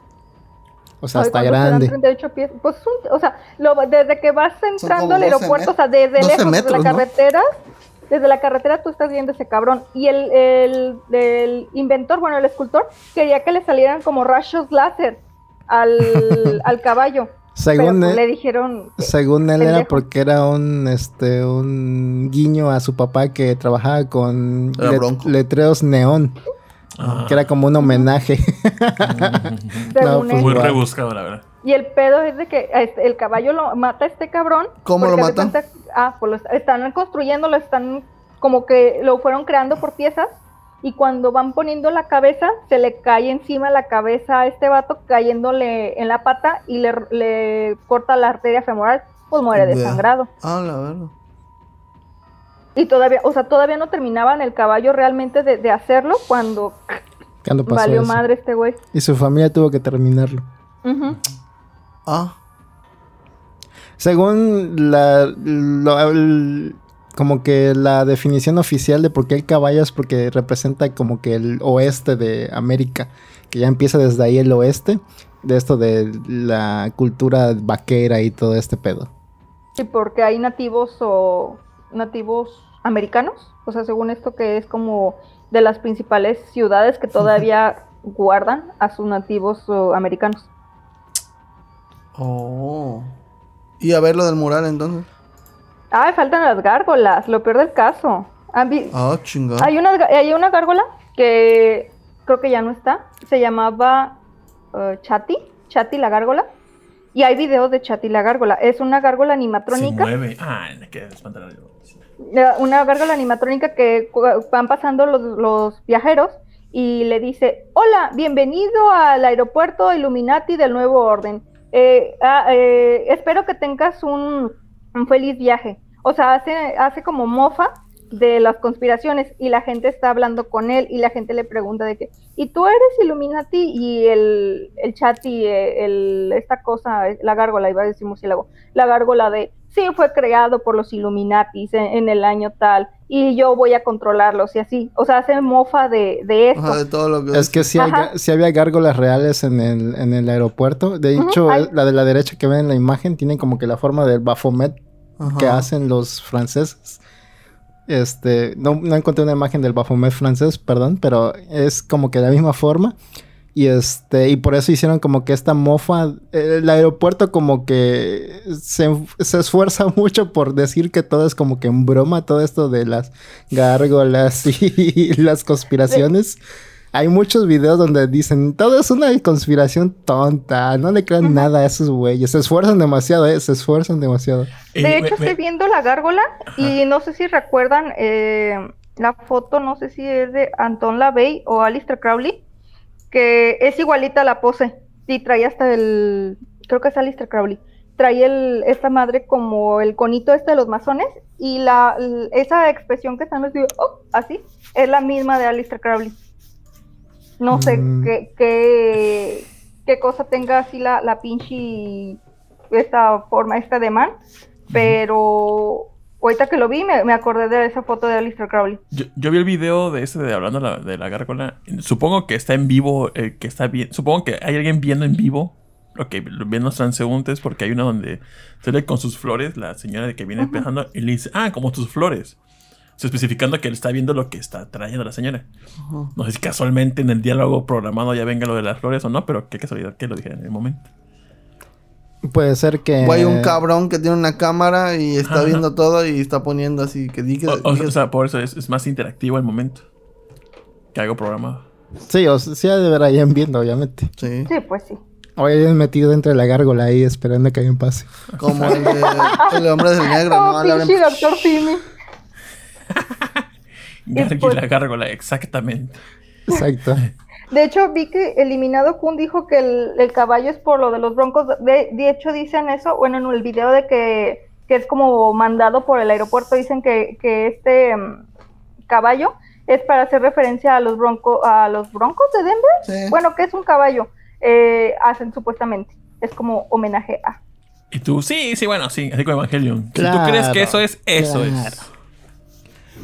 O sea, Ay, está grande. 38 pies. Pues, un- o sea, lo- desde que vas entrando al 12 aeropuerto, o sea, desde 12 lejos, metros, desde la ¿no? carretera, desde la carretera tú estás viendo ese cabrón. Y el, el, el inventor, bueno, el escultor, quería que le salieran como rayos láser al, al caballo. Según pero pues, él- le dijeron... Según él era porque era un este un guiño a su papá que trabajaba con let- letreros neón, Ah, que era como un homenaje. según pues, muy igual. rebuscado, la verdad. Y el pedo es de que este, el caballo lo mata a este cabrón. ¿Cómo lo porque haz de mata? cuenta- ah, pues lo están construyendo, lo están como que lo fueron creando por piezas. Y cuando van poniendo la cabeza, se le cae encima la cabeza a este vato, cayéndole en la pata y le, le corta la arteria femoral, pues muere Ya. desangrado. Ah, la verdad. Y todavía, o sea, todavía no terminaban el caballo realmente de, de hacerlo cuando Cuando pasó valió eso. madre este güey. Y su familia tuvo que terminarlo. Ujú. Ah, Según la el- como que la definición oficial de por qué el caballo es porque representa como que el oeste de América, que ya empieza desde ahí el oeste, de esto de la cultura vaquera y todo este pedo. Sí, porque hay nativos o nativos americanos, o sea, según esto que es como de las principales ciudades que todavía guardan a sus nativos americanos. oh. Y a ver lo del mural entonces. Ah, faltan las gárgolas, lo peor del caso. ¿Han vi- Ah, chingada. Hay una, hay una gárgola que creo que ya no está, se llamaba eh, Chati, Chati la gárgola, y hay videos de Chati la gárgola. Es una gárgola Se animatrónica. mueve. Ah, espantado. Eh, una gárgola animatrónica que van pasando los, los viajeros y le dice, hola, bienvenido al aeropuerto Illuminati del Nuevo Orden. Eh, ah, eh, espero que tengas un, un feliz viaje. O sea, hace, hace como mofa de las conspiraciones y la gente está hablando con él y la gente le pregunta de que, ¿y tú eres Illuminati? Y el, el chat y eh, el, esta cosa, la gárgola, iba a decir murciélago, la gárgola de, sí, fue creado por los Illuminatis en, en el año tal y yo voy a controlarlos y así. O sea, hace mofa de, de esto. Ajá, de todo lo que Es que sí, hay sí había gárgolas reales en el, en el aeropuerto. De hecho, la de la derecha que ven en la imagen tiene como que la forma del Baphomet Ajá. que hacen los franceses. Este, no, no encontré una imagen del Baphomet francés, perdón, pero es como que la misma forma. Y este, y por eso hicieron como que esta mofa. El aeropuerto como que se, se esfuerza mucho por decir que todo es como que en broma, todo esto de las gárgolas y las conspiraciones. Hay muchos videos donde dicen, todo es una conspiración tonta, no le crean nada a esos güeyes. Se esfuerzan demasiado, eh, se esfuerzan demasiado. Eh, De me- hecho, estoy viendo la gárgola y no sé si recuerdan eh, la foto, no sé si es de Anton LaVey o Alistair Crowley, que es igualita a la pose. Y trae hasta el, creo que es Alistair Crowley, trae el, esta madre como el conito este de los masones y la, esa expresión que están los oh, así, es la misma de Alistair Crowley. No sé Mm. qué, qué, qué cosa tenga así la, la pinche esta forma, esta de man, pero ahorita que lo vi me, me acordé de esa foto de Alistair Crowley. Yo, yo vi el video de ese de hablando la- de la gárgola. Supongo que está en vivo, eh, que está bien. Supongo que hay alguien viendo en vivo Ok, ven los transeúntes porque hay una donde sale con sus flores, la señora de que viene empezando y le dice, ah, como tus flores. O sea, especificando que él está viendo lo que está trayendo la señora. No sé si casualmente en el diálogo programado ya venga lo de las flores o no, pero qué casualidad que lo dije en el momento. Puede ser que. O hay un cabrón que tiene una cámara y está Ajá. viendo todo y está poniendo así que diga. O, o- sea, por eso es, es más interactivo el momento que algo programado. Sí, o sea, sí de ver ahí en viendo, obviamente. Sí. Sí, pues sí. O hayan metido dentro de la gárgola ahí esperando que alguien pase. Como el, de, el hombre del negro, ¿no? Abren- pinche doctor Simi. Gargila, pues- gárgola, exactamente. Exacto. De hecho, vi que Eliminado Kun dijo que el, el caballo es por lo de los broncos. De, de hecho, dicen eso, bueno, en el video de que, que es como mandado por el aeropuerto, dicen que, que este mm, caballo es para hacer referencia a los broncos, a los broncos de Denver. Sí. Bueno, que es un caballo, eh, hacen supuestamente. Es como homenaje a. Y tú, sí, sí, bueno, sí, así como Evangelion. si tú crees que eso es, eso claro. es.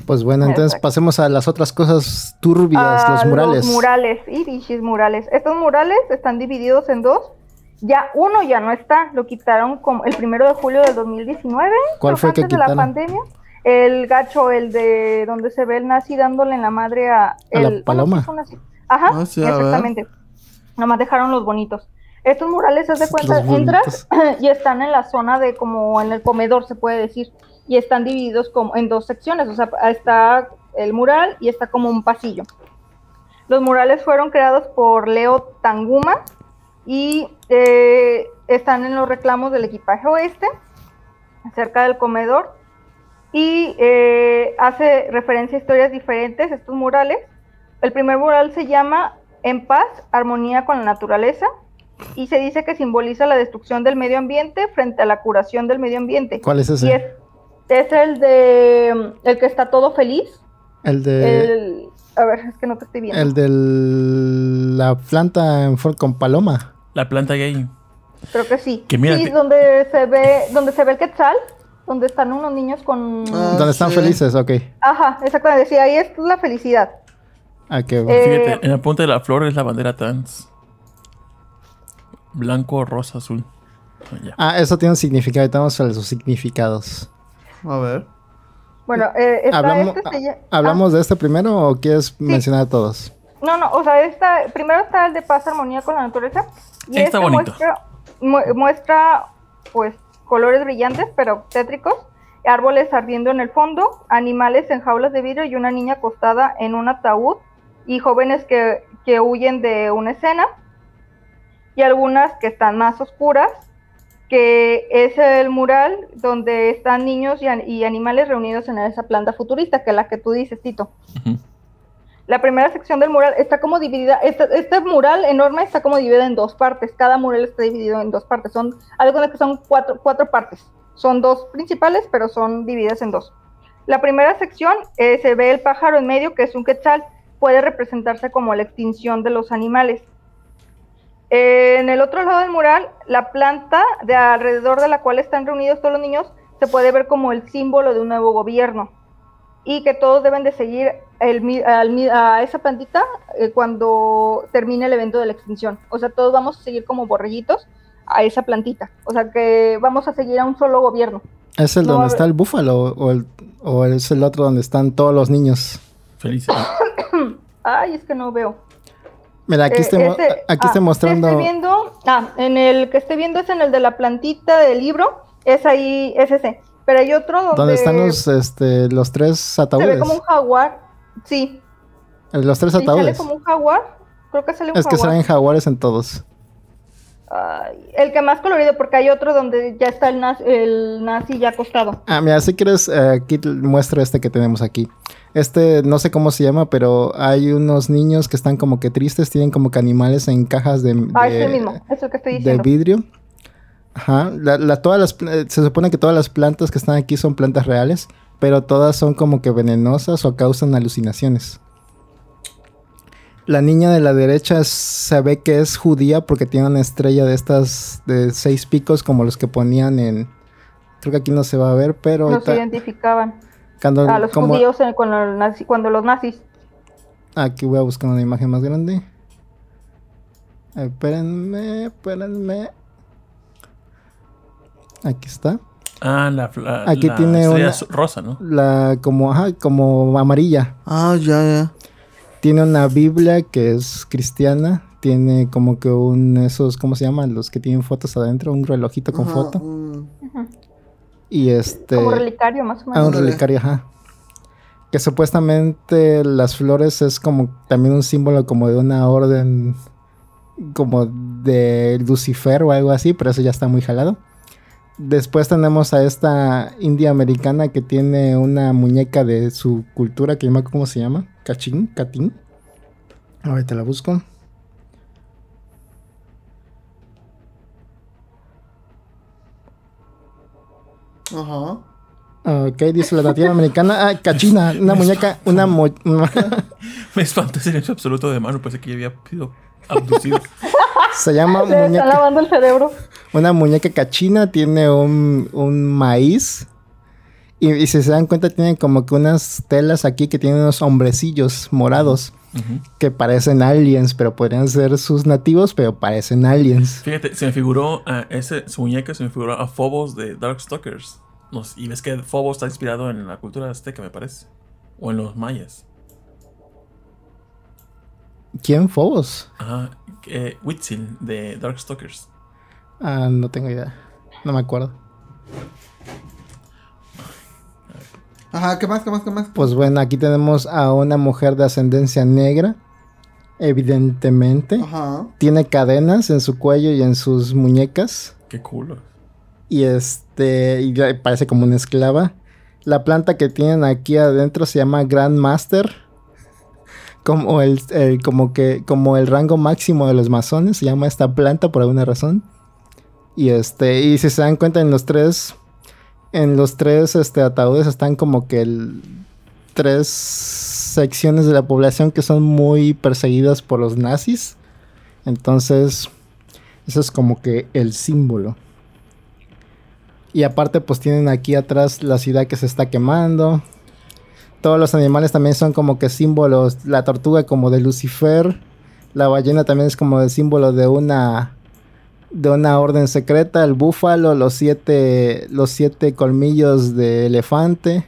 Pues bueno, entonces Exacto. pasemos a las otras cosas turbias, los murales. Los murales, y bichis murales. Estos murales están divididos en dos. Ya uno ya no está, lo quitaron como el primero de julio del 2019. ¿Cuál fue el que antes de la pandemia. El gacho, el de donde se ve el nazi dándole en la madre a, ¿A la el, paloma? sí. Ajá, Ah, sí, exactamente. Nomás dejaron los bonitos. Estos murales, haz de cuenta, entras y están en la zona de como en el comedor, se puede decir. Y están divididos como en dos secciones. O sea, está el mural y está como un pasillo. Los murales fueron creados por Leo Tanguma y eh, están en los reclamos del equipaje oeste, cerca del comedor. Y eh, hace referencia a historias diferentes, estos murales. El primer mural se llama En paz, armonía con la naturaleza. Y se dice que simboliza la destrucción del medio ambiente frente a la curación del medio ambiente. ¿Cuál es Y ese? es, es el de el que está todo feliz. El de. El, a ver, es que no te estoy viendo. El de la planta en con paloma. La planta gay. Creo que sí. Que mira, sí, te- donde se ve, donde se ve el quetzal, donde están unos niños con Ah, donde están sí. felices, ok. Ajá, exactamente. Sí, ahí es la felicidad. Ah, qué- Eh, Fíjate, en la punta de la flor es la bandera trans. Blanco, rosa, azul. Ah. Ah, eso tiene un significado. Estamos a sus significados. A ver. Bueno, eh, ¿Hablamos, este, se ¿hablamos de este primero o quieres mencionar a todos? Ah, no, no, o sea, esta, primero está el de paz, armonía con la naturaleza. Y Está este bonito. Muestra, mu- muestra, pues, colores brillantes, pero tétricos. Árboles ardiendo en el fondo, animales en jaulas de vidrio y una niña acostada en un ataúd y jóvenes que, que huyen de una escena. Y algunas que están más oscuras, que es el mural donde están niños y, an- y animales reunidos en esa planta futurista, que es la que tú dices, Tito. La primera sección del mural está como dividida, este, este mural enorme está como dividido en dos partes, cada mural está dividido en dos partes, son, algo de que son cuatro, cuatro partes, son dos principales, pero son divididas en dos. La primera sección eh, se ve el pájaro en medio, que es un quetzal, puede representarse como la extinción de los animales. En el otro lado del mural, la planta de alrededor de la cual están reunidos todos los niños se puede ver como el símbolo de un nuevo gobierno y que todos deben de seguir el al a esa plantita eh, cuando termine el evento de la extinción. O sea, todos vamos a seguir como borreguitos a esa plantita. O sea, que vamos a seguir a un solo gobierno. ¿Es el No, donde está el búfalo o, el, o es el otro donde están todos los niños? Feliz. Ay, es que no veo. Mira, aquí, Eh, estoy, ese- aquí ah, estoy mostrando. Estoy viendo, ah, en el que estoy viendo es en el de la plantita del libro. Es ahí, es ese. Pero hay otro donde, Donde están los, este, los tres se ve ataúdes. como un jaguar. Sí, Los tres sí sale ataúdes. como un jaguar. Creo que sale un Es que jaguar. salen jaguares en todos. El que más colorido, porque hay otro donde ya está el nazi, el nazi ya acostado. Ah, mira, si quieres, eh, aquí muestro este que tenemos aquí. Este, no sé cómo se llama, pero hay unos niños que están como que tristes, tienen como que animales en cajas de, Ah, de- es el mismo, es el que estoy de diciendo. vidrio. Ajá. La, la- todas las, eh, se supone que todas las plantas que están aquí son plantas reales, pero todas son como que venenosas o causan alucinaciones. La niña de la derecha se ve que es judía porque tiene una estrella de estas de seis picos como los que ponían en... Creo que aquí no se va a ver, pero Nos ahorita- identificaban cuando, a los como- judíos en- los cuando los nazis. Aquí voy a buscar una imagen más grande. Espérenme, espérenme. Aquí está. Ah, la, la Aquí la tiene una- rosa, ¿no? La como, ajá, como amarilla. Ah, ya, ya. Tiene una Biblia que es cristiana. Tiene como que un esos, ¿cómo se llaman? Los que tienen fotos adentro, un relojito con Ajá, foto. Y este. Como relicario, más o Ah, menos. un Ándale. relicario, ajá. Que supuestamente las flores es como también un símbolo como de una orden como de Lucifer o algo así, pero eso ya está muy jalado. Después tenemos a esta india americana que tiene una muñeca de su cultura que acuerdo cómo se llama, Cachín, Catín. Ahorita la busco. Ajá. Ok, dice la nativa americana. Ah, cachina, una muñeca, una mo- Me espantó el silencio absoluto de mano. Pensé que ya había sido abducido. se llama Le muñeca. lavando el cerebro. Una muñeca cachina tiene un, un maíz. Y, y si se dan cuenta, tiene como que unas telas aquí que tienen unos hombrecillos morados Que parecen aliens, pero podrían ser sus nativos, pero parecen aliens. Fíjate, se me figuró a ese, su muñeca, se me figuró a Phobos de Darkstalkers. Nos- y ves que Phobos está inspirado en la cultura azteca, me parece. O en los mayas. ¿Quién? Fobos. Ajá. Eh, Huitzil de Darkstalkers. Ah, no tengo idea. No me acuerdo. Ajá, ¿qué más, qué más, qué más? Pues bueno, aquí tenemos a una mujer de ascendencia negra. Evidentemente. Ajá. Tiene cadenas en su cuello y en sus muñecas. Qué culo. Y este, y ya parece como una esclava. La planta que tienen aquí adentro se llama Grandmaster. Como el, el- como que, como el rango máximo de los masones, se llama esta planta por alguna razón. Y este, y si se dan cuenta en los tres, en los tres este, ataúdes están como que tres secciones de la población que son muy perseguidas por los nazis. Entonces, eso es como que el símbolo. Y aparte, pues tienen aquí atrás la ciudad que se está quemando. Todos los animales también son como que símbolos. La tortuga como de Lucifer. La ballena también es como el símbolo de una de una orden secreta. El búfalo, los siete los siete colmillos de elefante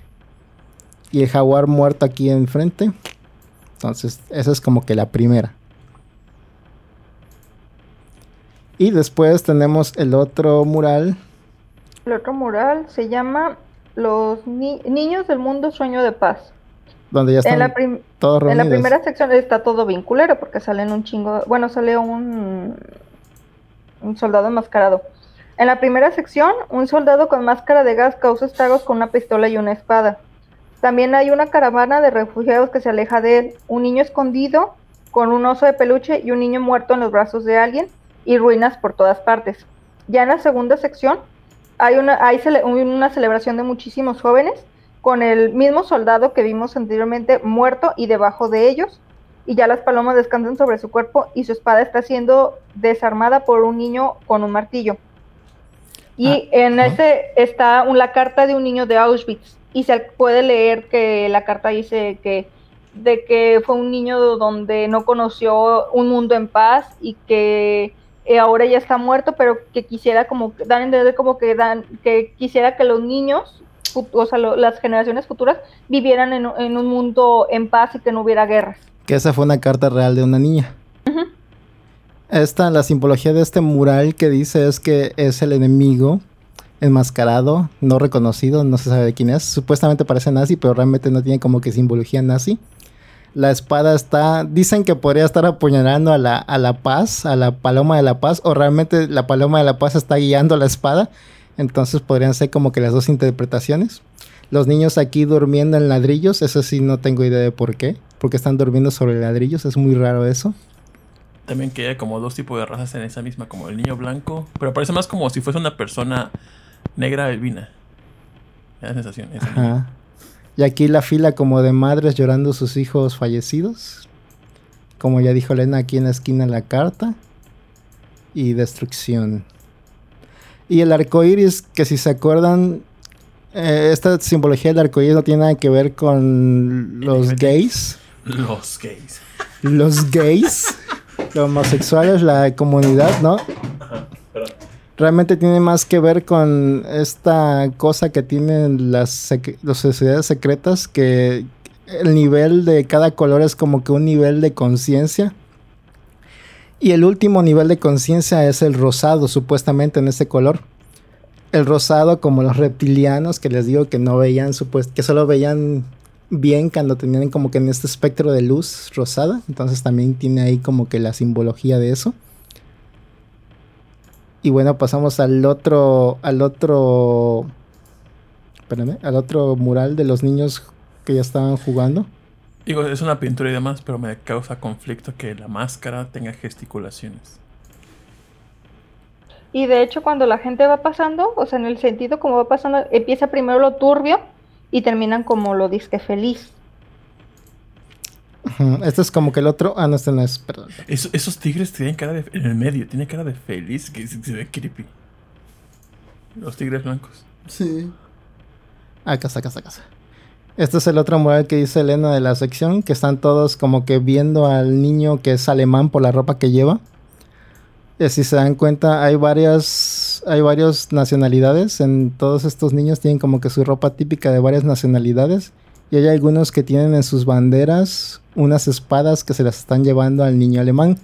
y el jaguar muerto aquí enfrente. Entonces, esa es como que la primera. Y después tenemos el otro mural El otro mural se llama Los Ni- Niños del Mundo Sueño de Paz. donde ya están En la, en la primera sección está todo vinculero porque salen un chingo. Bueno, sale un, un soldado enmascarado. En la primera sección, un soldado con máscara de gas causa estragos con una pistola y una espada. También hay una caravana de refugiados que se aleja de él, un niño escondido con un oso de peluche y un niño muerto en los brazos de alguien y ruinas por todas partes. Ya en la segunda sección hay una, una celebración de muchísimos jóvenes con el mismo soldado que vimos anteriormente muerto y debajo de ellos y ya las palomas descansan sobre su cuerpo y su espada está siendo desarmada por un niño con un martillo. Y Ah, en ese está un- la carta de un niño de Auschwitz y se puede leer que la carta dice que de que fue un niño donde no conoció un mundo en paz y que eh, ahora ya está muerto, pero que quisiera como dan a entender como que dan que quisiera que los niños, o sea, lo- las generaciones futuras vivieran en, en un mundo en paz y que no hubiera guerras. Que esa fue una carta real de una niña. Esta, la simbología de este mural que dice es que es el enemigo enmascarado, no reconocido, no se sabe de quién es. Supuestamente parece nazi, pero realmente no tiene como que simbología nazi. La espada está, dicen que podría estar apuñalando a la, a la paz, a la paloma de la paz, o realmente la paloma de la paz está guiando la espada. Entonces podrían ser como que las dos interpretaciones. Los niños aquí durmiendo en ladrillos, eso sí no tengo idea de por qué. Porque están durmiendo sobre ladrillos, es muy raro eso. También que hay como dos tipos de razas en esa misma, como el niño blanco. Pero parece más como si fuese una persona negra albina. Me da la sensación. niño. Ajá. Y aquí la fila como de madres llorando sus hijos fallecidos. Como ya dijo Elena aquí en la esquina la carta. Y destrucción. Y el arco iris, que si se acuerdan, eh, esta simbología del arco iris no tiene nada que ver con los gays. Los gays. Los gays, los homosexuales, la comunidad, ¿no? realmente tiene más que ver con esta cosa que tienen las, las sociedades secretas, que el nivel de cada color es como que un nivel de conciencia. Y el último nivel de conciencia es el rosado, supuestamente en ese color. El rosado, como los reptilianos, que les digo que no veían, que solo veían bien cuando tenían como que en este espectro de luz rosada. Entonces también tiene ahí como que la simbología de eso. Y bueno, pasamos al otro, al otro, espérame, al otro mural de los niños que ya estaban jugando. Digo, es una pintura y demás, pero me causa conflicto que la máscara tenga gesticulaciones. Y de hecho, cuando la gente va pasando, o sea, en el sentido como va pasando, empieza primero lo turbio y terminan como lo disque feliz. Este es como que el otro, ah, no, este no es, perdón. Eso- esos tigres tienen cara de. En el medio, tiene cara de feliz, que se, se ve creepy. Los tigres blancos. Sí. Acá está, acá está, acá está. Este es el otro mural que dice Elena de la sección, que están todos como que viendo al niño que es alemán por la ropa que lleva. Y si se dan cuenta, hay varias, hay varias nacionalidades. En todos estos niños tienen como que su ropa típica de varias nacionalidades. Y hay algunos que tienen en sus banderas unas espadas que se las están llevando al niño alemán.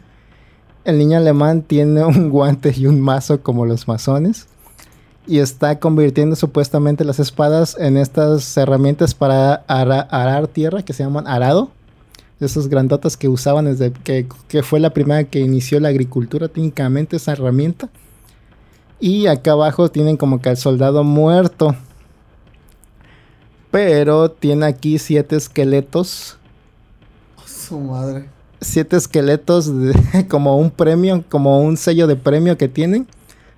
El niño alemán tiene un guante y un mazo como los masones y está convirtiendo supuestamente las espadas en estas herramientas para ara- arar tierra que se llaman arado. Esas grandotas que usaban desde que, que fue la primera que inició la agricultura técnicamente esa herramienta. Y acá abajo tienen como que al soldado muerto. Pero tiene aquí siete esqueletos. Su madre. Siete esqueletos de- como un premio, como un sello de premio que tienen.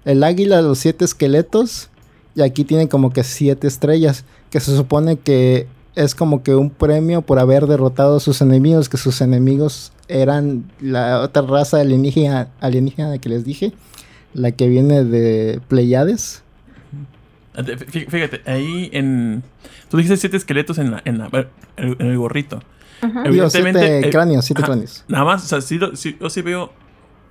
El águila, los siete esqueletos. Y aquí tienen como que siete estrellas. Que se supone que es como que un premio por haber derrotado a sus enemigos. Que sus enemigos eran la otra raza alienígena, alienígena que les dije. La que viene de Pleiades. Fí- Fíjate, ahí en. Tú dijiste siete esqueletos en, la, en, la- en el gorrito. Ajá. Digo, siete eh, cráneos, siete ajá, cráneos. Nada más, o sea, sí, sí- yo sí veo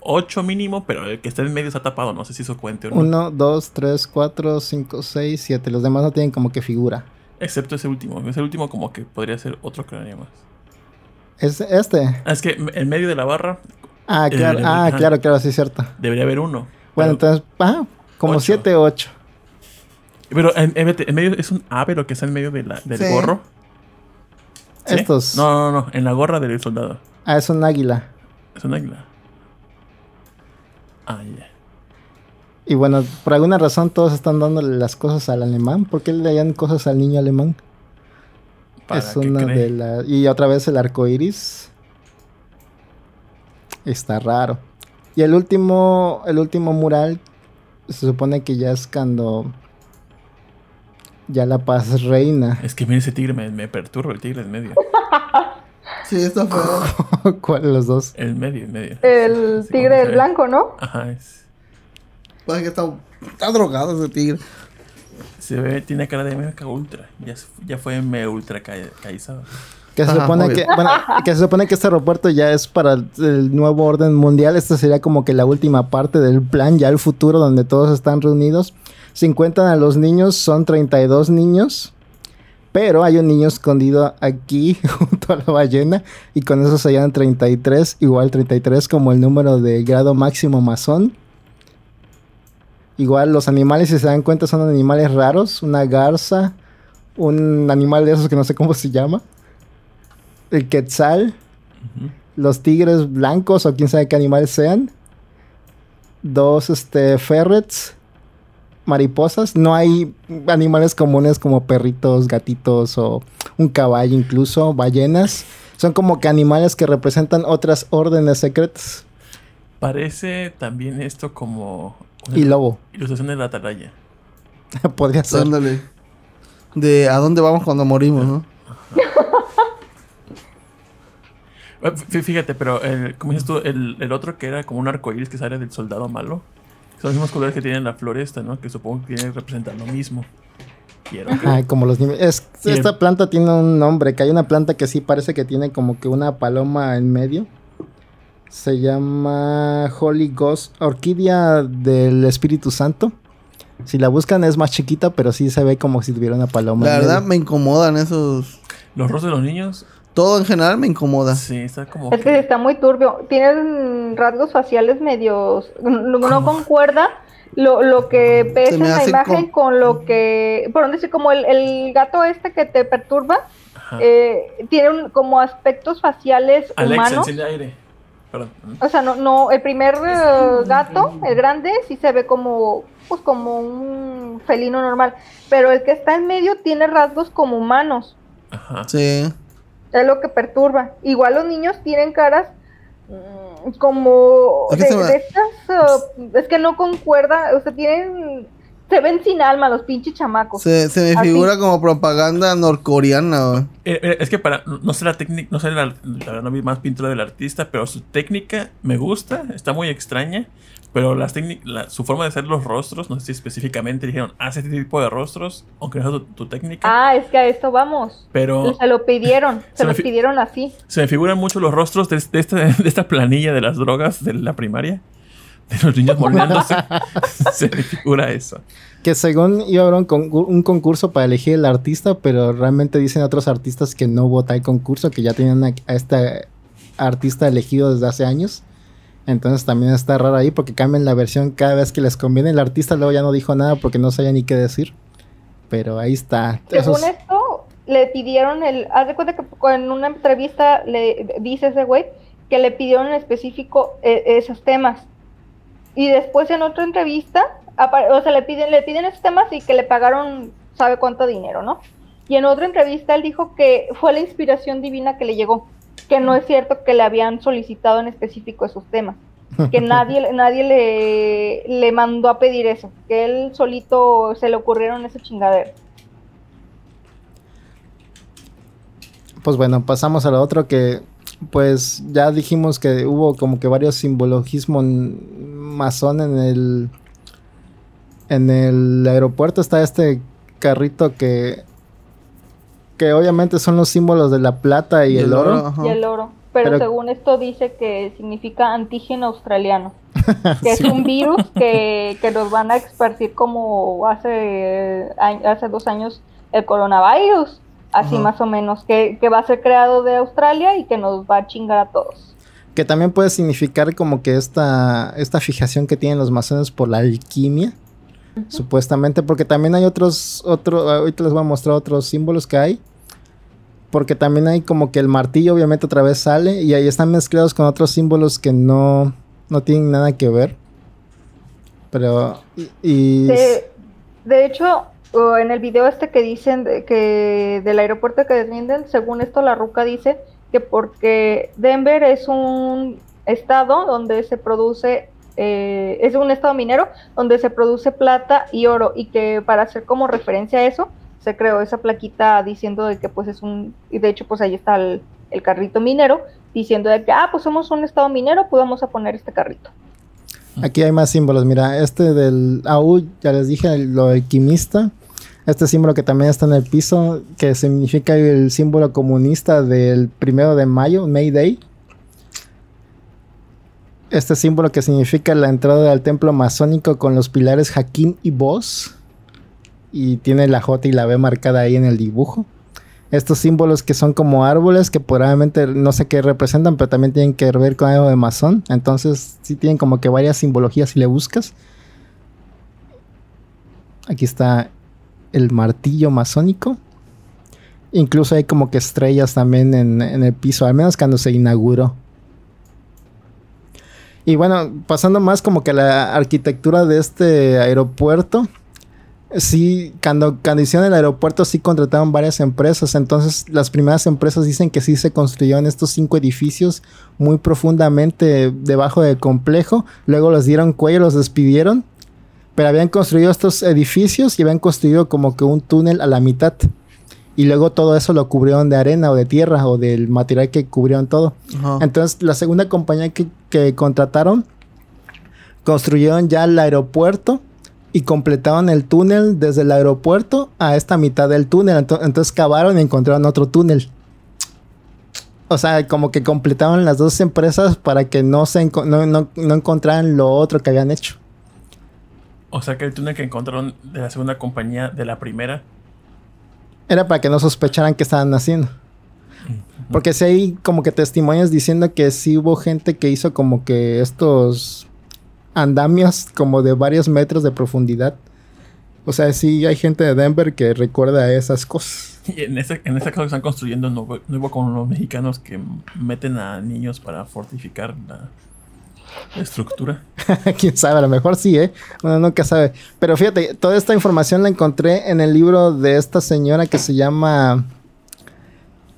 ocho mínimo, pero el que está en medio está tapado. No sé si eso cuente o no. 1, 2, 3, 4, 5, 6, 7. Los demás no tienen como que figura. Excepto ese último. Ese último, como que podría ser otro cráneo más. Es este. Ah, es que en medio de la barra Ah, claro, ah, ajá. claro, claro, sí, cierto. debería haber uno. Bueno, pero, entonces, ah, como Ocho. 7, 8. Pero en, en- en medio es un ave lo que está en medio de la- del Sí. gorro. ¿Sí? Estos. No, no, no. En la gorra del soldado. Ah, es un águila. Es un águila. Ah, ya. Y bueno, por alguna razón todos están dándole las cosas al alemán. ¿Por qué le dan cosas al niño alemán? Para es una cree. de las. Y otra vez el arco iris. Está raro. Y el último. El último mural. Se supone que ya es cuando. Ya la paz reina. Es que mira ese tigre, me, me perturba el tigre en medio. Sí, está feo. ¿Cuál de los dos? El medio, en medio. El Sí, tigre del blanco, ¿no? Ajá, es. Parece que está, está drogado ese tigre. Se ve, tiene cara de mecha ultra. Ya, ya fue me ultra ca- caizado. Que se, Ajá, supone obvio. que, bueno, que se supone que este aeropuerto ya es para el nuevo orden mundial. Esta sería como que la última parte del plan, ya el futuro donde todos están reunidos. Si encuentran a los niños, son 32 niños. Pero hay un niño escondido aquí junto a la ballena. Y con eso se llaman 33. Igual 33 como el número de grado máximo masón. Igual los animales, si se dan cuenta, son animales raros. Una garza. Un animal de esos que no sé cómo se llama el quetzal, los tigres blancos o quién sabe qué animales sean, dos este, ferrets, mariposas. No hay animales comunes como perritos, gatitos o un caballo incluso, ballenas. Son como que animales que representan otras órdenes secretas. Parece también esto como. una Y lobo. Ilustración de la atalaya. Podría ser. Ándale. De a dónde vamos cuando morimos, ¿no? Eh, fí- Fíjate, pero el, como dices tú, el, el otro que era como un arcoíris que sale del soldado malo. Son los mismos colores que tiene la floresta, ¿no? Que supongo que representar lo mismo. Ay, como los niños. Es, esta planta tiene un nombre, que hay una planta que sí parece que tiene como que una paloma en medio. Se llama Holy Ghost, Orquídea del Espíritu Santo. Si la buscan es más chiquita, pero sí se ve como si tuviera una paloma. La en verdad medio. me incomodan esos. Los rostros de los niños, Todo en general me incomoda. sí, está como. Es que está muy turbio. Tienen rasgos faciales medios. No, no concuerda lo, lo que pesa Se en me la imagen com- con lo que. Por decir, como el, el gato este que te perturba. Eh, tiene un- como aspectos faciales Alexa, humanos. enciende aire. Perdón. O sea, no, no, el primer eh, gato, el grande, sí se ve como, pues como un felino normal, pero el que está en medio tiene rasgos como humanos, Ajá. Sí. Es lo que perturba. Igual los niños tienen caras mm, como de, de estas, eh, es que no concuerda, o sea, tienen, se ven sin alma los pinches chamacos. Se, se me Así. figura como propaganda norcoreana. Eh, eh, Es que para. No sé la técnica. No sé la. La verdad, no vi más pintura del artista, pero su técnica me gusta. Está muy extraña. Pero las técnicas. la- Su forma de hacer los rostros. No sé si específicamente dijeron. Haz este tipo de rostros. Aunque no sea tu, tu técnica. Ah, es que a esto vamos. Pero. Se lo pidieron, Se se fi- pidieron así. Se me figuran mucho los rostros de, de esta, de esta planilla de las drogas de la primaria. De los niños moldeándose. se me figura eso. Que según iba a haber un, concur- un concurso para elegir el artista, pero realmente dicen otros artistas que no vota el concurso, que ya tenían a, a este artista elegido desde hace años. Entonces también está raro ahí porque cambian la versión cada vez que les conviene. El artista luego ya no dijo nada porque no sabía ni qué decir. Pero ahí está. Según Esos- esto, le pidieron el. Haz de cuenta que en una entrevista le dice ese güey que le pidieron en específico eh, esos temas. Y después en otra entrevista, o sea, le piden, le piden esos temas y que le pagaron sabe cuánto dinero, ¿no? Y en otra entrevista él dijo que fue la inspiración divina que le llegó, que no es cierto que le habían solicitado en específico esos temas, que nadie, nadie le, le mandó a pedir eso, que él solito se le ocurrieron ese chingadero. Pues bueno, pasamos a lo otro que pues ya dijimos que hubo como que varios simbologismos masón en el en el aeropuerto está este carrito que que obviamente son los símbolos de la plata y, el oro. y el oro. Pero, Pero- según esto dice que significa antígeno australiano, que es un virus que, que nos van a esparcir como hace, hace dos años el coronavirus, así Ajá. más o menos, que, que va a ser creado de Australia y que nos va a chingar a todos. Que también puede significar como que esta, esta fijación que tienen los masones por la alquimia. Supuestamente, porque también hay otros, otro, ahorita les voy a mostrar otros símbolos que hay. Porque también hay como que el martillo obviamente otra vez sale y ahí están mezclados con otros símbolos que no, no tienen nada que ver. Pero, y, y- De, de hecho, en el video este que dicen de- que del aeropuerto que desmienten, según esto la ruca dice que porque Denver es un estado donde se produce, eh, es un estado minero donde se produce plata y oro y que para hacer como referencia a eso se creó esa plaquita diciendo de que pues es un, y de hecho pues ahí está el, carrito minero diciendo de que, ah, pues somos un estado minero, pues vamos a poner este carrito. Aquí hay más símbolos. Mira, este del AU, ya les dije, lo alquimista. Este símbolo que también está en el piso, que significa el símbolo comunista del primero de mayo, May Day. Este símbolo que significa la entrada al templo masónico con los pilares Hakim y Boss. Y tiene la J y la B marcada ahí en el dibujo. Estos símbolos que son como árboles que probablemente no sé qué representan, pero también tienen que ver con algo de masón. Entonces sí tienen como que varias simbologías si le buscas. Aquí está el martillo masónico. Incluso hay como que estrellas también en, el piso, al menos cuando se inauguró. Y bueno, pasando más como que la arquitectura de este aeropuerto. Sí, cuando, cuando hicieron el aeropuerto sí contrataron varias empresas. Entonces las primeras empresas dicen que sí se construyeron estos cinco edificios muy profundamente debajo del complejo. Luego los dieron cuello, los despidieron. Pero habían construido estos edificios y habían construido como que un túnel a la mitad. Y luego todo eso lo cubrieron de arena o de tierra o del material que cubrieron todo. Entonces, la segunda compañía que, que contrataron construyeron ya el aeropuerto y completaron el túnel desde el aeropuerto a esta mitad del túnel. Ento- Entonces, cavaron y encontraron otro túnel. O sea, como que completaban las dos empresas para que no se no, no- no encontraran lo otro que habían hecho. O sea que el túnel que encontraron de la segunda compañía de la primera. Era para que no sospecharan qué estaban haciendo. Porque si hay como que testimonios diciendo que sí hubo gente que hizo como que estos andamios como de varios metros de profundidad. O sea, sí hay gente de Denver que recuerda esas cosas. Y en ese, en ese caso que están construyendo no, hubo- no hubo con los mexicanos que meten a niños para fortificar la estructura. Quién sabe, a lo mejor sí, ¿eh? Uno nunca sabe. Pero fíjate, toda esta información la encontré en el libro de esta señora que se llama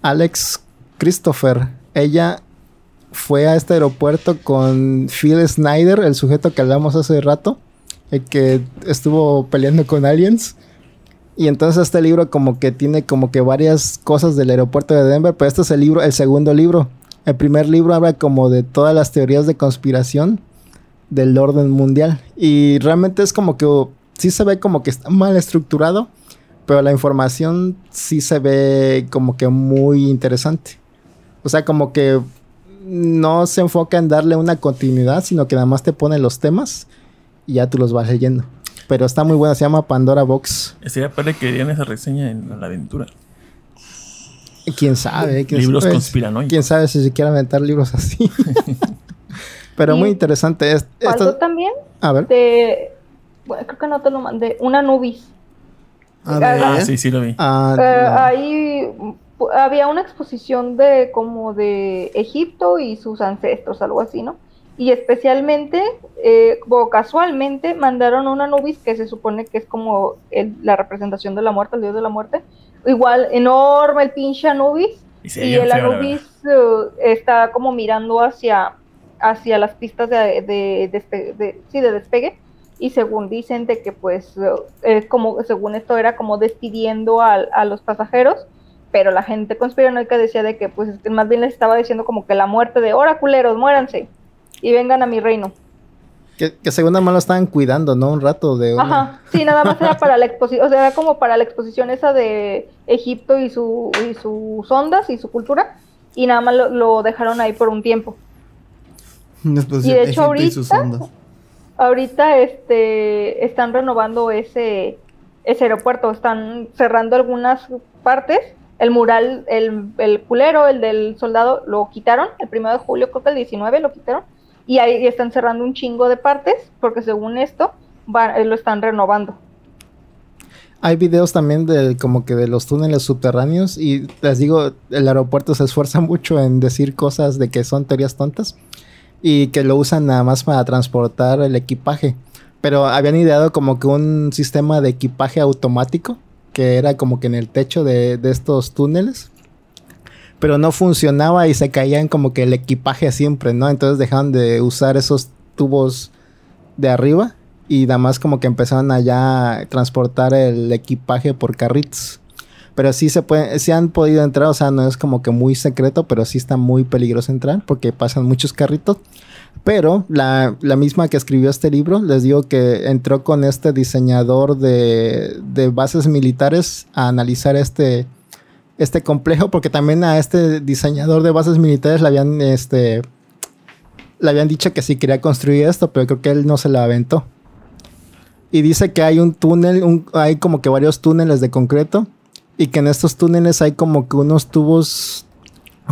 Alex Christopher. Ella fue a este aeropuerto con Phil Snyder, el sujeto que hablamos hace rato, el que estuvo peleando con aliens. Y entonces este libro como que tiene como que varias cosas del aeropuerto de Denver, pero este es el libro, el segundo libro. El primer libro habla como de todas las teorías de conspiración del orden mundial. Y realmente es como que sí se ve como que está mal estructurado, pero la información sí se ve como que muy interesante. O sea, como que no se enfoca en darle una continuidad, sino que nada más te pone los temas y ya tú los vas leyendo. Pero está muy buena, se llama Pandora Box. Sería padre que dieran esa reseña en la aventura. ¿Quién sabe? ¿Quién Libros sabe? conspiranoicos. ¿Quién sabe si se quiere aventar libros así? pero muy interesante. Es- Faltó también a ver. de. Bueno, creo que no te lo mandé. Una Nubis. A Ah, ver. Ah, sí, sí lo vi. Ah, Eh, no. ahí había una exposición de como de Egipto y sus ancestros, algo así, ¿no? Y especialmente, eh, o casualmente, mandaron una Nubis que se supone que es como el- la representación de la muerte, el dios de la muerte. Igual, enorme el pinche Anubis. Y el feo, Anubis eh, está como mirando hacia, hacia las pistas de, de, despe- de- sí, de despegue. Y según dicen de que pues eh, como según esto era como despidiendo al- a, los pasajeros, pero la gente conspiranoica decía de que pues más bien les estaba diciendo como que la muerte de ahora culeros, muéranse y vengan a mi reino. Que, que según nada más lo estaban cuidando, ¿no? Un rato de... una- Ajá, sí, nada más era para la exposición, o sea, era como para la exposición esa de Egipto y, su, y sus ondas y su cultura, y nada más lo, lo dejaron ahí por un tiempo. Y de hecho Egipto y sus ahorita- ondas. Ahorita este, están renovando ese, ese aeropuerto, están cerrando algunas partes. El mural, el, el culero, el del soldado, lo quitaron el primero de julio, creo que el 19 lo quitaron. Y ahí están cerrando un chingo de partes, porque según esto, eh, lo están renovando. Hay videos también de como que de los túneles subterráneos y les digo, el aeropuerto se esfuerza mucho en decir cosas de que son teorías tontas y que lo usan nada más para transportar el equipaje. Pero habían ideado como que un sistema de equipaje automático que era como que en el techo de, de estos túneles. Pero no funcionaba y se caían como que el equipaje siempre, ¿no? Entonces dejaron de usar esos tubos de arriba y nada más como que empezaron allá a transportar el equipaje por carritos. Pero sí se puede, sí han podido entrar, o sea, no es como que muy secreto, pero sí está muy peligroso entrar porque pasan muchos carritos. Pero la, la misma que escribió este libro, les digo que entró con este diseñador de, de bases militares a analizar este, este complejo, porque también a este diseñador de bases militares le habían, este, le habían dicho que sí quería construir esto, pero creo que él no se lo aventó. Y dice que hay un túnel, hay como que varios túneles de concreto y que en estos túneles hay como que unos tubos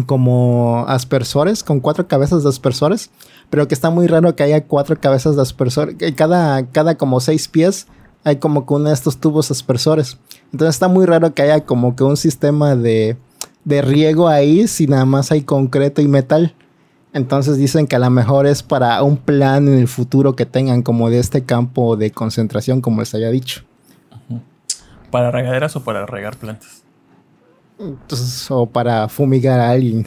como aspersores, con cuatro cabezas de aspersores, pero que está muy raro que haya cuatro cabezas de aspersor, cada, cada como seis pies hay como que uno de estos tubos aspersores. Entonces está muy raro que haya como que un sistema de, de riego ahí si nada más hay concreto y metal. Entonces dicen que a lo mejor es para un plan en el futuro que tengan como de este campo de concentración, como les había dicho. ¿Para regaderas o para regar plantas? Entonces, o para fumigar a alguien.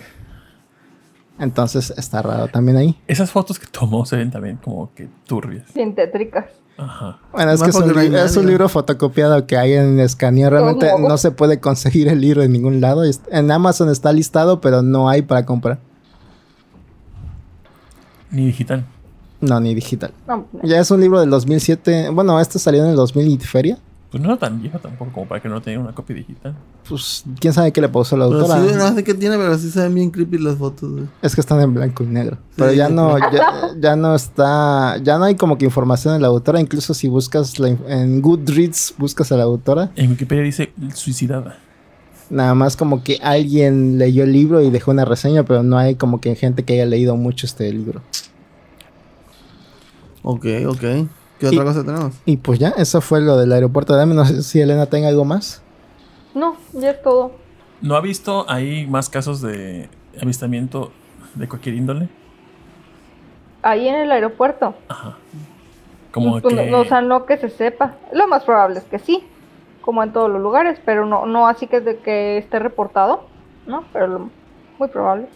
Entonces está raro también ahí. Esas fotos que tomó se ven también como que turbias. Sintétricas. Ajá. Bueno, es que es un, li- es libro fotocopiado que hay en escaneo. Realmente ¿Cómo? no se puede conseguir el libro en ningún lado. En Amazon está listado, pero no hay para comprar. Ni digital. No, ni digital. No, no. Ya es un libro del 2007. Bueno, este salió en el 2000 y feria. Pues no era tan viejo tampoco como para que no tenga una copia digital. Pues quién sabe qué le pasó a la Pero autora. sí, no sé qué tiene, pero sí se ven bien creepy las fotos, güey. Es que están en blanco y negro. Pero ya no, ya, ya no está, ya no hay como que información de la autora. Incluso si buscas la en Goodreads, buscas a la autora, En Wikipedia dice suicidada. nada más como que alguien leyó el libro y dejó una reseña, pero no hay como que gente que haya leído mucho este libro. Ok, ok. ¿Qué Y- otra cosa tenemos? Y pues ya, eso fue lo del aeropuerto de. No sé si Elena tenga algo más. No, ya es todo. ¿No ha visto ahí más casos de avistamiento de cualquier índole? Ahí en el aeropuerto. Ajá. Como Pues, que... no, o sea, no que se sepa. Lo más probable es que sí, como en todos los lugares, pero no, no así que de que esté reportado, ¿no? Pero lo- muy probable.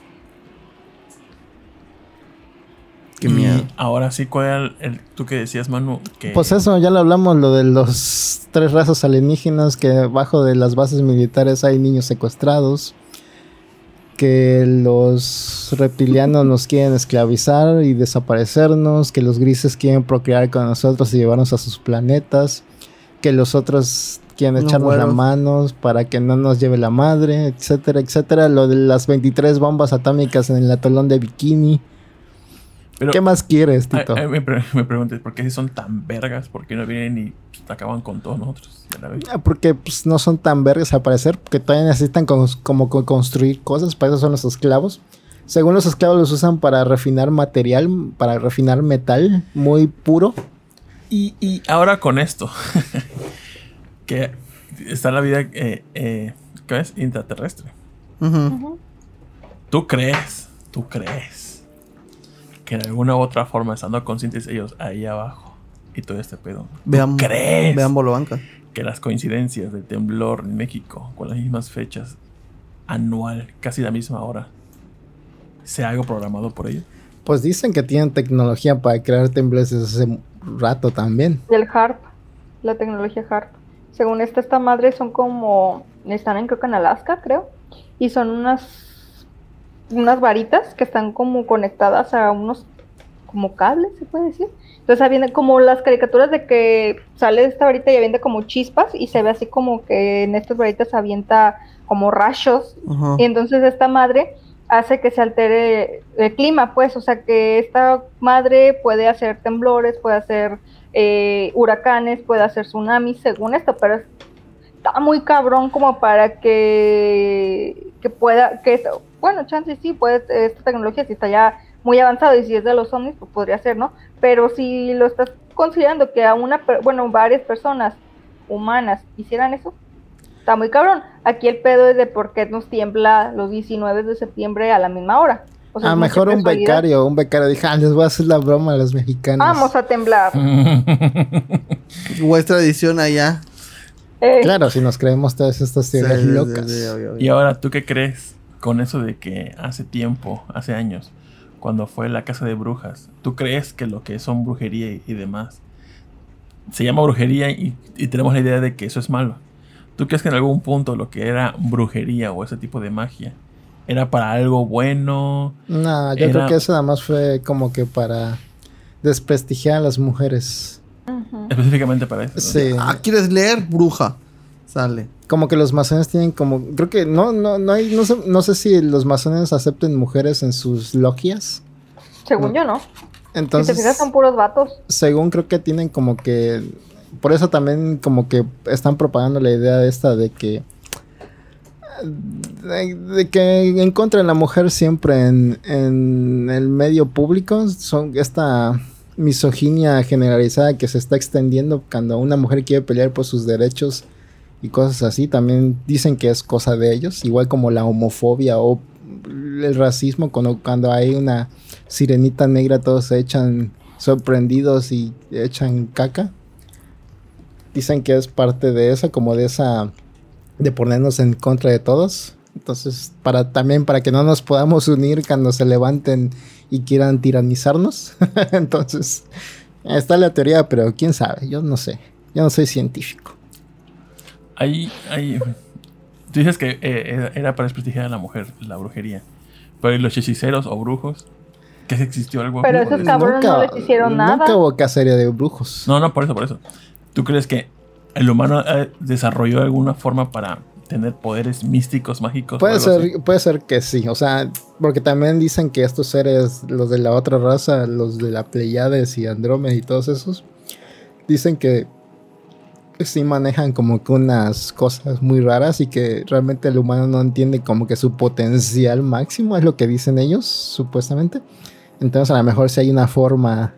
Qué y miedo. Ahora sí, ¿cuál era el, el- tú que decías, Manu? Que Pues eso, ya lo hablamos, lo de los tres razas alienígenas, que bajo de las bases militares hay niños secuestrados, que los reptilianos nos quieren esclavizar y desaparecernos, que los grises quieren procrear con nosotros y llevarnos a sus planetas, que los otros quieren echarnos la güeros. manos para que no nos lleve la madre, etcétera, etcétera. Lo de las 23 bombas atómicas en el atolón de Bikini. Pero- ¿Qué más quieres, Tito? me, pre- me pregunté, ¿por qué si son tan vergas? ¿Por qué no vienen y pues, acaban con todos nosotros? de la vez? Ah, Porque pues, no son tan verdes al parecer, porque todavía necesitan con- como co- construir cosas, para eso son los esclavos. Según los esclavos los usan para refinar material, para refinar metal muy puro. Y, y ahora con esto, que está la vida, eh, eh, ¿qué es? Intraterrestre. ¿Tú crees? ¿Tú crees? Que de alguna u otra forma, estando conscientes ellos ahí abajo y todo este pedo, Vean, crees? vean Bolobanca. que las coincidencias del temblor en México con las mismas fechas, anual, casi la misma hora, sea algo programado por ellos? Pues dicen que tienen tecnología para crear temblores desde hace rato también. Y el HARP, la tecnología HARP. Según esta, esta madre son como, están en creo que en Alaska, creo, y son unas unas varitas que están como conectadas a unos como cables, se puede decir. Entonces ahí viene como las caricaturas de que sale esta varita y avienta como chispas y se ve así como que en estas varitas avienta como rayos y entonces esta madre hace que se altere el clima, pues, o sea que esta madre puede hacer temblores, puede hacer eh, huracanes, puede hacer tsunamis, según esto, pero es- está muy cabrón como para que, que pueda, que bueno, chance sí, puede, esta tecnología si está ya muy avanzado y si es de los ovnis, pues podría ser, ¿no? Pero si lo estás considerando que a una, per- bueno, varias personas humanas hicieran eso, Está muy cabrón. Aquí el pedo es de por qué nos tiembla los 19 de septiembre a la misma hora. O sea, A es lo mucha mejor un becario, un becario dijo, ah, les voy a hacer la broma a los mexicanos. Vamos a temblar. Vuestra edición allá. Eh, Claro, si nos creemos todas estas teorías Sí, sí, locas. sí, obvio, obvio. Y ahora, ¿tú qué crees con eso de que hace tiempo, hace años, cuando fue la casa de brujas, ¿tú crees que lo que son brujería y, y demás se llama brujería y, y tenemos la idea de que eso es malo? ¿Tú crees que en algún punto lo que era brujería o ese tipo de magia era para algo bueno? No, yo Era- creo que eso nada más fue como que para desprestigiar a las mujeres. Específicamente para eso. ¿no? Sí. Ah, ¿quieres leer? Bruja. Sale. Como que los masones tienen como. Creo que no, no, no hay. No sé, no sé si los masones acepten mujeres en sus logias. Según yo, ¿no? si te Entonces, fijas, son puros vatos. según creo que tienen como que. Por eso también como que están propagando la idea esta de que. De, de que encuentran la mujer siempre en, en el medio público. Son esta misoginia generalizada que se está extendiendo cuando una mujer quiere pelear por sus derechos y cosas así. También dicen que es cosa de ellos. Igual como la homofobia o el racismo. Cuando, cuando hay una sirenita negra, todos se echan sorprendidos y echan caca. Dicen que es parte de eso, como de esa de ponernos en contra de todos. Entonces, para también para que no nos podamos unir cuando se levanten y quieran tiranizarnos. Entonces, está la teoría, pero quién sabe, yo no sé. Yo no soy científico. Ahí, ahí. Tú dices que eh, era para desprestigiar a la mujer, la brujería. Pero ¿y los hechiceros o brujos? ¿Que existió algo? Pero esos cabrones no les hicieron nada. Nunca hubo cacería de brujos. No, no, por eso, por eso. ¿Tú crees que el humano eh, desarrolló alguna forma para tener poderes místicos, mágicos. Puede así? ser, puede ser que sí, o sea, porque también dicen que estos seres, los de la otra raza, los de la Pleiades y Andrómeda y todos esos, dicen que sí manejan como que unas cosas muy raras y que realmente el humano no entiende como que su potencial máximo, es lo que dicen ellos, supuestamente. Entonces a lo mejor sí hay una forma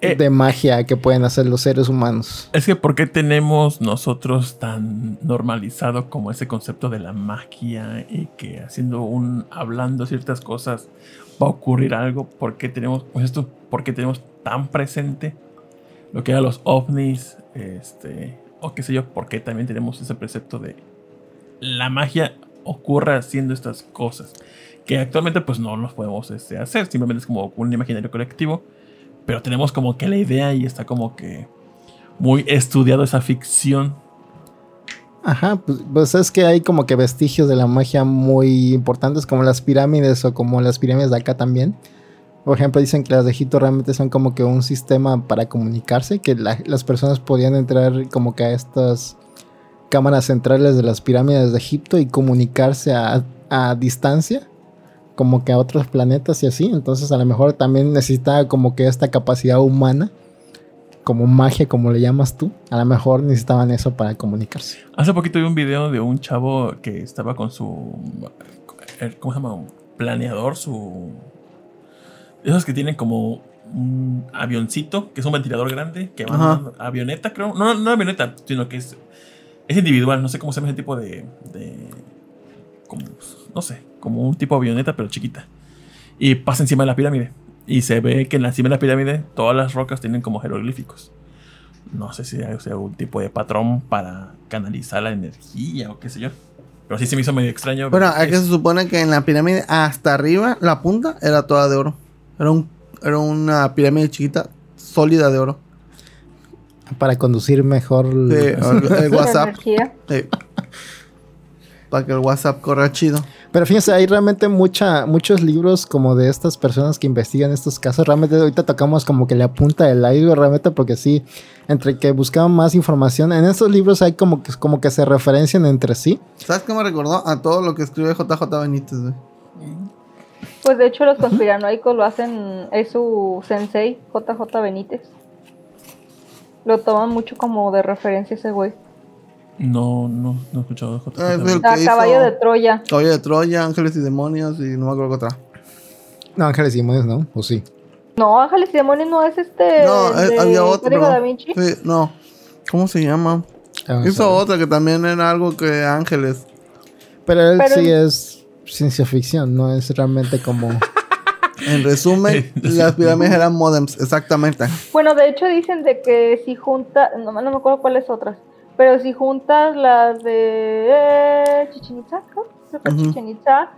Eh, de magia que pueden hacer los seres humanos. Es que ¿por qué tenemos nosotros tan normalizado como ese concepto de la magia y que haciendo un hablando ciertas cosas va a ocurrir algo? ¿Por qué tenemos pues esto? ¿Por qué tenemos tan presente lo que eran los ovnis? Este, o qué sé yo, ¿por qué también tenemos ese precepto de la magia ocurre haciendo estas cosas? Que actualmente pues no los podemos este, hacer, simplemente es como un imaginario colectivo, pero tenemos como que la idea y está como que muy estudiado esa ficción. Ajá, pues, pues es que hay como que vestigios de la magia muy importantes, como las pirámides o como las pirámides de acá también. Por ejemplo, dicen que las de Egipto realmente son como que un sistema para comunicarse, que la- las personas podían entrar como que a estas cámaras centrales de las pirámides de Egipto y comunicarse a distancia, como que a otros planetas y así. Entonces a lo mejor también necesitaba como que esta capacidad humana, como magia, como le llamas tú. A lo mejor necesitaban eso para comunicarse. Hace poquito vi un video de un chavo que estaba con su. eh, ¿Cómo se llama? Un planeador, su. Esos que tienen como un avioncito, que es un ventilador grande, que va Ajá. avioneta, creo. No, no avioneta, sino que es. Es individual, no sé cómo se llama ese tipo de. de como, no sé, como un tipo de avioneta, pero chiquita. Y pasa encima de la pirámide. Y se ve que en la cima de la pirámide todas las rocas tienen como jeroglíficos. No sé si hay sea, algún tipo de patrón para canalizar la energía o qué sé yo. Pero sí se me hizo medio extraño. Bueno, es que se supone que en la pirámide hasta arriba, la punta era toda de oro. Era, un, era una pirámide chiquita, sólida de oro. Para conducir mejor. Sí, el, el La WhatsApp. energía. sí. Para que el WhatsApp corra chido. Pero fíjense, hay realmente mucha, muchos libros como de estas personas que investigan estos casos. Realmente ahorita tocamos como que la punta del aire, realmente, porque sí, entre que buscaban más información, en estos libros hay como que, como que se referencian entre sí. ¿Sabes qué me recordó? A todo lo que escribe JJ Benítez, güey. Pues de hecho los conspiranoicos lo hacen, es su sensei, JJ Benítez. Lo toman mucho como de referencia ese güey. No, no, no he escuchado de JJ. Ah, es el- que caballo hizo- de Troya. Caballo de Troya, Ángeles y Demonios y no me acuerdo qué otra. No, Ángeles y Demonios, ¿no? ¿O sí? No, Ángeles y Demonios no es este. No, eh, de había otro. Código Da Vinci. Sí, no. ¿Cómo se llama? Vamos a Hizo otra que también era algo que Ángeles. Pero él Pero- sí es ciencia ficción, no es realmente como... En resumen, las pirámides eran modems, exactamente. Bueno, de hecho dicen de que si juntas, no, no me acuerdo cuáles otras, pero si juntas las de eh, Chichen Itza, creo, creo que es Ujú. Chichen Itza,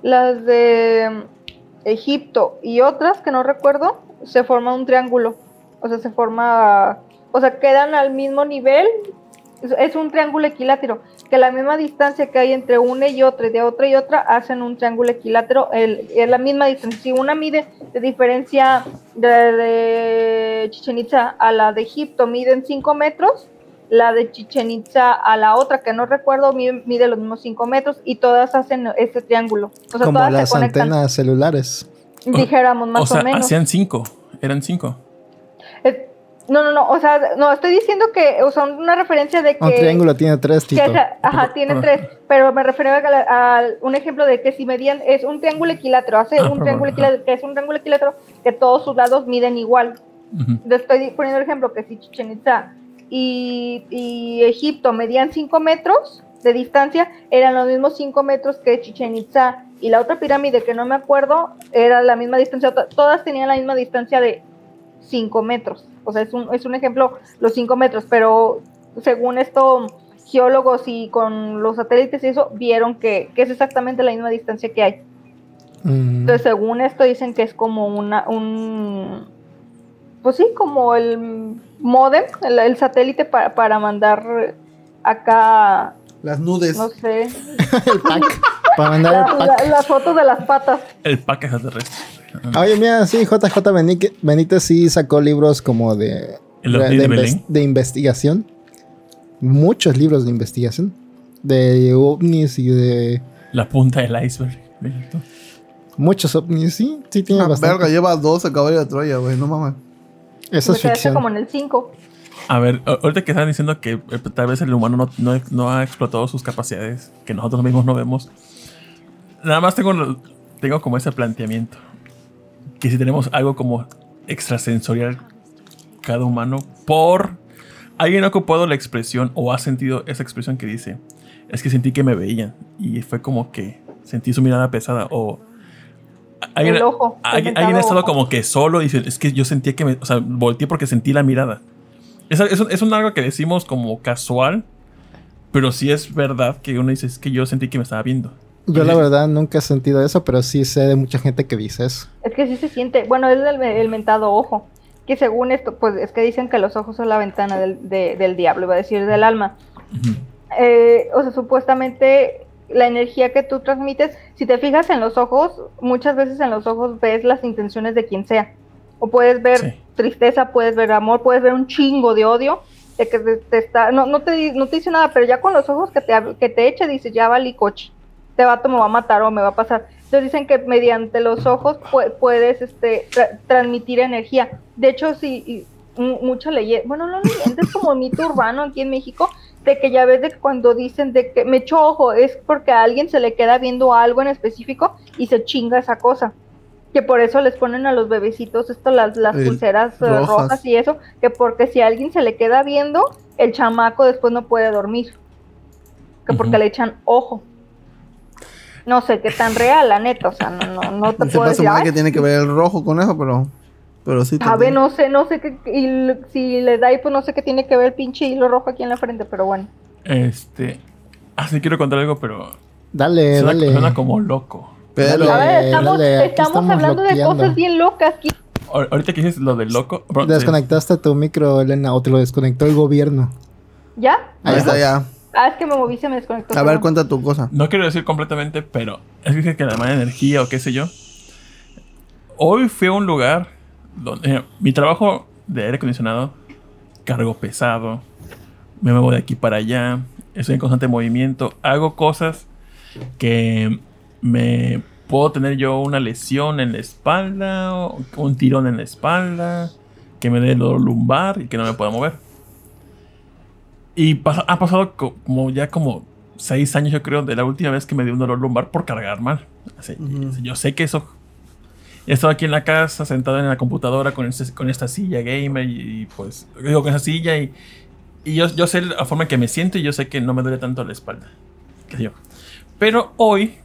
las de mm, Egipto y otras que no recuerdo, se forma un triángulo. O sea, se forma, o sea, quedan al mismo nivel. Es, un triángulo equilátero, que la misma distancia que hay entre una y otra y de otra y otra hacen un triángulo equilátero, el- es la misma distancia. Si una mide de diferencia de, de Chichen Itza a la de Egipto miden 5 metros, la de Chichen Itza a la otra, que no recuerdo, mide, mide los mismos 5 metros y todas hacen ese triángulo. O sea, como todas las se conectan, antenas celulares. dijéramos más o sea, o menos. hacían cinco. Eran cinco. Eh, no, no, no, o sea, no, estoy diciendo que, o sea, una referencia de que... Un triángulo tiene tres, que Tito. esa- ajá, tiene Ah. tres, pero me refiero a, la- a un ejemplo de que si medían, es un triángulo equilátero, hace Ah, un triángulo equilátero, que es un triángulo equilátero que todos sus lados miden igual. Le estoy poniendo el ejemplo que si Chichen Itza y, y Egipto medían 5 metros de distancia, eran los mismos 5 metros que Chichen Itza. Y la otra pirámide que no me acuerdo era la misma distancia, to- todas tenían la misma distancia de 5 metros. O sea, es un, es un ejemplo los 5 metros, pero según esto, geólogos y con los satélites y eso, vieron que, que es exactamente la misma distancia que hay. Mm. Entonces, según esto, dicen que es como una, un, pues sí, como el modem, el, el satélite para, para mandar acá, Las nudes. no sé, el pack. Para mandar la, el pack. la- las fotos de las patas. El pack extraterrestre. Oye, mira, sí, JJ Benítez sí sacó libros como de, ¿El ovni de, de inves- de investigación. muchos libros de investigación de ovnis y de La punta del iceberg. muchos ovnis. Sí, sí tiene bastante. verga, lleva 12 caballos de Troya, güey, no mames. Me es ficción. como en el 5. A ver, ahorita que están diciendo que eh, tal vez el humano no, no- no ha explotado sus capacidades, que nosotros mismos no vemos. Nada más tengo, tengo como ese planteamiento. Que si tenemos algo como extrasensorial cada humano, por... Alguien ha ocupado la expresión o ha sentido esa expresión que dice, es que sentí que me veían y fue como que sentí su mirada pesada o... Alguien, El ojo, alguien, alguien ha estado ojo. como que solo y dice, es que yo sentía que me... O sea, volteé porque sentí la mirada. Es, es, un- es un algo que decimos como casual, pero sí es verdad que uno dice, es que yo sentí que me estaba viendo. Yo la verdad nunca he sentido eso, pero sí sé de mucha gente que dice eso. Es que sí se siente, bueno, es el, el mentado ojo, que según esto, pues es que dicen que los ojos son la ventana del, de- del diablo, iba a decir del alma. Ujú. Eh, o sea, supuestamente la energía que tú transmites, si te fijas en los ojos, muchas veces en los ojos ves las intenciones de quien sea. O puedes ver Sí. tristeza, puedes ver amor, puedes ver un chingo de odio, de que te, te está, no, no, te, no te dice nada, pero ya con los ojos que te, que te echa, dices, ya valí coche, este vato me va a matar o me va a pasar. Entonces dicen que mediante los ojos pu- puedes este, tra- transmitir energía. De hecho, mu- mucha leyenda, bueno, no leyenda, es como mito urbano aquí en México, de que ya ves de que cuando dicen de que me echo ojo, es porque a alguien se le queda viendo algo en específico y se chinga esa cosa. Que por eso les ponen a los bebecitos esto, las, las El- pulseras eh, rojas. rojas. y eso, que porque si a alguien se le queda viendo, el chamaco después no puede dormir. Que porque le echan ojo. No sé qué tan real, la neta, o sea, no, no, no te Se puedo pasa decir, mal "Ay, que tiene que ver el rojo con eso, pero. Pero sí. sabe, también. no sé, no sé qué, y si le da y pues no sé qué tiene que ver el pinche hilo rojo aquí en la frente, pero bueno. Este... Ah, sí quiero contar algo, pero Dale, suena, dale. suena como loco. Pero. Dale. A ver, estamos, dale, aquí estamos, estamos hablando de cosas bien locas aquí. Ahorita que dices lo del loco... bro, sí. Desconectaste tu micro, Elena, o te lo desconectó el gobierno. ¿Ya? Ahí está ya. Ah, es que me moví y se me desconectó. A ver, cuenta tu cosa. No quiero decir completamente, pero es que, que la mala energía o qué sé yo. Hoy fui a un lugar donde eh, mi trabajo de aire acondicionado, cargo pesado, me muevo de aquí para allá, estoy en constante movimiento, hago cosas que me puedo tener yo una lesión en la espalda, o un tirón en la espalda, que me dé dolor lumbar y que no me pueda mover. Y ha pasado co- como ya como seis años, yo creo, de la última vez que me dio un dolor lumbar por cargar mal. Así. Yo sé que eso. He estado aquí en la casa, sentado en la computadora con, este- esta silla gamer y, pues, digo, con esa silla y, y yo, sé la forma en que me siento y yo sé que no me duele tanto la espalda. sé yo. Pero hoy,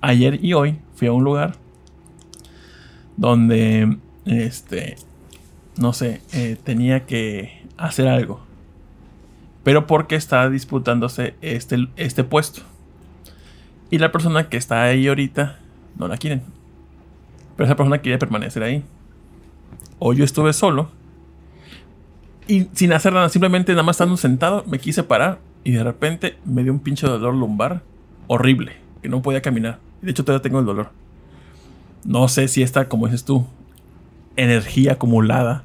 ayer y hoy, fui a un lugar donde, este, no sé, eh, tenía que hacer algo. Pero porque está disputándose este, este puesto. Y la persona que está ahí ahorita no la quieren. Pero esa persona quiere permanecer ahí. O yo estuve solo. Y sin hacer nada, simplemente nada más estando sentado, me quise parar. Y de repente me dio un pinche dolor lumbar horrible. Que no podía caminar. De hecho, todavía tengo el dolor. No sé si esta, como dices tú, energía acumulada.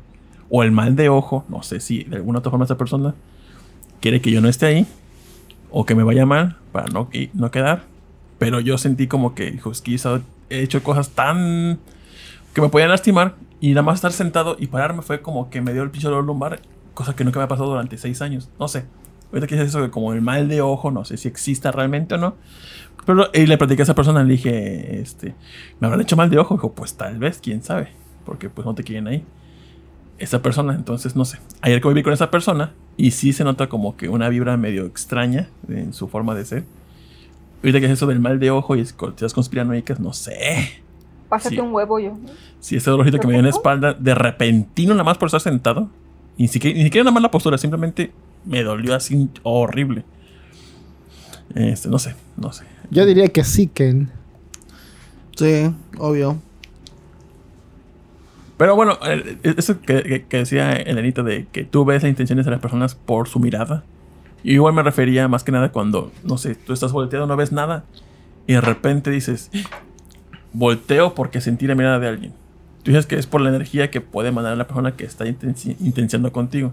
O el mal de ojo. No sé si de alguna otra forma esta persona quiere que yo no esté ahí. O que me vaya mal para no, no quedar. Pero yo sentí como que, hijo, es que he estado- he hecho cosas tan. que me podían lastimar. Y nada más estar sentado y pararme fue como que me dio el pinche dolor lumbar. Cosa que nunca me ha pasado durante seis años. No sé. Ahorita que dices eso de como el mal de ojo, no sé si exista realmente o no. Pero y le platiqué a esa persona, le dije, este, ¿me habrán hecho mal de ojo? Dijo, pues tal vez, quién sabe. Porque pues no te quieren ahí. Esa persona, entonces no sé. Ayer conviví con esa persona y sí se nota como que una vibra medio extraña en su forma de ser. Ahorita que es eso del mal de ojo y teorías conspiranoicas, no sé. Pásate Sí. un huevo yo. Si ese dolorcito que me dio en la espalda, de repentino nada más por estar sentado, ni siquiera, ni siquiera nada más la postura, simplemente me dolió así horrible. Este, no sé, no sé. Yo diría que sí, Ken. Sí, obvio. Pero bueno, eso que, que- que decía Elenita de que tú ves las intenciones de las personas por su mirada. Yo igual me refería más que nada cuando, no sé, tú estás volteado, no ves nada y de repente dices, volteo porque sentí la mirada de alguien. Tú dices que es por la energía que puede mandar la persona que está intenci- intenciando contigo.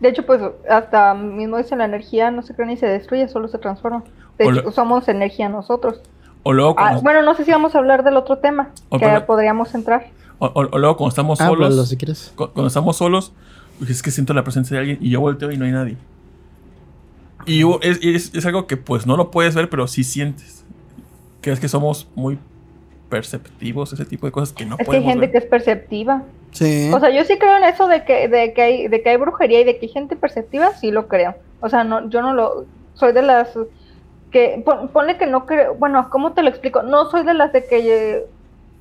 De hecho, pues hasta mismo dice la energía no se crea ni se destruye, solo se transforma. De hecho, lo- somos energía nosotros. O luego, Ah, cuando, bueno, no sé si vamos a hablar del otro tema, O que pero- podríamos entrar. o- o- o luego cuando estamos Háblalo solos, si quieres. cu- cuando estamos solos, es que siento la presencia de alguien y yo volteo y no hay nadie. Y es, es- es algo que pues no lo puedes ver, pero sí sientes. Que es que somos muy perceptivos, ese tipo de cosas que no Es que hay gente ver. que es perceptiva. Sí. O sea, yo sí creo en eso de que, de que hay, de que hay brujería y de que hay gente perceptiva, sí lo creo. O sea, no, yo no lo, soy de las que, pon- ponle que no creo, bueno, ¿cómo te lo explico? No soy de las de que eh,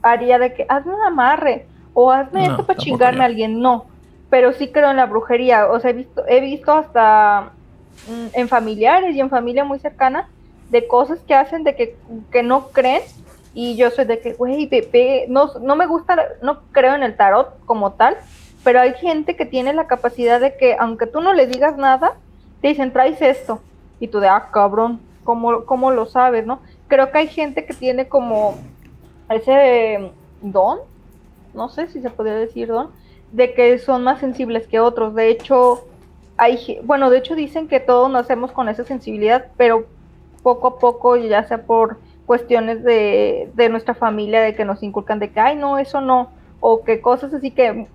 haría de que hazme un amarre o hazme No, esto para chingarme a alguien, no. Pero sí creo en la brujería. O sea, he visto, he visto hasta mm, en familiares y en familia muy cercana de cosas que hacen de que, que no creen y yo soy de que, güey, no, no me gusta, no creo en el tarot como tal, pero hay gente que tiene la capacidad de que, aunque tú no le digas nada, te dicen, traes esto. Y tú de, ah, cabrón, ¿cómo, cómo lo sabes, no? Creo que hay gente que tiene como ese don, no sé si se podría decir don, de que son más sensibles que otros. De hecho, hay, bueno, de hecho dicen que todos nacemos con esa sensibilidad, pero poco a poco, ya sea por cuestiones de, de nuestra familia, de que nos inculcan de que, ay, no, eso no, o que cosas así que,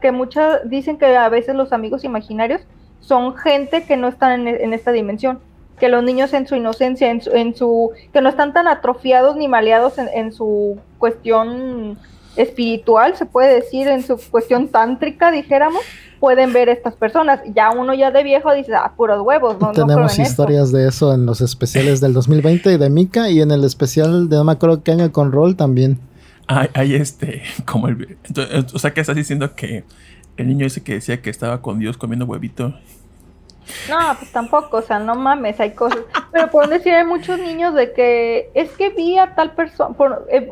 que muchas dicen que a veces los amigos imaginarios son gente que no están en, en esta dimensión, que los niños en su inocencia, en su, en su que no están tan atrofiados ni maleados en, en su cuestión espiritual, se puede decir, en su cuestión tántrica, dijéramos, pueden ver estas personas. Ya uno ya de viejo dice, ah, puros huevos, no, no creo Tenemos en eso". historias de eso en los especiales del 2020 de Mika y en el especial de no me acuerdo qué año con Roll también. Hay, hay este, como el... entonces, o sea, que estás diciendo que el niño ese que decía que estaba con Dios comiendo huevito. No, pues tampoco, o sea, no mames, hay cosas. Pero pueden decir, hay muchos niños de que es que vi a tal persona,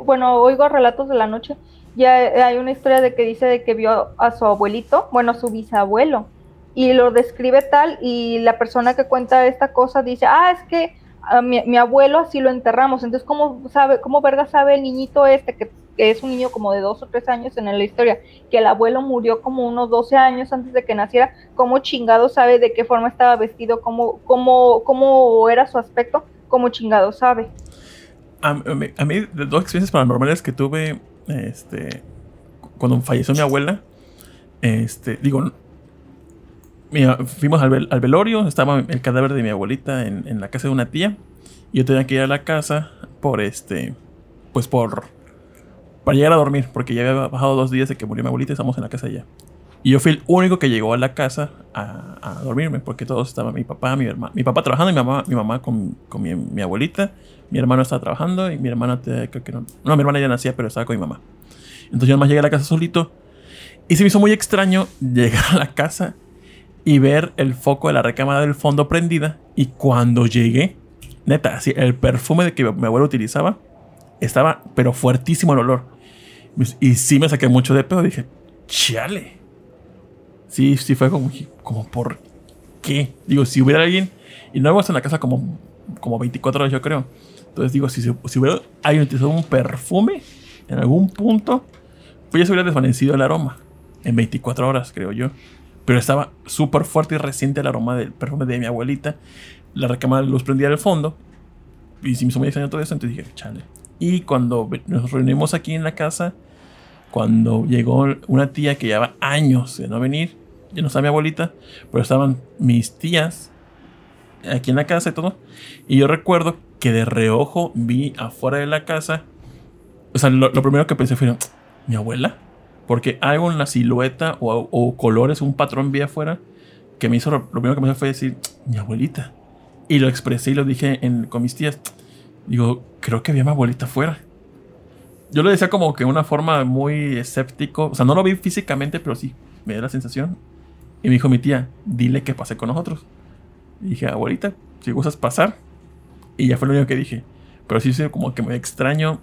bueno, oigo relatos de la noche, ya hay una historia de que dice de que vio a su abuelito, bueno, a su bisabuelo, y lo describe tal, y la persona que cuenta esta cosa dice, ah, es que a mi, mi abuelo así lo enterramos, entonces, ¿cómo sabe, cómo verga sabe el niñito este, que, que es un niño como de dos o tres años en la historia, que el abuelo murió como unos 12 años antes de que naciera, cómo chingado sabe de qué forma estaba vestido, cómo, cómo, cómo era su aspecto, cómo chingado sabe. A, mí, a dos experiencias paranormales que tuve, este, cuando falleció mi abuela, este, digo, mi- fuimos al, al velorio, estaba el cadáver de mi abuelita en, en la casa de una tía, y yo tenía que ir a la casa por este, pues por, para llegar a dormir, porque ya había bajado dos días de que murió mi abuelita y estamos en la casa ya. Y yo fui el único que llegó a la casa a, a dormirme, porque todos estaban, mi papá, mi hermano, mi papá trabajando mi mamá, mi mamá con, con mi, mi abuelita, mi hermano estaba trabajando y mi hermana, te- creo que no, no, mi hermana ya nacía, pero estaba con mi mamá. Entonces yo nomás llegué a la casa solito y se me hizo muy extraño llegar a la casa y ver el foco de la recámara del fondo prendida y cuando llegué, neta, así, el perfume de que mi abuelo utilizaba estaba, pero fuertísimo el olor. Y sí me saqué mucho de pedo, dije, chale. Sí, sí fue como, como ¿por qué? Digo, si hubiera alguien, y no hemos en la casa como, como 24 horas, yo creo. Entonces digo, si, si hubiera alguien utilizado un perfume en algún punto, pues ya se hubiera desvanecido el aroma en 24 horas, creo yo. Pero estaba súper fuerte y reciente el aroma del perfume de mi abuelita. La recámara luz prendía al fondo. Y si me hizo muy extraño todo eso, entonces dije, chale. Y cuando nos reunimos aquí en la casa, cuando llegó una tía que llevaba años de no venir, ya no estaba mi abuelita, pero estaban mis tías aquí en la casa y todo. Y yo recuerdo que de reojo vi afuera de la casa. O sea, lo, primero que pensé fue, ¿mi abuela? Porque algo en la silueta o, o colores, un patrón vi afuera, que me hizo, lo primero que me hizo fue decir, mi abuelita. Y lo expresé y lo dije en- con mis tías. Digo, creo que vi a mi abuelita afuera. Yo lo decía como que una forma muy escéptico. O sea, no lo vi físicamente, pero sí me dio la sensación. Y me dijo mi tía, dile que pase con nosotros. Y dije, abuelita, si gustas pasar. Y ya fue lo único que dije. Pero sí, sí, como que me extraño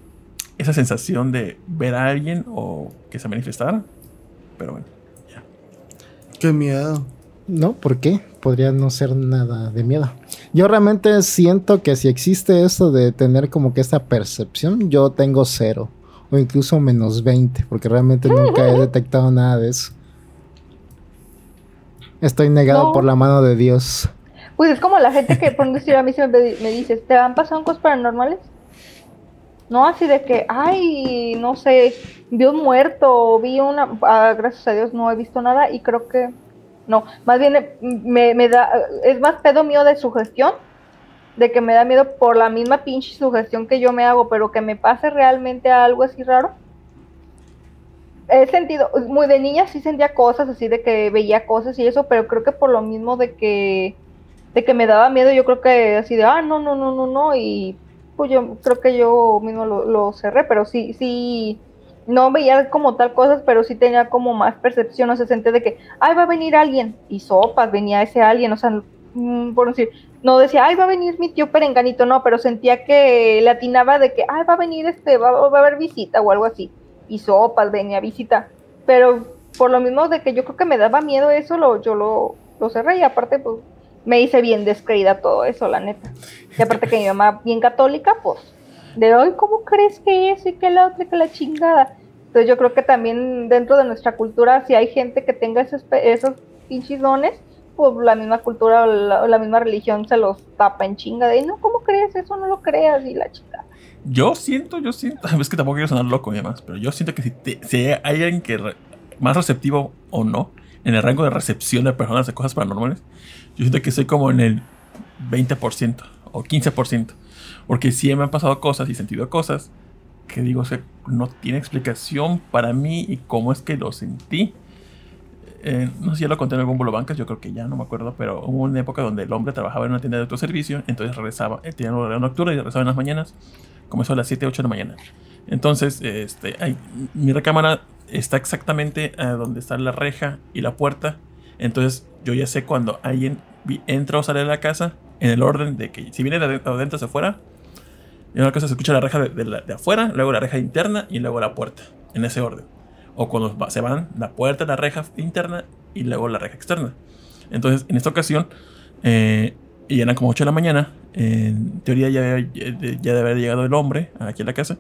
esa sensación de ver a alguien o que se manifestara. Pero bueno, ya. Qué miedo. No, ¿por qué? Podría no ser nada de miedo. Yo realmente siento que si existe eso de tener como que esta percepción, yo tengo cero. O incluso menos 20, porque realmente nunca he detectado nada de eso. Estoy negado No. por la mano de Dios. Pues es como la gente que, por decir, a mí se me, me dices, ¿te han pasado cosas paranormales? No, así de que, ay, no sé, vi un muerto, vi una, ah, gracias a Dios no he visto nada y creo que, no, más bien eh, me, me da, es más pedo mío de sugestión, de que me da miedo por la misma pinche sugestión que yo me hago, pero que me pase realmente algo así raro. He sentido, muy de niña sí sentía cosas así de que veía cosas y eso, pero creo que por lo mismo de que de que me daba miedo, yo creo que así de, ah, no, no, no, no, no, y pues yo creo que yo mismo lo, lo cerré, pero sí, sí, no veía como tal cosas, pero sí tenía como más percepción, o sea, sentía de que, ay, va a venir alguien, y sopas, venía ese alguien, o sea, mm, por decir, no decía, ay, va a venir mi tío Perenganito, no, pero sentía que le atinaba de que, ay, va a venir este, va, va a haber visita o algo así, y sopas, venía visita, pero por lo mismo de que yo creo que me daba miedo eso, lo, yo lo, lo cerré, y aparte, pues, me hice bien descreída todo eso, la neta. Y aparte que mi mamá, bien católica, pues, de hoy, ¿cómo crees que eso y que la otra, que la chingada? Entonces yo creo que también dentro de nuestra cultura, si hay gente que tenga esos, esos pinches dones, pues la misma cultura o la, misma religión se los tapa en chinga de, no, ¿cómo crees? Eso no lo creas y la chingada. Yo siento, yo siento, es que tampoco quiero sonar loco y demás, pero yo siento que si, te- si hay alguien que re- más receptivo o no, en el rango de recepción de personas de cosas paranormales, yo siento que soy como en el 20% o 15%, porque sí me han pasado cosas y sentido cosas que digo, o sea, no tiene explicación para mí y cómo es que lo sentí. Eh, no sé si ya lo conté en algún Bancas, yo creo que ya no me acuerdo, pero hubo una época donde el hombre trabajaba en una tienda de autoservicio, entonces regresaba, él tenía un horario nocturno y regresaba en las mañanas, comenzó a las 7, 8 de la mañana. Entonces, este, mi recámara está exactamente eh, donde está la reja y la puerta, entonces yo ya sé cuando alguien entra o sale de la casa en el orden de que si viene de adentro hacia afuera, en una casa se escucha la reja de, afuera, luego la reja interna y luego la puerta, en ese orden. O cuando se van la puerta, la reja interna y luego la reja externa. Entonces, en esta ocasión, eh, y eran como 8 de la mañana, en teoría ya, ya haber llegado el hombre aquí a la casa.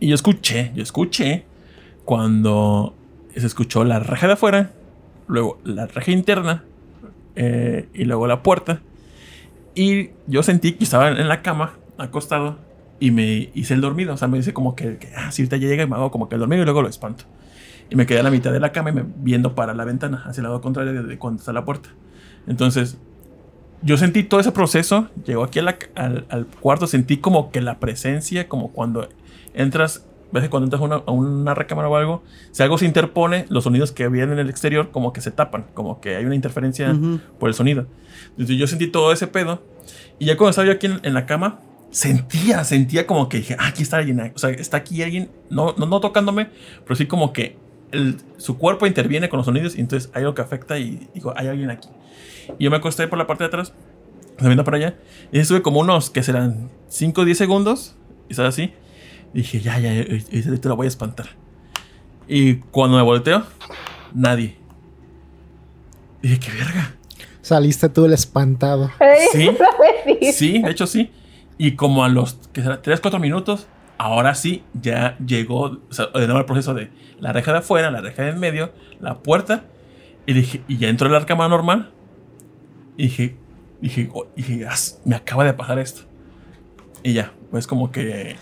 Y yo escuché, yo escuché cuando se escuchó la reja de afuera, luego la reja interna eh, y luego la puerta. Y yo sentí que estaba en la cama, acostado, y me hice el dormido. O sea, me dice como que, que, ah, si ahorita ya llega y me hago como que el dormido y luego lo espanto. Y me quedé a la mitad de la cama y me, viendo para la ventana, hacia el lado contrario de, cuando está la puerta. Entonces, yo sentí todo ese proceso. Llegó aquí a la- al, al cuarto, sentí como que la presencia, como cuando entras, ves que cuando entras a una, a una recámara o algo, si algo se interpone, los sonidos que vienen en el exterior como que se tapan, como que hay una interferencia por el sonido. Entonces yo sentí todo ese pedo. Y ya cuando estaba yo aquí en, en la cama, sentía, sentía como que dije, ah, aquí está alguien. O sea, está aquí alguien, no, no, no tocándome, pero sí como que el- su cuerpo interviene con los sonidos y entonces hay algo que afecta y digo, hay alguien aquí. Y yo me acosté por la parte de atrás, viendo para allá, y estuve como unos, que serán 5 o 10 segundos, y estaba así. Y dije, ya, ya, ya, te lo voy a espantar. Y cuando me volteo, nadie. Dije, qué verga. Saliste tú el espantado. Sí. Sí, de hecho sí. Y como a los que será 3, 4 minutos, ahora sí ya llegó o sea, de nuevo el proceso de la reja de afuera, la reja de en medio, la puerta. Y dije, y ya entró la cámara normal. Y dije, dije, oh, dije, "As, me acaba de pasar esto. Y ya, pues como que,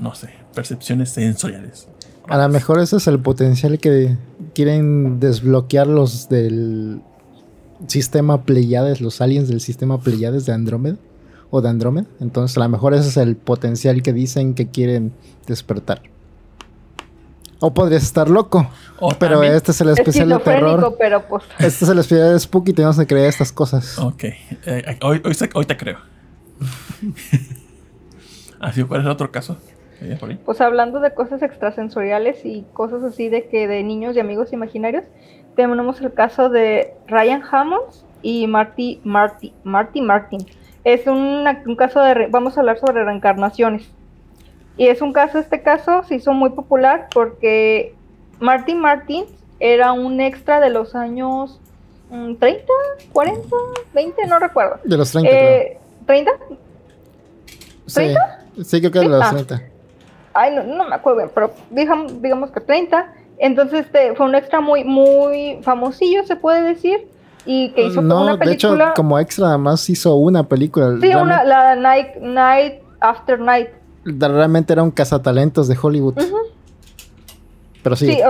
no sé, percepciones sensoriales. A lo mejor ese es el potencial que quieren desbloquear los del sistema Pleiades, los aliens del sistema Pleiades de Andrómeda o de Andrómeda. Entonces, a lo mejor ese es el potencial que dicen que quieren despertar. O podrías estar loco. O pero también- este es el especial de Esquizofrénico, terror. pero pues. Este es el especial de Spooky y tenemos que creer estas cosas. Ok, eh, hoy, hoy, te creo. Así, ¿cuál es el otro caso? Pues hablando de cosas extrasensoriales y cosas así de que de niños y amigos imaginarios, tenemos el caso de Ryan Hammonds y Marty Marty Marty Martin. Es una- un caso de re- vamos a hablar sobre reencarnaciones. Y es un caso, este caso se hizo muy popular porque Martin era un extra de los años mm, 30, 40, 20, no recuerdo. De los 30, creo. Eh, ¿30? Sí, sí, creo que de los Ah. 30. Ay, no, no me acuerdo pero digamos, digamos que 30. Entonces este, fue un extra muy, muy famosillo, se puede decir, y que hizo no, una de hecho, película. como extra, además hizo una película. sí, una, la Night, Night After Night. realmente era un cazatalentos de Hollywood. Pero sí, Sí,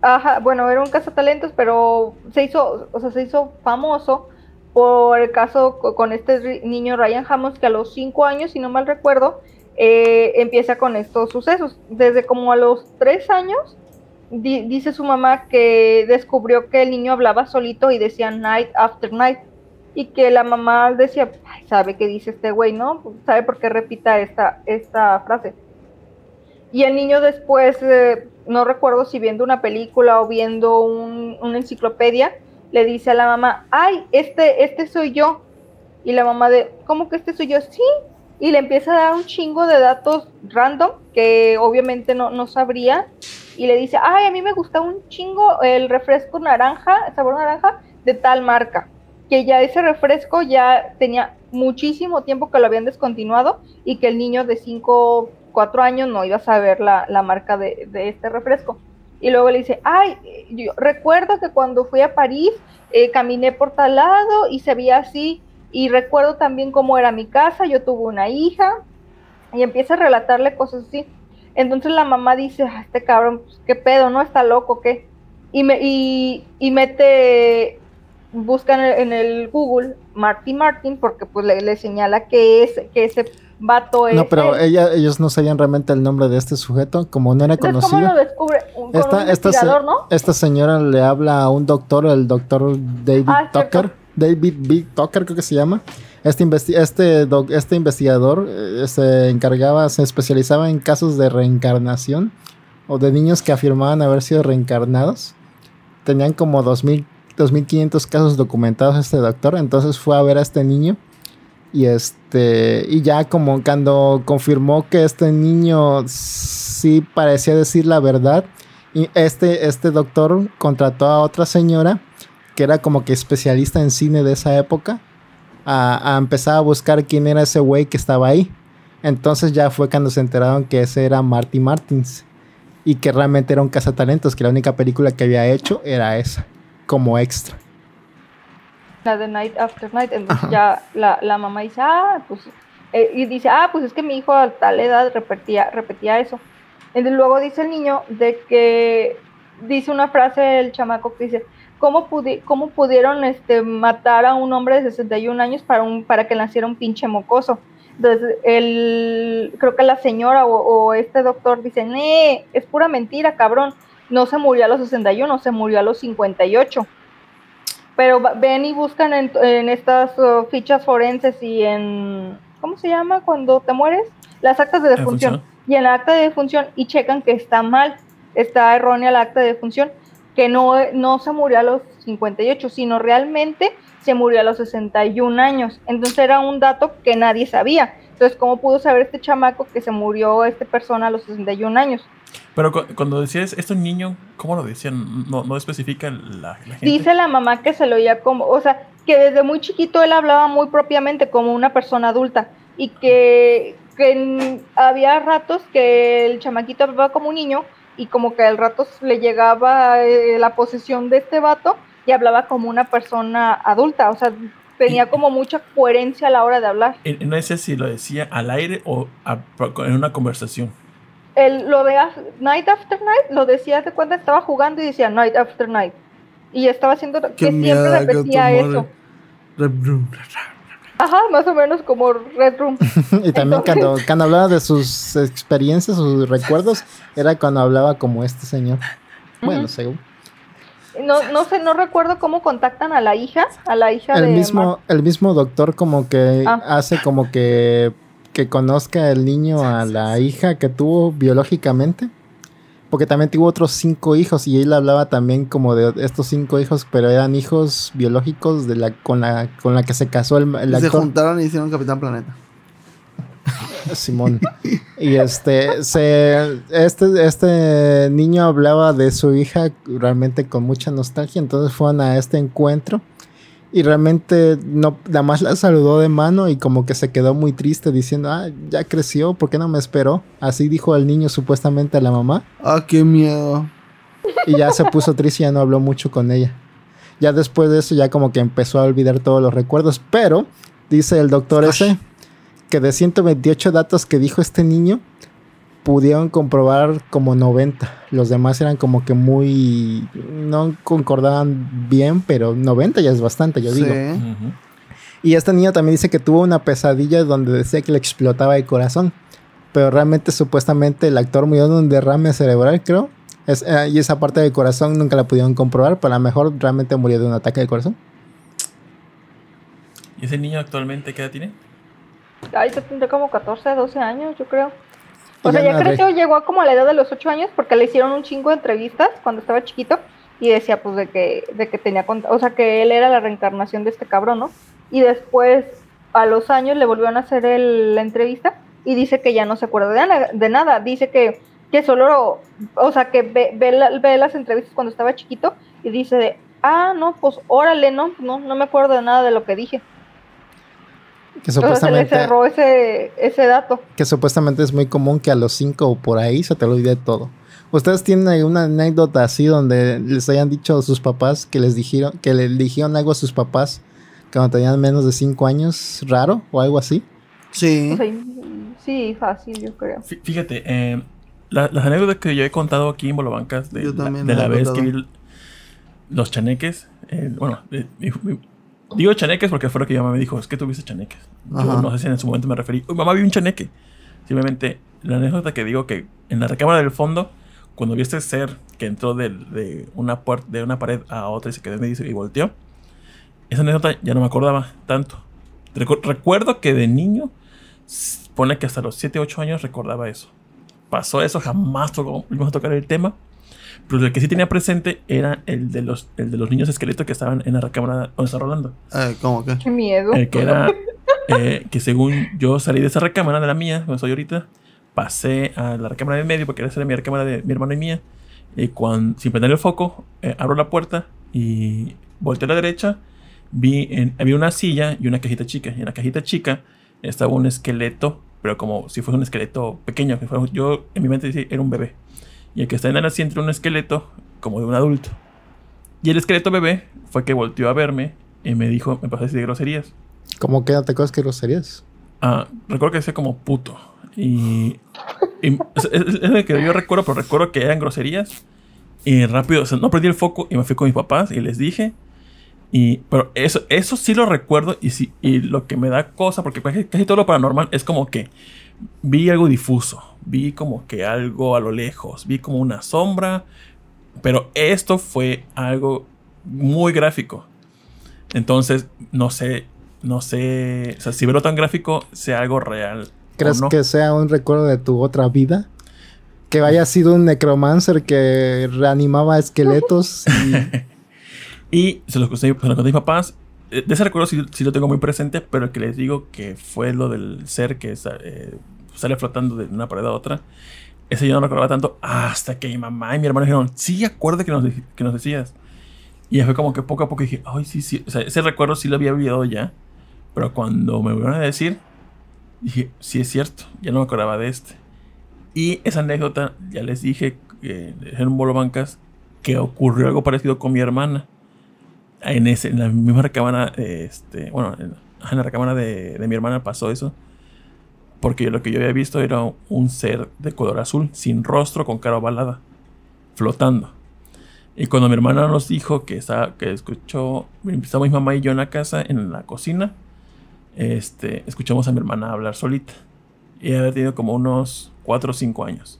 ajá, bueno, era un cazatalentos, pero se hizo, o sea, se hizo famoso por el caso co- con este niño Ryan Hammond que a los cinco años, si no mal recuerdo, eh, empieza con estos sucesos. Desde como a los tres años, di- dice su mamá que descubrió que el niño hablaba solito y decía night after night. Y que la mamá decía, "Ay, ¿sabe qué dice este güey, no? ¿Sabe por qué repita esta, esta frase? Y el niño después, eh, no recuerdo si viendo una película o viendo un- una enciclopedia, le dice a la mamá, ay, este, este soy yo. Y la mamá de, ¿cómo que este soy yo? Sí. Y le empieza a dar un chingo de datos random que obviamente no, no sabría. Y le dice, ay, a mí me gusta un chingo el refresco naranja, sabor naranja, de tal marca. Que ya ese refresco ya tenía muchísimo tiempo que lo habían descontinuado y que el niño de 5, 4 años no iba a saber la, la marca de, de este refresco. Y luego le dice, ay, yo recuerdo que cuando fui a París eh, caminé por tal lado y se veía así. Y recuerdo también cómo era mi casa, yo tuve una hija. Y empieza a relatarle cosas así. Entonces la mamá dice, "Ah, este cabrón, pues, qué pedo, ¿no? Está loco, ¿qué? Y, me, y, y mete, busca en el, en el Google Marty Martin porque pues le, le señala que, es, que ese vato es no, pero él. ella, ellos no sabían realmente el nombre de este sujeto, como no era Entonces, ¿cómo conocido. lo descubre? Un- Esta, un esta, se- ¿no? esta señora le habla a un doctor, el doctor David Ah, cierto. Tucker. David B. Tucker creo que se llama. Este, este, este investigador eh, se encargaba, se especializaba en casos de reencarnación o de niños que afirmaban haber sido reencarnados. Tenían como 2000, 2500 casos documentados este doctor, entonces fue a ver a este niño y este y ya como cuando confirmó que este niño sí parecía decir la verdad y este este doctor contrató a otra señora que era como que especialista en cine de esa época a, a empezar a buscar quién era ese güey que estaba ahí entonces ya fue cuando se enteraron que ese era Marty Martins y que realmente era un cazatalentos que la única película que había hecho era esa como extra La de Night After Night. Entonces Ajá. ya la, la mamá dice, ah, pues, eh, y dice, ah, pues es que mi hijo a tal edad repetía, repetía eso. Entonces luego dice el niño de que dice una frase el chamaco que dice, ¿cómo, pudi- cómo pudieron este, matar a un hombre de 61 años para, un, para que naciera un pinche mocoso? Entonces, el, creo que la señora o, o este doctor dice, nee, es pura mentira, cabrón. No se murió a los 61, se murió a los 58 pero ven y buscan en, en estas uh, fichas forenses y en ¿cómo se llama cuando te mueres? Las actas de. Defunción. Y en la acta de defunción y checan que está mal, está errónea la acta de defunción, que no, no se murió a los 58, sino realmente se murió a los 61 años. Entonces era un dato que nadie sabía. Entonces, ¿cómo pudo saber este chamaco que se murió esta persona a los 61 años? Pero cu- cuando decías esto niño, ¿cómo lo decían? No, no especifica la, la gente. Dice la mamá que se lo oía como, o sea, que desde muy chiquito él hablaba muy propiamente como una persona adulta y que, que había ratos que el chamaquito hablaba como un niño y como que al rato le llegaba eh, la posesión de este vato y hablaba como una persona adulta, o sea, tenía como mucha coherencia a la hora de hablar. Eh, No sé si lo decía al aire o a- en una conversación. El, lo de Night After Night lo decía de cuenta, estaba jugando y decía Night After Night. Y estaba haciendo que Qué siempre que repetía eso. Re- Ajá, más o menos como Red Room. y también Entonces- cuando, cuando hablaba de sus experiencias, sus recuerdos, era cuando hablaba como este señor. Bueno, según. No, no sé, no recuerdo cómo contactan a la hija, a la hija El de mismo, Mar- el mismo doctor como que Ah. hace como que, que conozca el niño a la hija que tuvo biológicamente. Porque también tuvo otros cinco hijos y él hablaba también como de estos cinco hijos, pero eran hijos biológicos de la con la con la que se casó el, se juntaron y hicieron Capitán Planeta. Simón. Y este, se, este, este niño hablaba de su hija realmente con mucha nostalgia, entonces fueron a este encuentro y realmente no, nada más la saludó de mano y como que se quedó muy triste diciendo, ah, ya creció, ¿por qué no me esperó? Así dijo el niño supuestamente a la mamá. Ah, qué miedo. Y ya se puso triste y ya no habló mucho con ella. Ya después de eso ya como que empezó a olvidar todos los recuerdos. Pero dice el doctor ese que de 128 datos que dijo este niño, pudieron comprobar como 90. Los demás eran como que muy... no concordaban bien, pero 90 ya es bastante, yo digo. Y esta niña también dice que tuvo una pesadilla donde decía que le explotaba el corazón. Pero realmente, supuestamente, el actor murió de un derrame cerebral, creo. Es- eh, y esa parte del corazón nunca la pudieron comprobar. Pero a lo mejor realmente murió de un ataque de corazón. ¿Y ese niño actualmente qué edad tiene? Ay, tendré como 14, 12 años, yo creo. O sea, ya creció, llegó como a la edad de los 8 años porque le hicieron un chingo de entrevistas cuando estaba chiquito y decía pues de que, de que tenía, o sea, que él era la reencarnación de este cabrón, ¿no? Y después, a los años, le volvieron a hacer el- la entrevista y dice que ya no se acuerda de, na- de nada. Dice que, que solo, o sea, que ve, ve, la- ve las entrevistas cuando estaba chiquito y dice de, ah, no, pues órale, no, no, no me acuerdo de nada de lo que dije. Que se le supuestamente, cerró ese, ese dato. que supuestamente es muy común que a los 5 o por ahí se te olvide todo. ¿Ustedes tienen alguna anécdota así donde les hayan dicho a sus papás que les dijeron, que le dijeron algo a sus papás cuando tenían menos de 5 años, raro o algo así? Sí. O sea, sí, fácil, yo creo. Fí- Fíjate, eh, la- las anécdotas que yo he contado aquí en Bolobancas de, la, de vez que vi los chaneques, eh, bueno, eh, mi- mi- digo chaneques porque fue lo que mi mamá me dijo, es que tuviste chaneques. Yo no sé si en su momento me referí, "Uy, mamá vi un chaneque. Simplemente la anécdota que digo que en la recámara del fondo, cuando vi este ser que entró de, una puerta, de una pared a otra y se quedó en medio y volteó, esa anécdota ya no me acordaba tanto. Recu- recuerdo que de niño, pone que hasta los 7, 8 años recordaba eso. Pasó eso, jamás tocó, volvimos a tocar el tema. Pero el que sí tenía presente era el de los, el de los niños esqueletos que estaban en la recámara donde está Rolando. Ay, ¿Cómo que? Qué miedo. El que era eh, que según yo salí de esa recámara de la mía, donde estoy ahorita, pasé a la recámara de medio porque esa era mi recámara de mi hermano y mía. Y cuando, sin prender el foco, eh, abro la puerta y volteé a la derecha. Vi en, había una silla y una cajita chica. Y en la cajita chica estaba un esqueleto, pero como si fuese un esqueleto pequeño. Que fuera, yo en mi mente decía era un bebé. Y el que está en el asiento era un esqueleto como de un adulto. Y el esqueleto bebé fue que volteó a verme y me dijo, me empezó a decir groserías. ¿Cómo que te acuerdas que groserías? Ah, recuerdo que decía como puto. Y. y es, es- el que yo recuerdo, pero recuerdo que eran groserías. Y rápido, o sea, no perdí el foco y me fui con mis papás y les dije. Y, pero eso, eso sí lo recuerdo y, sí, y lo que me da cosa, porque casi, casi todo lo paranormal es como que vi algo difuso, vi como que algo a lo lejos, vi como una sombra, pero esto fue algo muy gráfico. Entonces, no sé, no sé, o sea, si verlo tan gráfico, sea algo real. ¿Crees no. que sea un recuerdo de tu otra vida? Que haya sido un necromancer que reanimaba esqueletos y Y se lo, conté, se lo conté a mis papás. Eh, De ese recuerdo sí, sí lo tengo muy presente, pero el que les digo que fue lo del ser que eh, sale flotando de una pared a otra. Ese yo no recordaba tanto hasta que mi mamá y mi hermano dijeron, sí, acuérdate que nos, que nos decías. Y fue como que poco a poco dije, ay, sí, sí. O sea, ese recuerdo sí lo había olvidado ya. Pero cuando me volvieron a decir, dije, sí es cierto, ya no me acordaba de este. Y esa anécdota, ya les dije que en bolo bancas que ocurrió algo parecido con mi hermana. En, ese, en la misma recámara, este, bueno, en, en la recámara de, de mi hermana pasó eso. Porque lo que yo había visto era un ser de color azul, sin rostro, con cara ovalada, flotando. Y cuando mi hermana nos dijo que, estaba, que escuchó, estábamos mi mamá y yo en la casa, en la cocina, este, escuchamos a mi hermana hablar solita. Y había tenido como unos 4 o 5 años.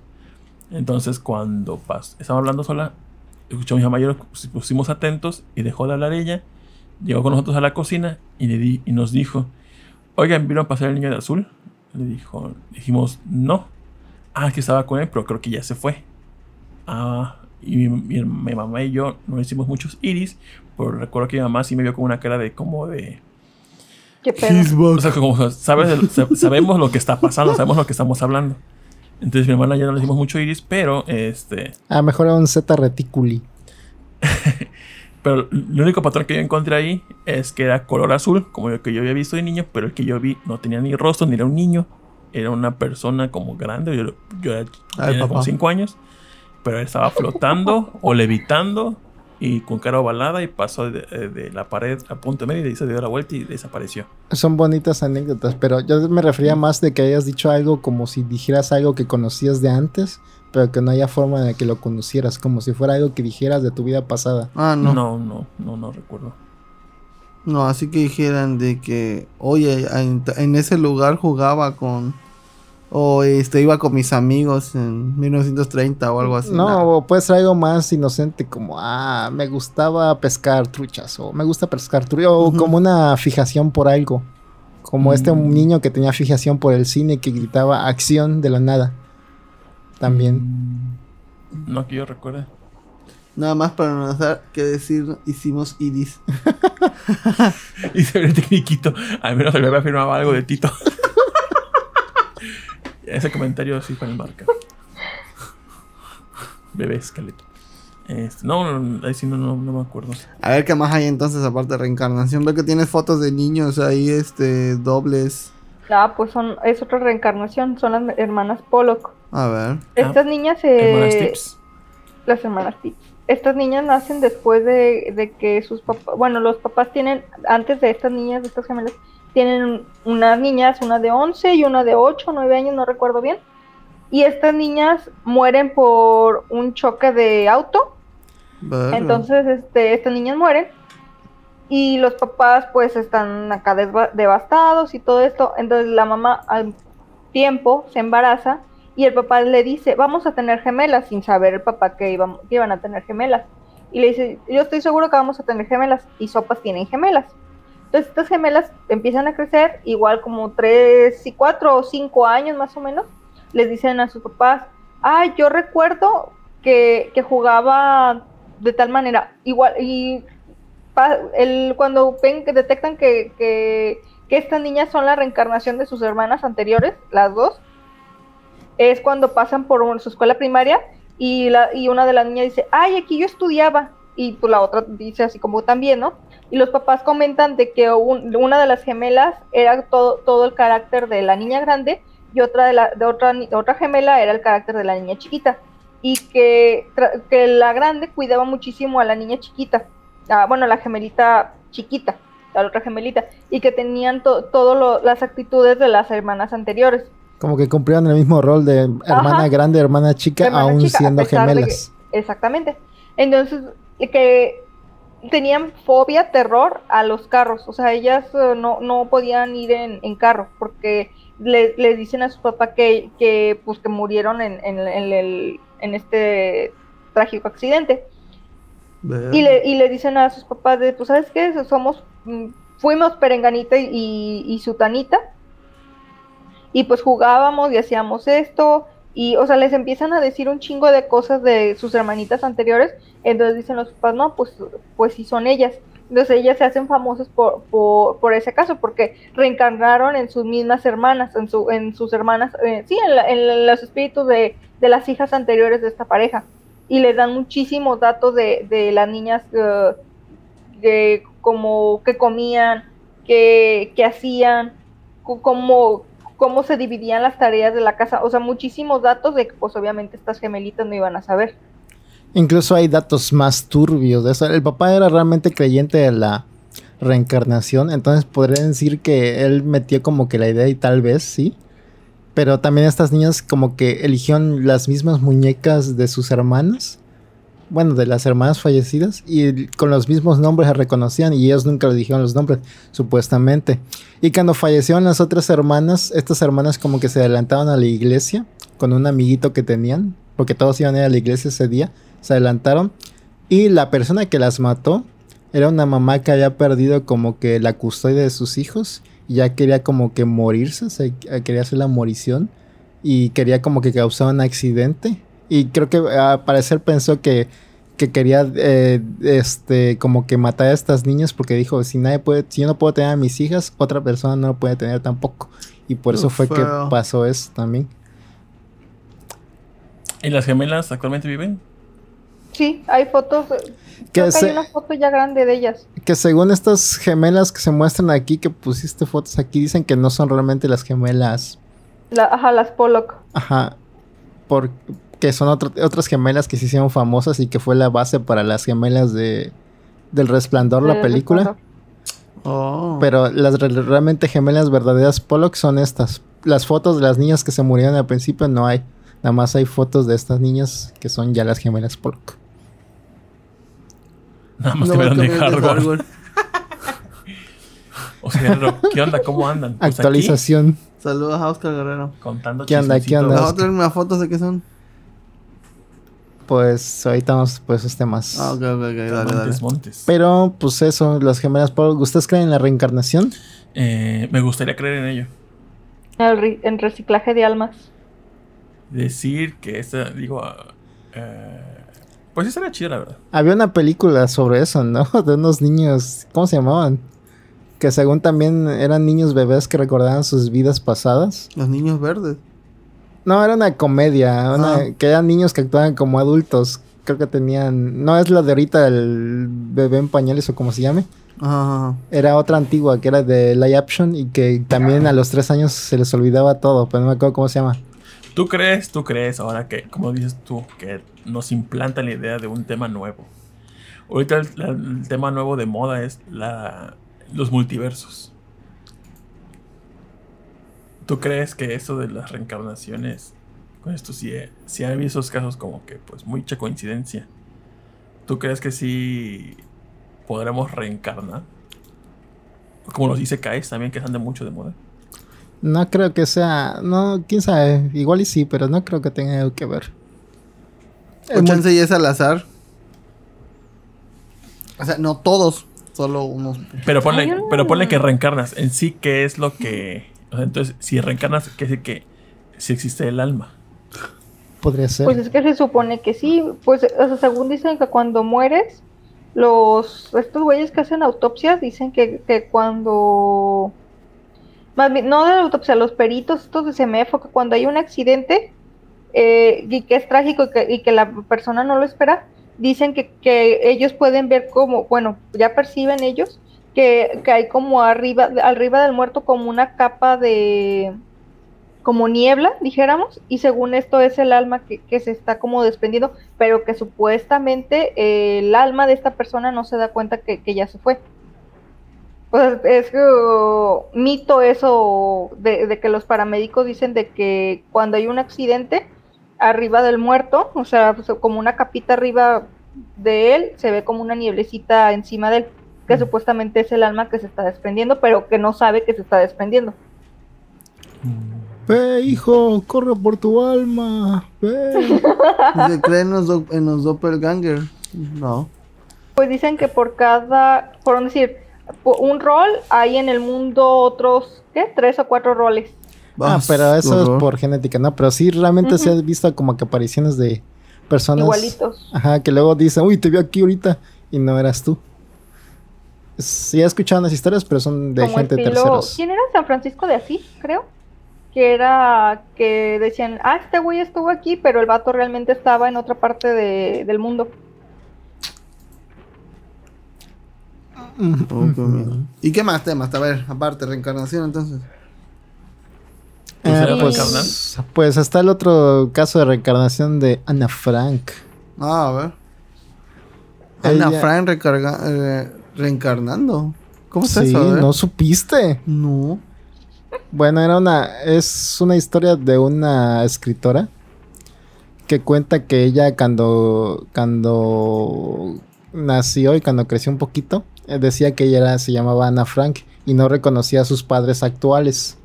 Entonces, cuando pas- estaba hablando sola, escuchó a mi mamá y yo nos pusimos atentos y dejó de hablar ella. Llegó con nosotros a la cocina y, le di- y nos dijo: Oigan, ¿vieron pasar el niño de azul? Le dijo, dijimos, no. Ah, que estaba con él, pero creo que ya se fue. Ah, y mi, mi- mi mamá y yo no hicimos muchos iris, pero recuerdo que mi mamá sí me vio con una cara de como de. Qué pedo. O sea, como sabes, sabemos lo que está pasando, sabemos lo que estamos hablando. Entonces mi hermana ya no le hicimos mucho iris, pero este. a lo mejor era un Z reticuli. Pero el único patrón que yo encontré ahí es que era color azul, como el que yo había visto de niño, pero el que yo vi no tenía ni rostro, ni era un niño. Era una persona como grande, yo, yo era, Ay, tenía como papá. 5 años. pero él estaba flotando o levitando y con cara ovalada y pasó de, eh, de la pared a punto medio y se dio la vuelta y desapareció. Son bonitas anécdotas, pero yo me refería más de que hayas dicho algo como si dijeras algo que conocías de antes, pero que no haya forma de que lo conocieras, como si fuera algo que dijeras de tu vida pasada. Ah, No, no. no, no, no, recuerdo. No, así que dijeran de que, oye, en, en ese lugar jugaba con... O este, iba con mis amigos en 1930 o algo así. No, nada. o puede ser algo más inocente como, ah, me gustaba pescar truchas, o me gusta pescar truchas, o como una fijación por algo. Como este Mm. niño que tenía fijación por el cine que gritaba acción de la nada. También. No que yo recuerde. Nada más para no hacer que decir, hicimos iris. Y se ve el tecniquito. Al menos el bebé afirmaba algo de Tito. Ese comentario sí fue en marca. Bebé esqueleto. Este, no, no, ahí sí no, no, no me acuerdo. A ver qué más hay entonces aparte de reencarnación. Veo que tienes fotos de niños ahí, este, dobles. Ah, pues son, es otra reencarnación, son las hermanas Pollock. A ver. Estas niñas, Hermanas eh, tips. las hermanas Tips. Estas niñas nacen después de, de que sus papás, bueno, los papás tienen, antes de estas niñas, de estas gemelas, tienen unas niñas, una de 11 y una de 8, 9 años, no recuerdo bien. Y estas niñas mueren por un choque de auto. Entonces, este, estas niñas mueren. Y los papás, pues, están acá devastados y todo esto. Entonces, la mamá al tiempo se embaraza y el papá le dice, vamos a tener gemelas, sin saber el papá que, iban, que iban a tener gemelas. Y le dice, yo estoy seguro que vamos a tener gemelas. Y sopas tienen gemelas. Entonces, estas gemelas empiezan a crecer, igual como 3 y 4 o 5 años más o menos. Les dicen a sus papás, ay, yo recuerdo que, que jugaba de tal manera. Igual, y el, cuando ven que detectan que, que, que estas niñas son la reencarnación de sus hermanas anteriores, las dos, es cuando pasan por su escuela primaria y, la, y una de las niñas dice, ay, aquí yo estudiaba. Y pues la otra dice así como también, ¿no? Y los papás comentan de que un- una de las gemelas era todo, todo el carácter de la niña grande y otra de, la, de otra, otra gemela era el carácter de la niña chiquita. Y que, que la grande cuidaba muchísimo a la niña chiquita. Ah, bueno, la gemelita chiquita, la otra gemelita. Y que tenían todas las actitudes de las hermanas anteriores. Como que cumplían el mismo rol de hermana Ajá. grande, hermana chica, Hermana aún chica, siendo que- gemelas. Exactamente. Entonces, que tenían fobia, terror a los carros. O sea, ellas eh, no, no podían ir en, en carro porque le, dicen a su papá que, que, pues, que murieron en, en, en el, en este trágico accidente. Y le, y le dicen a sus papás de, pues, ¿sabes qué? Somos, mm, fuimos Perenganita y, y, y Sutanita. Y pues jugábamos y hacíamos esto. Y, o sea, les empiezan a decir un chingo de cosas de sus hermanitas anteriores. Entonces dicen los papás, no, pues, pues sí son ellas. Entonces ellas se hacen famosas por, por, por ese caso, porque reencarnaron en sus mismas hermanas, en, su, en sus hermanas, eh, sí, en, la- en los espíritus de, de las hijas anteriores de esta pareja. Y les dan muchísimos datos de, de las niñas, eh, de cómo que comían, que, hacían, cómo, cómo se dividían las tareas de la casa. O sea, muchísimos datos de que pues obviamente estas gemelitas no iban a saber. Incluso hay datos más turbios de eso. El papá era realmente creyente de la reencarnación, entonces podría decir que él metió como que la idea y tal vez sí. Pero también estas niñas como que eligieron las mismas muñecas de sus hermanas. Bueno, de las hermanas fallecidas. Y con los mismos nombres las reconocían. Y ellos nunca le dijeron los nombres, supuestamente. Y cuando fallecieron las otras hermanas, estas hermanas como que se adelantaban a la iglesia. Con un amiguito que tenían. Porque todos iban a ir a la iglesia ese día. Se adelantaron. Y la persona que las mató era una mamá que había perdido como que la custodia de sus hijos. Y ya quería como que morirse. se- quería hacer la morición. Y quería como que causar un accidente. Y creo que al parecer pensó que, que quería eh, este como que matar a estas niñas. Porque dijo, si nadie puede, si yo no puedo tener a mis hijas, otra persona no lo puede tener tampoco. Y por eso fue que pasó eso también. ¿Y las gemelas actualmente viven? Sí, hay fotos, Que, creo que se- hay una foto ya grande de ellas. que según estas gemelas que se muestran aquí, que pusiste fotos aquí, dicen que no son realmente las gemelas La, ajá, las Pollock. Ajá. Por, que son otro- otras gemelas que se hicieron famosas y que fue la base para las gemelas de del Resplandor, la película. Resplandor. Oh. Pero las re- realmente gemelas verdaderas Pollock son estas. Las fotos de las niñas que se murieron al principio no hay. Nada más hay fotos de estas niñas que son ya las gemelas Pollock. Nada más No a vieron de de hardware. hardware. O sea, Guerrero, ¿qué onda? ¿Cómo andan? Pues aquí, Actualización. Saludos a Oscar Guerrero. contando ¿Qué onda? ¿Qué onda? ¿Vas a traerme unas fotos de qué son? Pues ahorita vamos por esos temas. Ah, ok, ok, ok, dale, dale. Montes, montes. Pero pues eso, las gemelas Pollock. ¿Ustedes creen en la reencarnación? Eh, me gustaría creer en ello. El en reciclaje de almas. Decir que esta, digo, eh, pues sí estaría chido, la verdad. Había una película sobre eso, ¿no? De unos niños, ¿cómo se llamaban? Que según también eran niños bebés que recordaban sus vidas pasadas. Los niños verdes. No, era una comedia, una- Ah. que eran niños que actuaban como adultos. Creo que tenían, no es la de ahorita el bebé en pañales o como se llame. Ajá, ajá. Era otra antigua que era de live action y que también a los tres años se les olvidaba todo, pero no me acuerdo cómo se llama. ¿Tú crees, tú crees ahora que, como dices tú, que nos implanta la idea de un tema nuevo? Ahorita el, tema nuevo de moda es la, los multiversos. ¿Tú crees que eso de las reencarnaciones, con esto sí, sí hay esos casos como que pues mucha coincidencia? ¿Tú crees que sí podremos reencarnar? Como los dice Kais también, que de mucho de moda. No creo que sea, no, quién sabe, igual y sí, pero no creo que tenga algo que ver. O chance y es al azar. O sea, no todos, solo unos. Pero ponle, pero ponle que reencarnas. En sí, ¿qué es lo que. o sea, entonces, si reencarnas, ¿qué decir que si existe el alma? Podría ser. Pues es que se supone que sí. Pues o sea, según dicen que cuando mueres, los estos güeyes que hacen autopsias dicen que, que cuando más bien, no de la autopsia, los peritos estos de CEMEFO, que cuando hay un accidente eh, y que es trágico y que, la persona no lo espera, dicen que, que ellos pueden ver como, bueno, ya perciben ellos que, que hay como arriba, arriba del muerto como una capa de como niebla, dijéramos, y según esto es el alma que, que se está como desprendiendo, pero que supuestamente eh, el alma de esta persona no se da cuenta que, que ya se fue. Sea, es uh, mito eso de que los paramédicos dicen de que cuando hay un accidente arriba del muerto, o sea, pues, como una capita arriba de él, se ve como una nieblecita encima de él, que supuestamente es el alma que se está desprendiendo, pero que no sabe que se está desprendiendo. Ve, hijo, corre por tu alma. Ve. ¿Se cree en los, do- en los doppelganger? No. Pues dicen que por cada, por decir, por un rol hay en el mundo otros, ¿qué? Tres o cuatro roles. Ah, pero eso es por genética, ¿no? Pero sí, realmente se ha visto como que apariciones de personas. Igualitos. Ajá, que luego dicen, uy, te vi aquí ahorita. Y no eras tú. Sí, he escuchado unas historias, pero son de como gente estilo, terceros. ¿quién era? San Francisco de Asís, creo. Que era que decían, ah, este güey estuvo aquí, pero el vato realmente estaba en otra parte de- del mundo. Miedo. ¿Y qué más temas? A ver, aparte, reencarnación entonces. ¿Tú Eh, serás pues, pues está el otro caso de reencarnación de Ana Frank. Ah, a ver. Ana Frank recarga, eh, reencarnando. ¿Cómo es Sí, eso? Ver. no supiste. No. Bueno, era una. Es una historia de una escritora que cuenta que ella cuando. cuando nació y cuando creció un poquito, eh, decía que ella era- se llamaba Ana Frank y no reconocía a sus padres actuales.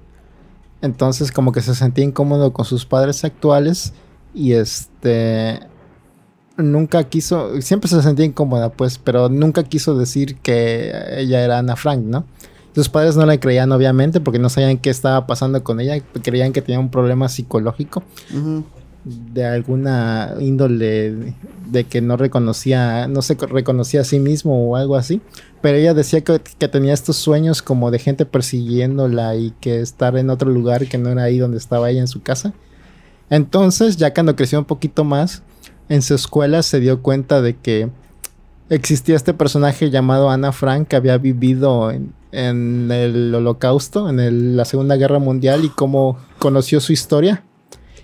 Entonces, como que se sentía incómodo con sus padres actuales y este. Nunca quiso, siempre se sentía incómoda, pues, pero nunca quiso decir que ella era Ana Frank, ¿no? Sus padres no le creían, obviamente, porque no sabían qué estaba pasando con ella. Creían que tenía un problema psicológico de alguna índole de, que no reconocía, no se co- reconocía a sí mismo o algo así. Pero ella decía que, que tenía estos sueños como de gente persiguiéndola y que estar en otro lugar que no era ahí donde estaba ella en su casa. Entonces, ya cuando creció un poquito más, en su escuela se dio cuenta de que existía este personaje llamado Ana Frank que había vivido en, el holocausto, en la Segunda Guerra Mundial y cómo conoció su historia.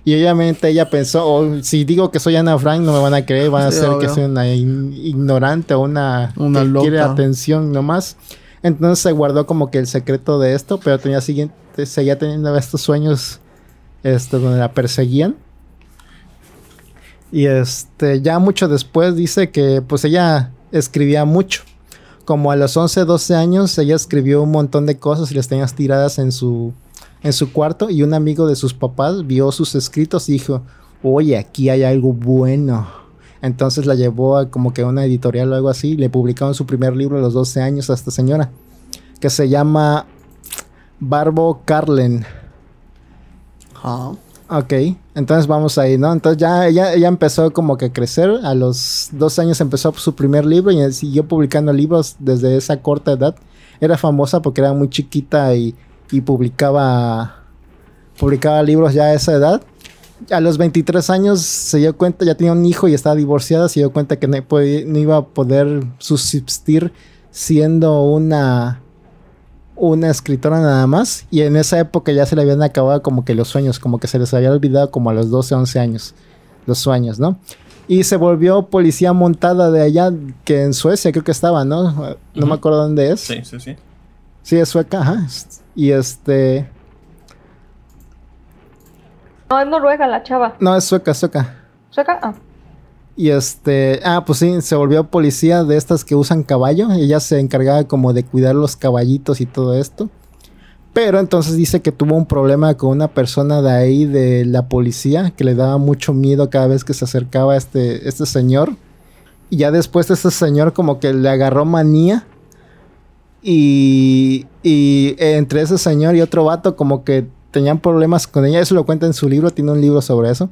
Y obviamente ella pensó, si digo que soy Ana Frank, no me van a creer, van a Sí, hacer que soy una in- ignorante o una, Una que quiere atención nomás. Entonces se guardó como que el secreto de esto, pero tenía siguiente, seguía teniendo estos sueños este, donde la perseguían. Y este, ya mucho después dice que pues ella escribía mucho. Como a los 11, 12 años, ella escribió un montón de cosas y las tenía tiradas en su, en su cuarto. Y un amigo de sus papás vio sus escritos y dijo: Oye, aquí hay algo bueno. Entonces la llevó a como que a una editorial o algo así. y Le publicaron su primer libro a los 12 años a esta señora. Que se llama Barbo Carlen. Ajá. Ok, entonces vamos ahí, ¿no? Entonces ya ella, ella empezó como que a crecer. A los dos años empezó su primer libro y siguió publicando libros desde esa corta edad. Era famosa porque era muy chiquita y, y publicaba, publicaba libros ya a esa edad. A los 23 años se dio cuenta, ya tenía un hijo y estaba divorciada, se dio cuenta que no, podía- no iba a poder subsistir siendo una una escritora nada más y en esa época ya se le habían acabado como que los sueños, como que se les había olvidado como a los 12, 11 años los sueños, ¿no? Y se volvió policía montada de allá, que en Suecia creo que estaba, ¿no? No me acuerdo dónde es. Sí, sí, sí. Sí, es sueca, ajá. Y este... No, es Noruega la chava. No, es sueca, sueca. ¿Sueca? Ah. Y este, ah, pues sí, se volvió policía de estas que usan caballo. Ella se encargaba como de cuidar los caballitos y todo esto. Pero entonces dice que tuvo un problema con una persona de ahí de la policía que le daba mucho miedo cada vez que se acercaba este, este señor. Y ya después este señor como que le agarró manía. Y, entre ese señor y otro vato como que tenían problemas con ella. Eso lo cuenta en su libro, tiene un libro sobre eso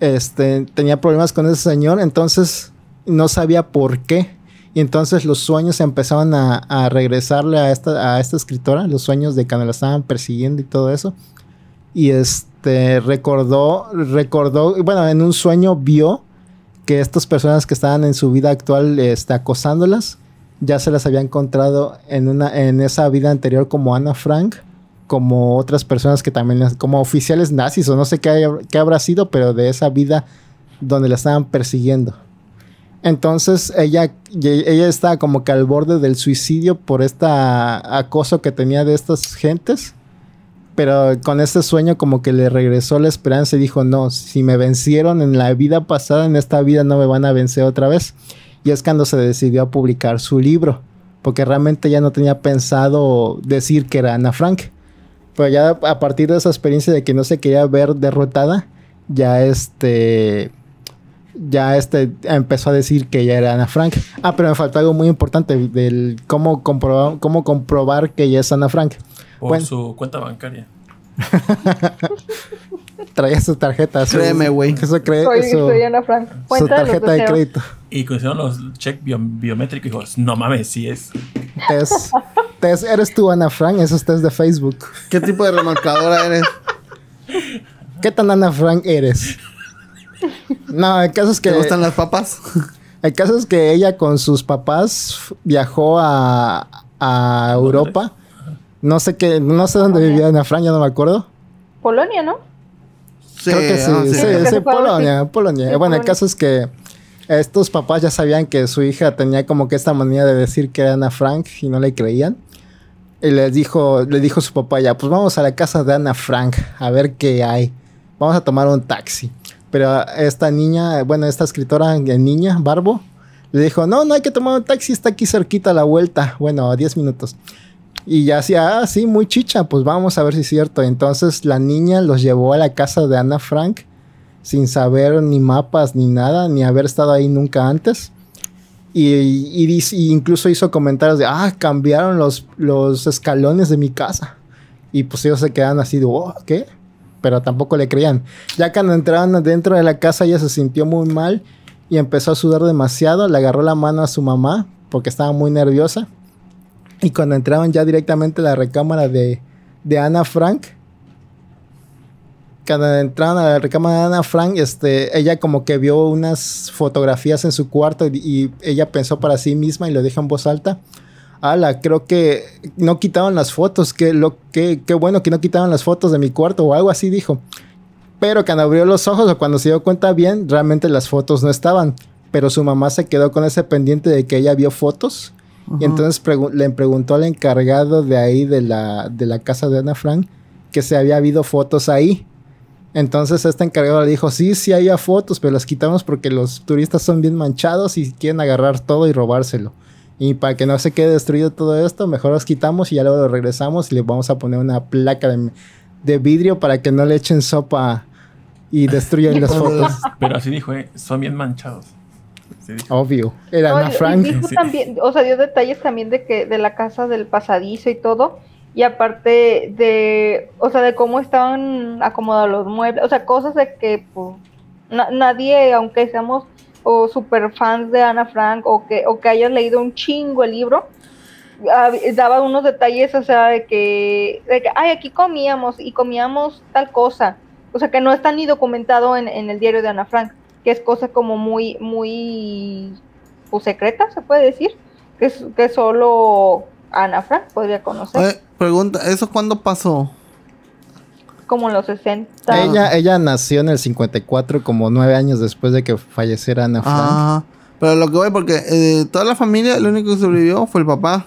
este, tenía problemas con ese señor, entonces no sabía por qué. Y entonces los sueños empezaban a, regresarle a esta, a esta escritora, los sueños de cuando la estaban persiguiendo y todo eso. Y este recordó, recordó, bueno, en un sueño vio que estas personas que estaban en su vida actual este, acosándolas, ya se las había encontrado en, una, en esa vida anterior como Ana Frank, como otras personas que también, como oficiales nazis o no sé qué, habrá sido, pero de esa vida donde la estaban persiguiendo. Entonces ella, ella estaba como que al borde del suicidio por este acoso que tenía de estas gentes. Pero con este sueño como que le regresó la esperanza y dijo, no, si me vencieron en la vida pasada, en esta vida no me van a vencer otra vez. Y es cuando se decidió a publicar su libro, porque realmente ya no tenía pensado decir que era Ana Frank. Pero ya a partir de esa experiencia de que no se quería ver derrotada, ya este ya este empezó a decir que ella era Ana Frank. Ah, pero me faltó algo muy importante del cómo comprobar, cómo comprobar que ella es Ana Frank. Por Bueno. su cuenta bancaria. Traía su tarjeta. su- Créeme, güey. Eso cree, Soy, su, soy Ana Frank. su Cuenta de los tarjeta de crédito. Y hicieron los check bio- biométricos, dijo, no mames, sí es. Tess, ¿eres tú Ana Frank? Esos test de Facebook. ¿Qué tipo de remolcadora eres? ¿Qué tan Ana Frank eres? No, el caso es que... ¿Te gustan las papas? El caso es que ella con sus papás viajó a, a Europa. No sé qué, no sé dónde vivía Ana Frank, ya no me acuerdo. Polonia, ¿no? Sí, Creo que sí, ah, sí, sí, Creo que Polonia, así. Polonia. Bueno, el caso es que estos papás ya sabían que su hija tenía como que esta manía de decir que era Ana Frank y no le creían. Y les dijo, le dijo su papá ya, pues vamos a la casa de Ana Frank a ver qué hay. Vamos a tomar un taxi. Pero esta niña, bueno, esta escritora niña, Barbo, le dijo, no, no hay que tomar un taxi, está aquí cerquita a la vuelta. Bueno, a 10 minutos. Y ya hacía, ah, sí, muy chicha, pues vamos a ver si es cierto. Entonces la niña los llevó a la casa de Ana Frank sin saber ni mapas ni nada, ni haber estado ahí nunca antes. Y, y incluso hizo comentarios de, ah, cambiaron los, los escalones de mi casa. Y pues ellos se quedan así de, oh, ¿qué? Pero tampoco le creían. Ya cuando entraron dentro de la casa, ella se sintió muy mal y empezó a sudar demasiado. Le agarró la mano a su mamá porque estaba muy nerviosa. Y cuando entraron ya directamente a la recámara de, de Ana Frank, cuando entraron a la recámara de Ana Frank, este, ella como que vio unas fotografías en su cuarto y, ella pensó para sí misma y lo dijo en voz alta. Ala, creo que no quitaron las fotos, que lo que qué bueno que no quitaron las fotos de mi cuarto o algo así dijo. Pero cuando abrió los ojos o cuando se dio cuenta bien, realmente las fotos no estaban. Pero su mamá se quedó con ese pendiente de que ella vio fotos. Y entonces pregu- le preguntó al encargado de ahí de la, de la casa de Ana Frank que se había habido fotos ahí. Entonces este encargado le dijo, sí, sí había fotos, pero las quitamos porque los turistas son bien manchados y quieren agarrar todo y robárselo. Y para que no se quede destruido todo esto, mejor las quitamos y ya luego lo regresamos y le vamos a poner una placa de, de vidrio para que no le echen sopa y destruyan las fotos. Pero así dijo, eh, son bien manchados. Obvio. Era No, Ana Frank. Y dijo Sí. también, o sea, dio detalles también de que de la casa del pasadizo y todo. Y aparte de, o sea, de cómo estaban acomodados los muebles, o sea, cosas de que pues, na- nadie, aunque seamos o super fans de Ana Frank o que, o que hayas leído un chingo el libro, daba unos detalles, o sea, de que, de que, ay, aquí comíamos y comíamos tal cosa. O sea, que no está ni documentado en, en el diario de Ana Frank, que es cosa como muy, muy, pues secreta, se puede decir, que, es, que solo Ana Frank podría conocer, Oye, pregunta, ¿eso cuándo pasó? como en los 60. Ella, ella nació en el 54, como nueve años después de que falleciera Ana Frank. Ah, pero lo que voy, porque eh, toda la familia, el único que sobrevivió fue el papá.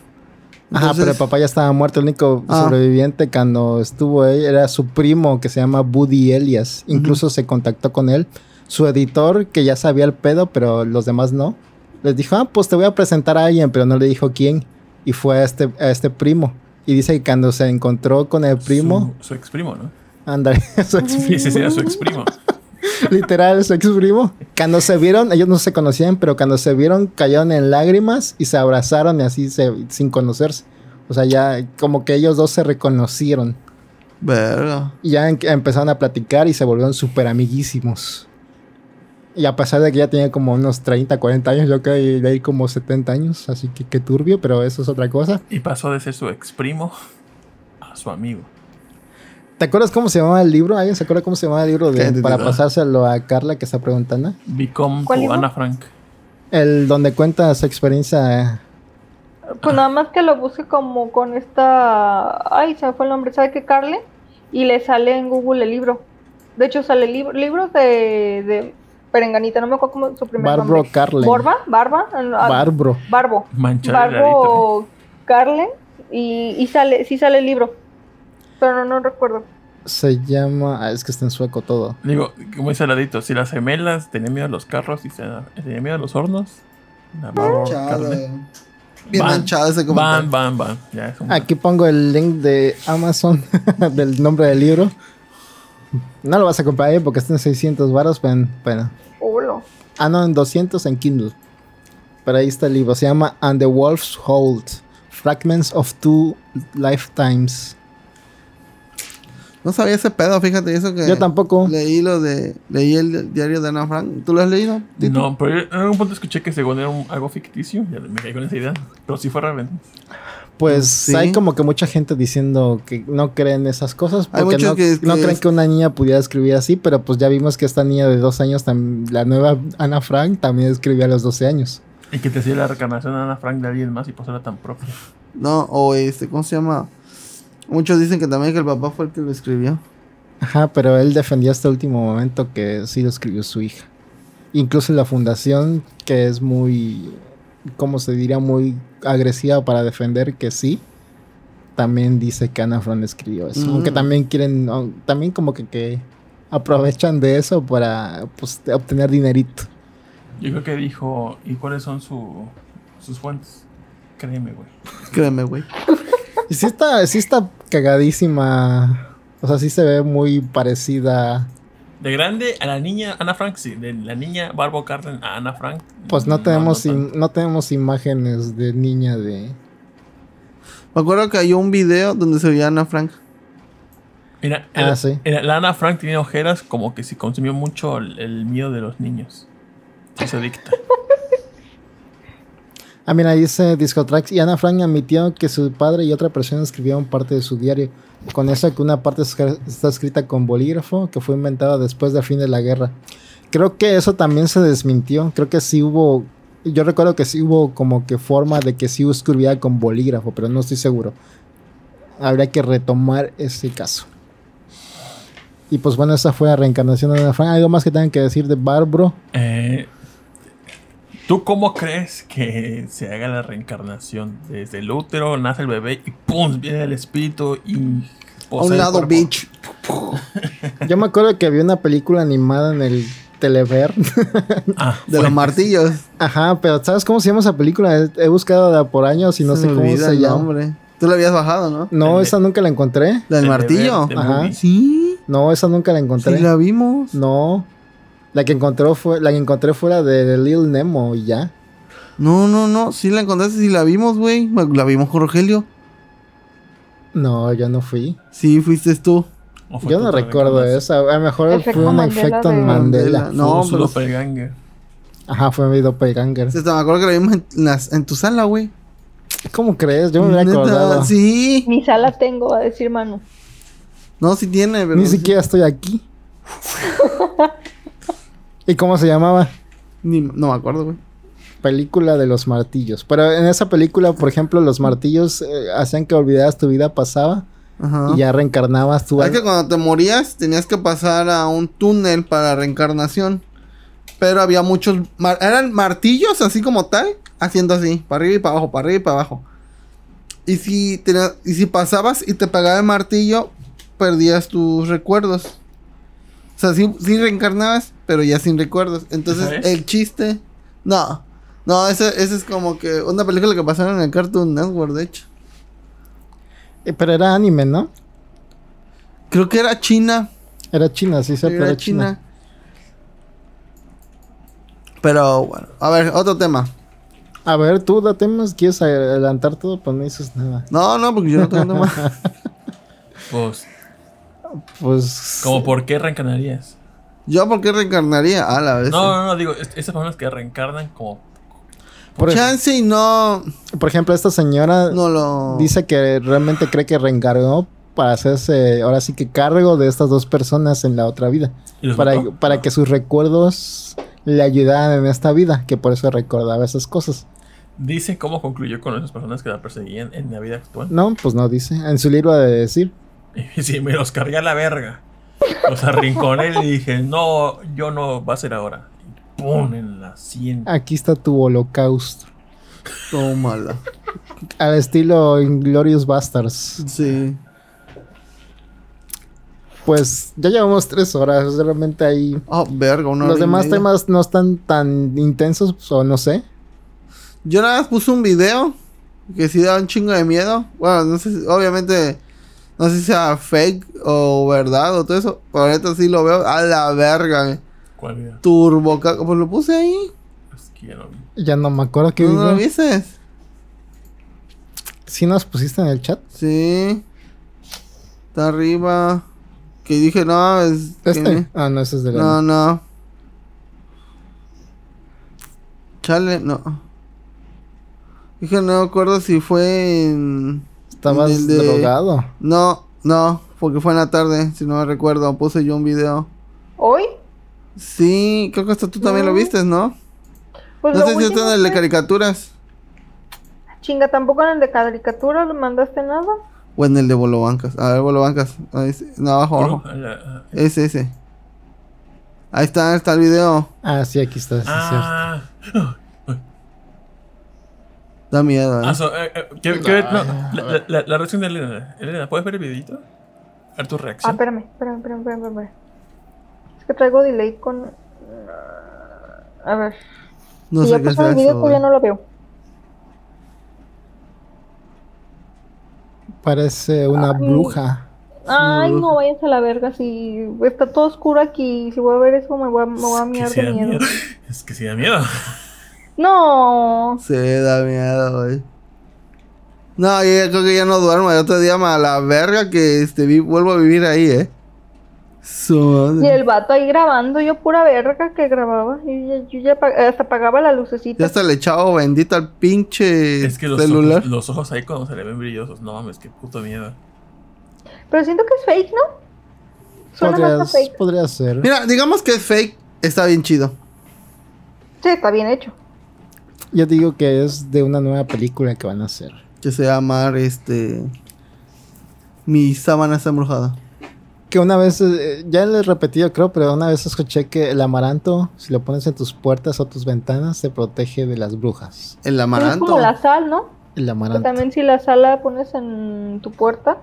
Ajá, pero el papá ya estaba muerto. El único Ah. sobreviviente cuando estuvo él era su primo que se llama Buddy Elias. Incluso se contactó con él. Su editor, que ya sabía el pedo, pero los demás no, les dijo, ah, pues te voy a presentar a alguien, pero no le dijo quién. Y fue a este, a este primo. Y dice que cuando se encontró con el primo, Su, su ex primo, ¿no? ándale, su ex- Sí, sí, sí, era su ex primo. literal, su ex primo. Cuando se vieron, ellos no se conocían, pero cuando se vieron cayeron en lágrimas y se abrazaron y así se, sin conocerse. O sea, ya como que ellos dos se reconocieron. Verga. Y ya en- empezaron a platicar y se volvieron súper amiguísimos. Y a pesar de que ya tenía como unos 30, 40 años, yo creo que de ahí como 70 años, así que qué turbio, pero eso es otra cosa. Y pasó de ser su ex primo a su amigo. ¿Te acuerdas cómo se llamaba el libro? ¿Alguien se acuerda cómo se llamaba el libro de- para pasárselo a Carla que está preguntando? Become ¿Cuál to libro? Ana Frank. El donde cuenta su experiencia. Pues nada más que lo busque como con esta. Ay, se me fue el nombre. ¿Sabe qué, Carle? Y le sale en Google el libro. De hecho, sale libro, libros de, de Perenganita. No me acuerdo cómo su primer Barbro nombre. Carlen. ¿Borba? ¿Barba? Ah, Barbro. Barbo. Barbo Carlen. Y, y sale, sí sale el libro. Pero no, no recuerdo. Se llama. ah, es que está en sueco todo. Digo, como dice Ladito, si las gemelas tenían miedo a los carros y se tenían miedo a los hornos, la. Carmen. Bien Van, manchado ese Van, comentario. van, van. Ya es un- Aquí pongo el link de Amazon del nombre del libro. No lo vas a comprar ahí porque está en 600 baros, pero, Olo. Ah, no, en 200 en Kindle. Pero ahí está el libro. Se llama And the Wolf's Hold. Fragments of Two Lifetimes. No sabía ese pedo, fíjate, eso que... Yo tampoco. Leí lo de... Leí el diario de Ana Frank. ¿Tú lo has leído? Tito? No, pero yo en algún punto escuché que según era un- algo ficticio. Ya me caí con esa idea. Pero sí fue realmente. Pues Sí. hay como que mucha gente diciendo que no creen esas cosas Hay porque muchos no, que- no que creen es- que una niña pudiera escribir así, pero pues ya vimos que esta niña de dos años, la nueva Ana Frank, también escribía a los 12 años. Y que te hacía la reencarnación de Ana Frank de alguien más y pues era tan propia. No, o este, ¿cómo se llama? Muchos dicen que también que el papá fue el que lo escribió. Ajá, pero él defendió hasta el último momento que sí lo escribió su hija. Incluso la fundación, que es muy, ¿cómo se diría? Muy agresiva para defender que sí, también dice que Ana Frank escribió eso. Mm. Aunque también quieren, no, también como que, que aprovechan de eso para pues, obtener dinerito. Yo creo que dijo, ¿y cuáles son su, sus fuentes? Créeme, güey. Créeme, güey. Y sí está, sí está cagadísima. O sea, sí se ve muy parecida. De grande a la niña Ana Frank, sí. De la niña Barbo Carden a Ana Frank. Pues no tenemos, no tenemos imágenes de niña de... Me acuerdo que hay un video donde se veía Ana Frank. Mira, Ah, el- sí. el- la Ana Frank tiene ojeras como que si consumió mucho el, el miedo de los niños. Se adicta. Ah, mira, dice Discotrax y Ana Frank admitió que su padre y otra persona escribieron parte de su diario. Con eso que una parte está escrita con bolígrafo, que fue inventada después del fin de la guerra. Creo que eso también se desmintió. Creo que sí hubo... Yo recuerdo que sí hubo como que forma de que sí escribía con bolígrafo, pero no estoy seguro. Habría que retomar ese caso. Y pues bueno, esa fue la reencarnación de Ana Frank. ¿Algo más que tengan que decir de Barbro? Eh, ¿Tú cómo crees que se haga la reencarnación? Desde el útero nace el bebé y ¡pum! viene el espíritu y... A un lado, bitch. Yo me acuerdo que había una película animada en el Telever. Ah, De bueno. los martillos. Ajá, pero ¿sabes cómo se llama esa película? He, buscado de por años y no Se sé me cómo olvida se el llama. nombre. Tú lo habías bajado, ¿no? No, El- esa nunca la encontré. ¿La del El martillo? Ajá. movie. Sí. No, esa nunca la encontré. Sí la vimos. No. La que encontró fue, la que encontré fue la de, Lil Nemo y ya. No, no, no. Sí la encontraste, sí la vimos, güey. La vimos con Rogelio. No, yo no fui. Sí, fuiste tú. ¿O fue Yo no recuerdo eso. A lo mejor Efecto fue un Mandela efecto de- Mandela. Mandela. No, Fue un pero- doppelganger. Ajá, fue mi doppelganger. Sí, me acuerdo que la vimos en, las- en tu sala, güey. ¿Cómo crees? Yo me hubiera acordado. Sí. Mi sala tengo, va a decir Manu. No, sí tiene, pero... Ni sí. siquiera estoy aquí. ¿Y cómo se llamaba? Ni- no me acuerdo, güey. Película de los martillos. Pero en esa película, por ejemplo, los martillos eh, hacían que olvidaras tu vida pasaba Ajá. y ya reencarnabas tú. Es que cuando te morías tenías que pasar a un túnel para reencarnación. Pero había muchos... mar- eran martillos así como tal, haciendo así, para arriba y para abajo, para arriba y para abajo. Y si, tenías- y si pasabas y te pegaba el martillo, perdías tus recuerdos. O sea, sí, sí reencarnabas, pero ya sin recuerdos. Entonces, ¿Esa es? el chiste... No, no, ese, ese es como que una película que pasaron en el Cartoon Network, de hecho. Eh, Pero era anime, ¿no? Creo que era China. Era China, sí, sí, pero era era China. China. Pero bueno, a ver, otro tema. A ver, tú da temas, quieres adelantar todo, pues no dices nada. No, no, porque yo no tengo tema. Pues, Pues. ¿como por qué reencarnarías? Yo, ¿por qué reencarnaría? A la vez. No, no, no, digo, es- esas personas que reencarnan como... Por, Chance y no, por ejemplo, esta señora no lo. dice que realmente cree que reencarnó para hacerse, ahora sí que cargo de estas dos personas en la otra vida. ¿Y los Para, mató? para que sus recuerdos le ayudaran en esta vida, que por eso recordaba esas cosas. Dice cómo concluyó con esas personas que la perseguían en la vida actual. No, pues no dice. En su libro de decir. Si me los cargué a la verga. Los arrinconé y dije, no, yo no, va a ser ahora. Y pum, en la sien. Aquí está tu holocausto. Tómala. Al estilo Inglorious Bastards. Sí. Pues ya llevamos tres horas. Realmente ahí. Oh, verga, una Los hora y demás media. temas no están tan intensos, o no sé. Yo nada más puse un video que sí da un chingo de miedo. Bueno, no sé, si- obviamente, no sé si sea fake o verdad o todo eso. Pero ahorita sí lo veo a la verga. güey. ¿Cuál vida? Turbo, pues lo puse ahí. Es que ya no vi. Ya no me acuerdo qué ¿No, no lo video. viste? ¿Sí nos pusiste en el chat? Sí. Está arriba. Que dije, no, es. ¿Este? Ah, no, ese es de la... No, no. Chale, no. Dije, no me acuerdo si fue en. Estabas de- drogado. No, no, porque fue en la tarde, si no me recuerdo. Puse yo un video. ¿Hoy? Sí, creo que hasta tú también lo viste, ¿no? Pues No sé si está en el de caricaturas Chinga, tampoco en el de caricatura le mandaste nada. o en el de Bolobancas. A ver, Bolobancas. Ahí sí. No, abajo, abajo. Ah, ah, Ese, ese. Ahí está, está el video. Ah, sí, aquí está, sí, es cierto. Ah, Da miedo, ¿eh? ah, so, eh, eh, ¿qué- qué- no, la, la- la- reacción de Elena. Elena, ¿puedes ver el videito? A ver tu Ah, reacción. espérame, espérame, espérame, espérame, espérame. Es que traigo delay con. A ver. no si sé ya qué pasó sea el video, eso. todavía güey. no lo veo. Parece una Ay. bruja. Ay, no váyanse a la verga. Si está todo oscuro aquí, si voy a ver eso, me voy a, me voy a Es miar de da miedo. miedo. Es que sí da miedo. No. Se da miedo, güey. No, yo ya creo que ya no duermo. El otro día me a la verga que este, vi- vuelvo a vivir ahí, ¿eh? Su Y el vato ahí grabando, yo pura verga que grababa. Y yo ya hasta apagaba la lucecita. Ya hasta le echaba bendita al pinche Es que los celular. ojos, los ojos ahí cuando se le ven brillosos. No mames, qué puto miedo. Pero siento que es fake, ¿no? Suena más a Podrías- fake. podría ser. Mira, digamos que es fake. Está bien chido. Sí, está bien hecho. Yo digo que es de una nueva película que van a hacer. Que se llama este. Mi sábana está embrujada. Que una vez, eh, ya le he repetido creo, pero una vez escuché que el amaranto, si lo pones en tus puertas o tus ventanas, te protege de las brujas. El Es amaranto. como la sal, ¿no? El Que amaranto. también si la sal la pones en tu puerta,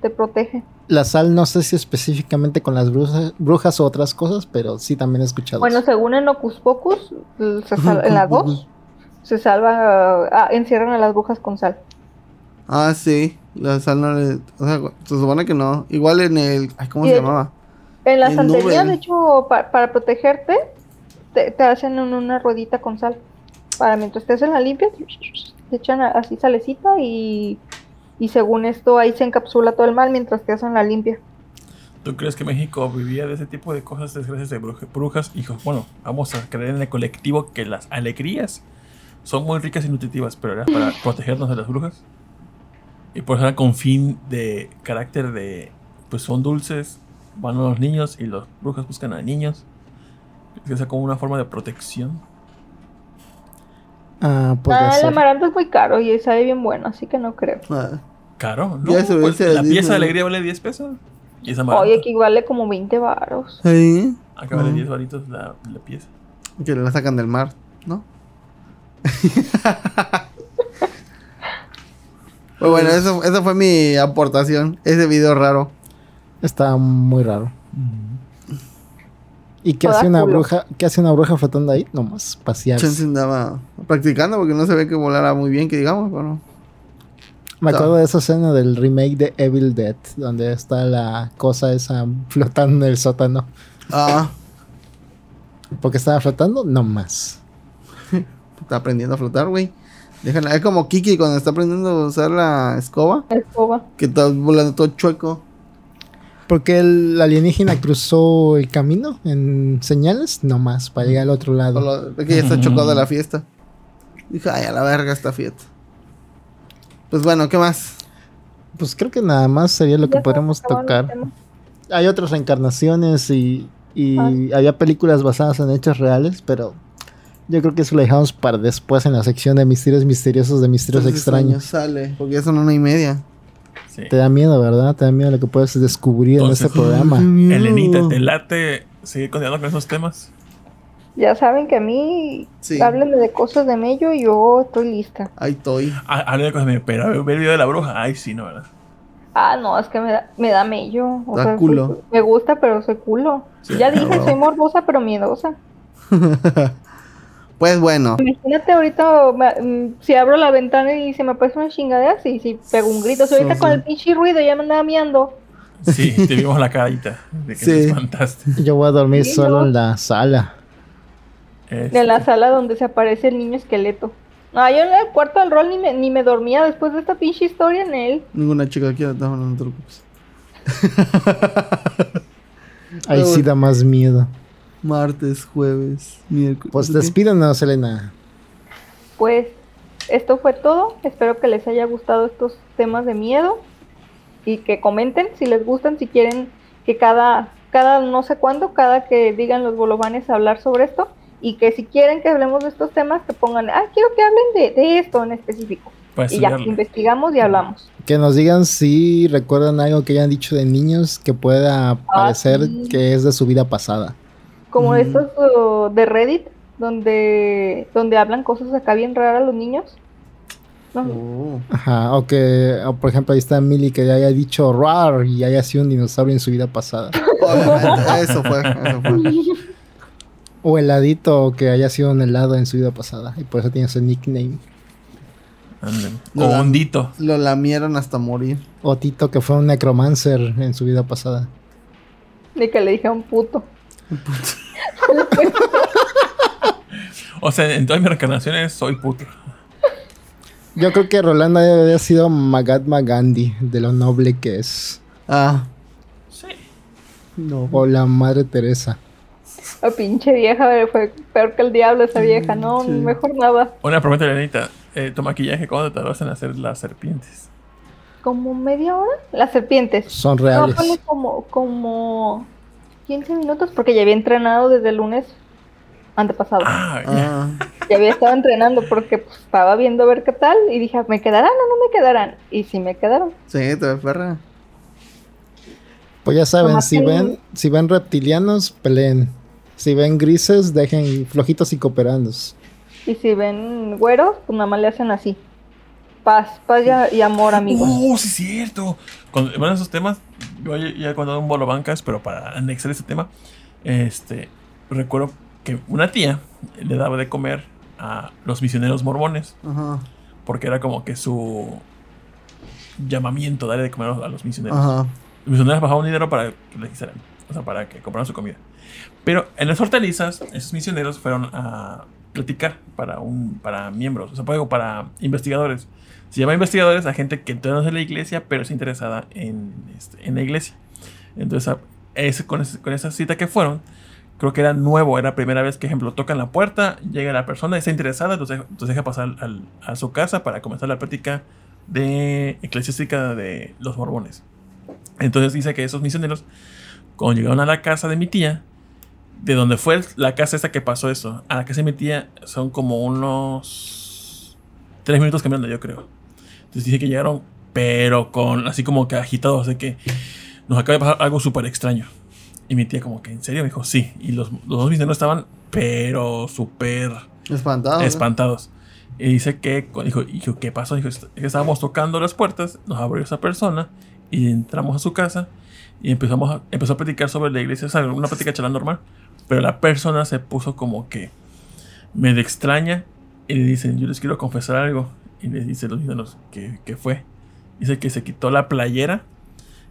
te protege. La sal no sé si específicamente con las brujas, brujas o otras cosas, pero sí también he escuchado. Bueno, eso. según en Ocus Pocus, se sal- en la 2, se salva, ah, encierran a las brujas con sal. Ah, sí. La sal no le. O sea, se supone que no. Igual en el. Ay, ¿Cómo Y se el- llamaba? En la santería, nube. de hecho, pa- para protegerte, te, te hacen un- una ruedita con sal. Para mientras estés en la limpia, te echan así salecita y, y según esto ahí se encapsula todo el mal mientras te hacen la limpia. ¿Tú crees que México vivía de ese tipo de cosas, desgracias de bruja- brujas? Hijos, bueno, vamos a creer en el colectivo que las alegrías son muy ricas y nutritivas, pero era para protegernos de las brujas. Y por eso era con fin de carácter de, pues son dulces, van a los niños y los brujas buscan a niños. Es como una forma de protección. Ah, Ah, el amaranto es muy caro y sabe bien bueno, así que no creo. Ah, Caro, ¿no? Ya se ve, Pues, la pieza de alegría vale 10 pesos. Y esa amaranto. Oye, aquí vale como 20 varos. sí. Acá vale Ah. 10 varitos la, la pieza. Que la sacan del mar, ¿no? Pues bueno, eso, esa fue mi aportación. Ese video raro. Está muy raro. ¿Y qué hace una culo. bruja? ¿Qué hace una bruja flotando ahí? Nomás pasearse. Chance andaba practicando porque no se ve que volara muy bien, que digamos, pero. Me No. acuerdo de esa escena del remake de Evil Dead, donde está la cosa esa flotando en el sótano. Ah, ¿Por qué estaba flotando? No más. Está aprendiendo a flotar, güey. Déjala, es como Kiki cuando está aprendiendo a usar la escoba, Escoba. que está volando todo chueco. Porque el alienígena cruzó el camino en señales, no más, para llegar al otro lado. Solo- Es que ya está chocado de la fiesta. Dije, ay, a la verga esta fiesta. Pues bueno, ¿qué más? Pues creo que nada más sería lo que Ya podríamos tocar. Hay otras reencarnaciones y, y Ah. había películas basadas en hechos reales, pero yo creo que eso lo dejamos para después en la sección de misterios misteriosos de misterios Entonces, extraños. Sale, porque ya son una y media. Sí. Te da miedo, ¿verdad? Te da miedo lo que puedes descubrir Entonces, en este programa. Elenita, ¿te late seguir continuando con esos temas? Ya saben que a mí Sí. háblenme de cosas de mello y yo estoy lista. Ahí estoy. Ah, Habla de cosas, mías, pero ver el video de la bruja, ay, sí, no, ¿verdad? Ah, no, es que me da, me da mello. O Da sea, culo. soy- me gusta, pero soy culo. Sí, ya dije, soy morbosa, pero miedosa. Pues bueno, Imagínate ahorita, mm, si abro la ventana y se me aparece una chingadera, sí, sí, pego un grito. Si ahorita Sí, con sí. el pinche ruido ya me andaba miando. Sí, te vimos la carita de que Sí. te espantaste. Yo voy a dormir Sí, solo no. en la sala. Este, En la sala donde se aparece el niño esqueleto. No, yo en el cuarto del rol ni me, ni me dormía después de esta pinche historia en él. ninguna chica aquí no no te preocupes. Ahí sí da más miedo. Martes, jueves, miércoles. Pues despídanos, Elena. Pues esto fue todo. Espero que les haya gustado estos temas de miedo. Y que comenten si les gustan, si quieren que cada, cada no sé cuándo, cada que digan los bolovanes hablar sobre esto. Y que si quieren que hablemos de estos temas, que pongan, ah, quiero que hablen de, de esto en específico. para Y ya, investigamos y hablamos. Que nos digan si recuerdan algo que hayan dicho de niños que pueda parecer sí. que es de su vida pasada. Como Mm. estos uh, de Reddit, donde, donde hablan cosas acá bien raras los niños. No, Oh. Ajá, o que, o por ejemplo, ahí está Millie que haya dicho rar y haya sido un dinosaurio en su vida pasada. Obviamente, eso fue, eso fue. O heladito que haya sido un helado en su vida pasada y por eso tiene ese nickname. O hondito. Lo lamieron hasta morir. O Tito que fue un necromancer en su vida pasada. de que le dije a un puto. O sea, en todas mis reencarnaciones soy puto. Yo creo que Rolando debe haber sido Mahatma Gandhi, de lo noble que es. Ah, Sí. no. O la Madre Teresa. La pinche vieja fue peor que el diablo esa vieja. No, sí. mejor nada. Una pregunta, Elenita. Eh, ¿Tu maquillaje cuándo te tardas en hacer las serpientes? ¿Como media hora? Las serpientes. Son No, reales. ponle como, como 15 minutos porque ya había entrenado desde el lunes antepasado. Ah, ya. Ah, Ya había estado entrenando porque pues, estaba viendo a ver qué tal y dije, ¿me quedarán o no me quedarán? Y sí me quedaron. sí, te perra. Pues ya saben, si que- ven, si ven reptilianos, peleen. Si ven grises, dejen flojitos y cooperandos. Y si ven güeros, pues nada más le hacen así. Paz, paz y, a- y amor, amigos. ¡Oh, sí es cierto! Cuando van esos temas, yo ya he contado un bolo bancas, pero para anexar ese tema, este, recuerdo que una tía le daba de comer a los misioneros mormones, porque era como que su llamamiento, darle de comer a los misioneros. Ajá. Los misioneros bajaban dinero para que les hicieran, o sea, para que compraran su comida. Pero en las hortalizas, esos misioneros fueron a platicar para un para miembros, o sea, para, para investigadores. Se llama investigadores a gente que no es de la iglesia, pero es interesada en, este, en la iglesia. Entonces, ese, con, con esa cita que fueron, creo que era nuevo, era la primera vez que, ejemplo, tocan la puerta, llega la persona, está interesada, entonces, entonces deja pasar al- a su casa para comenzar la práctica de eclesiástica de los mormones. Entonces dice que esos misioneros, cuando llegaron a la casa de mi tía, de donde fue la casa esta que pasó eso, a la casa de mi tía son como unos tres minutos caminando, yo creo. Entonces dice que llegaron, pero con así como que agitados, de que nos acaba de pasar algo súper extraño. Y mi tía como que, ¿en serio? Me dijo, sí. Y los, los dos misioneros estaban, pero súper Espantado. ¿eh? espantados. Y dice que, dijo, dijo, ¿qué pasó? Dijo, "Est- que estábamos tocando las puertas, nos abrió esa persona y entramos a su casa y empezamos a, empezó a platicar sobre la iglesia, o sea, una plática charla normal, pero la persona se puso como que medio extraña y le dicen, yo les quiero confesar algo. Y le dice los misioneros, ¿qué, ¿qué fue? Dice que se quitó la playera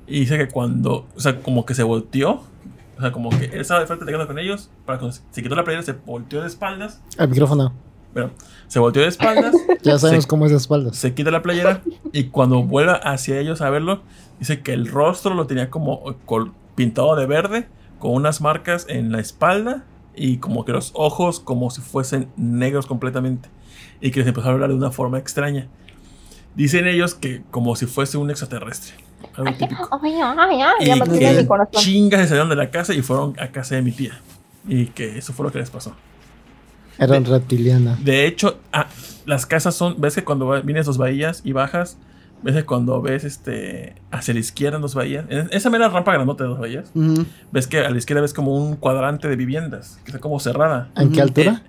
y dice que cuando, o sea, como que se volteó, o sea, como que él estaba de frente platicando con ellos, para cuando se quitó la playera se volteó de espaldas El micrófono. pero se volteó de espaldas, Ya sabemos cómo es de espaldas. se quita la playera y cuando vuelve hacia ellos a verlo, dice que el rostro lo tenía como col- pintado de verde, con unas marcas en la espalda y como que los ojos como si fuesen negros completamente y que les empezó a hablar de una forma extraña. Dicen ellos que como si fuese un extraterrestre. Algo típico. Ay, ay, ay, Y ya me tiene que mi corazón. chingas se salieron de la casa y fueron a casa de mi tía. Y que eso fue lo que les pasó. Eran reptiliana. De hecho, ah, las casas son, ves que cuando vienes dos bahías y bajas, ves que cuando ves este hacia la izquierda en dos bahías, en esa mera rampa grandota de dos bahías, ves que a la izquierda ves como un cuadrante de viviendas, que está como cerrada. ¿En qué altura?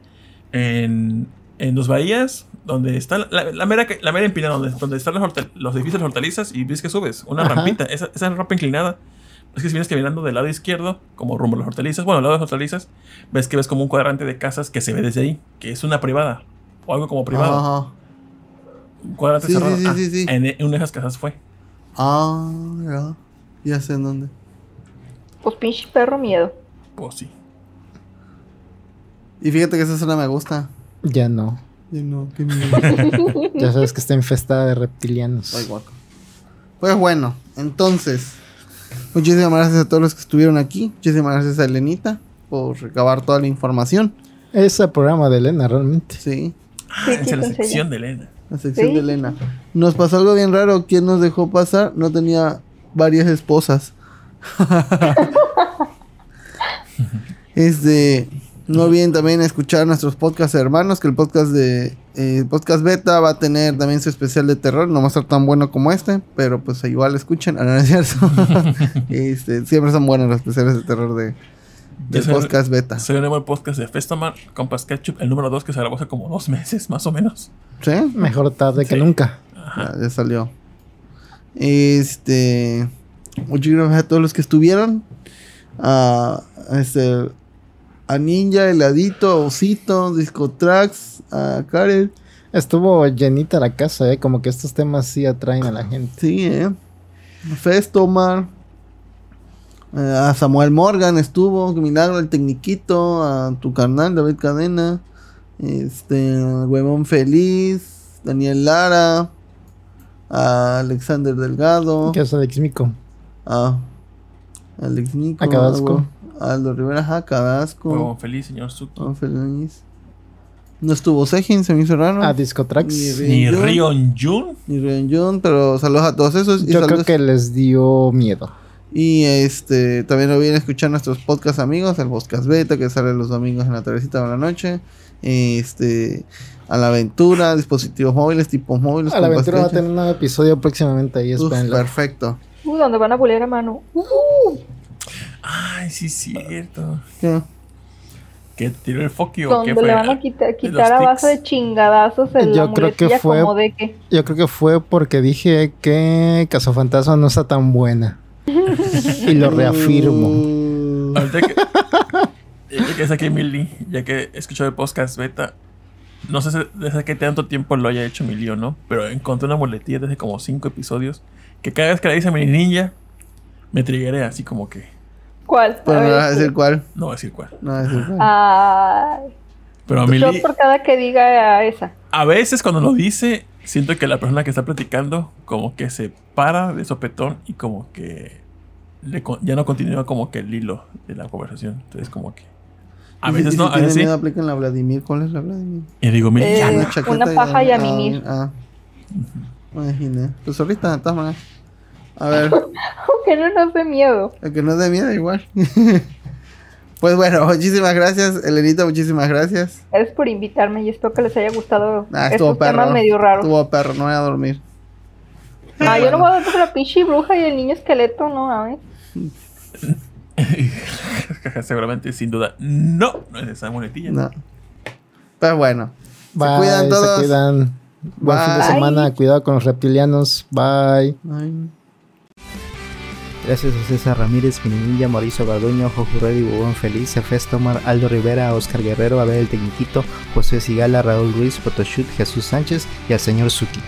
En, en dos bahías, donde está la, la- la mera, que- la mera empinada, donde, donde están los, los edificios de las hortalizas y ves que subes, una Ajá. rampita, esa, esa rampa inclinada. Es que si vienes caminando del lado izquierdo, como rumbo a las hortalizas, bueno, al lado de las hortalizas, ves que ves como un cuadrante de casas que se ve desde ahí, que es una privada, o algo como privado. Ajá. Cuadrante Sí, cerrado. sí, sí, Ah, sí, sí. En, una de esas casas fue. Ah, ya. Ya sé en dónde. Pues pinche perro miedo. Pues sí. Y fíjate que esa zona me gusta. Ya no. Ay, no, qué miedo. Ya sabes que está infestada de reptilianos. Ay, guaco. Pues bueno, entonces, muchísimas gracias a todos los que estuvieron aquí. Muchísimas gracias a Elenita por recabar toda la información. Ese programa de Elena, realmente. Sí, Ah, Sí, esa sí, es la sección de Elena. La sección Sí. de Elena. Nos pasó algo bien raro. ¿Quién nos dejó pasar? No tenía varias esposas. este, no olviden también escuchar nuestros podcasts hermanos, que el podcast de eh, podcast beta va a tener también su especial de terror, no va a estar tan bueno como este, pero pues igual escuchen, ah, no, no es cierto. este, siempre son buenos los especiales de terror de, del soy- podcast beta. Soy un nuevo podcast de Festomar, Compas Ketchup, el número 2 que se grabó hace como dos meses, más o menos. ¿Sí? Mejor tarde que nunca. Ajá. Ya, ya salió. Este. Muchas gracias a todos los que estuvieron. A, este, a Ninja, Heladito, a Osito, Disco Tracks, a Karen. Estuvo llenita la casa, ¿eh? Como que estos temas sí atraen a la gente. Sí, eh. Festomar. Eh, a Samuel Morgan estuvo. Milagro, el Tecniquito. A tu carnal, David Cadena. Este. Huevón Feliz. Daniel Lara. A Alexander Delgado. ¿Qué es Alex Mico? a Alex Nico, A Cadasco. a Aldo Rivera, a Cadasco, Huevón feliz, señor Suki. a Feliz. No estuvo Sejin, se me hizo raro. A Disco Tracks. Ni. Rion Jun. Ni Ryan Jun, pero saludos a todos esos. Y, Yo creo que les dio miedo. Y este también no olviden escuchar nuestros podcast amigos, el podcast beta que sale los domingos en la tardecita de la noche. Este a la aventura, dispositivos móviles, tipos móviles. A la aventura va a tener un nuevo episodio próximamente ahí, Uf, perfecto. Uh, donde van a bulear a mano. Uh, Ay, sí, es cierto. ¿Qué? ¿Qué tiró el fuck you o qué donde le van a quita- quitar a base de chingadazos en Yo la creo que fue- como de que. Yo creo que fue porque dije que Cazafantasma no está tan buena. Y lo reafirmo. Mm, Ahorita que, ya que saqué Milly, ya que escuchó el podcast beta, no sé si- desde qué tanto tiempo lo haya hecho Milly o no, pero encontré una muletilla desde como cinco episodios que cada vez que la dice Mini Ninja, me triggeré así como que, ¿Cuál? Pero A no vas a decir cuál. no voy a decir cuál. No vas a decir cuál. Ay, Pero a yo Milly, por cada que diga esa. a veces cuando lo dice, siento que la persona que está platicando como que se para de sopetón y como que le con- ya no continúa como que el hilo de la conversación. Entonces como que... A Y si- veces y no, si a veces sí. miedo, apliquen la Vladimir. ¿Cuál es la Vladimir? Y digo, Milly, Eh, ya, Una chaqueta una paja y a mimir. Ah, Me imaginé. Pues ahorita, de todas maneras. A ver, Aunque no nos dé miedo. el que no dé miedo, igual. pues bueno, muchísimas gracias, Elenita, muchísimas gracias. Gracias por invitarme y espero que les haya gustado Ah, estuvo estos perro. temas medio raros. Estuvo perro, no voy a dormir. Ah, yo no voy a ver la pinche bruja y el niño esqueleto, no, a ver. Seguramente, sin duda, no, no es esa muletilla. No. Pues bueno. Bye, se cuidan todos. Se cuidan. Buen fin de Bye. semana. Cuidado con los reptilianos. Bye. Ay. Gracias a César Ramírez, Mininilla, Mauricio Garduño, Jojo Reddy, Bubón Feliz, Efes Tomar, Aldo Rivera, Oscar Guerrero, Abel el Tecniquito, José Sigala, Raúl Ruiz, Photoshoot, Jesús Sánchez y al señor Suki.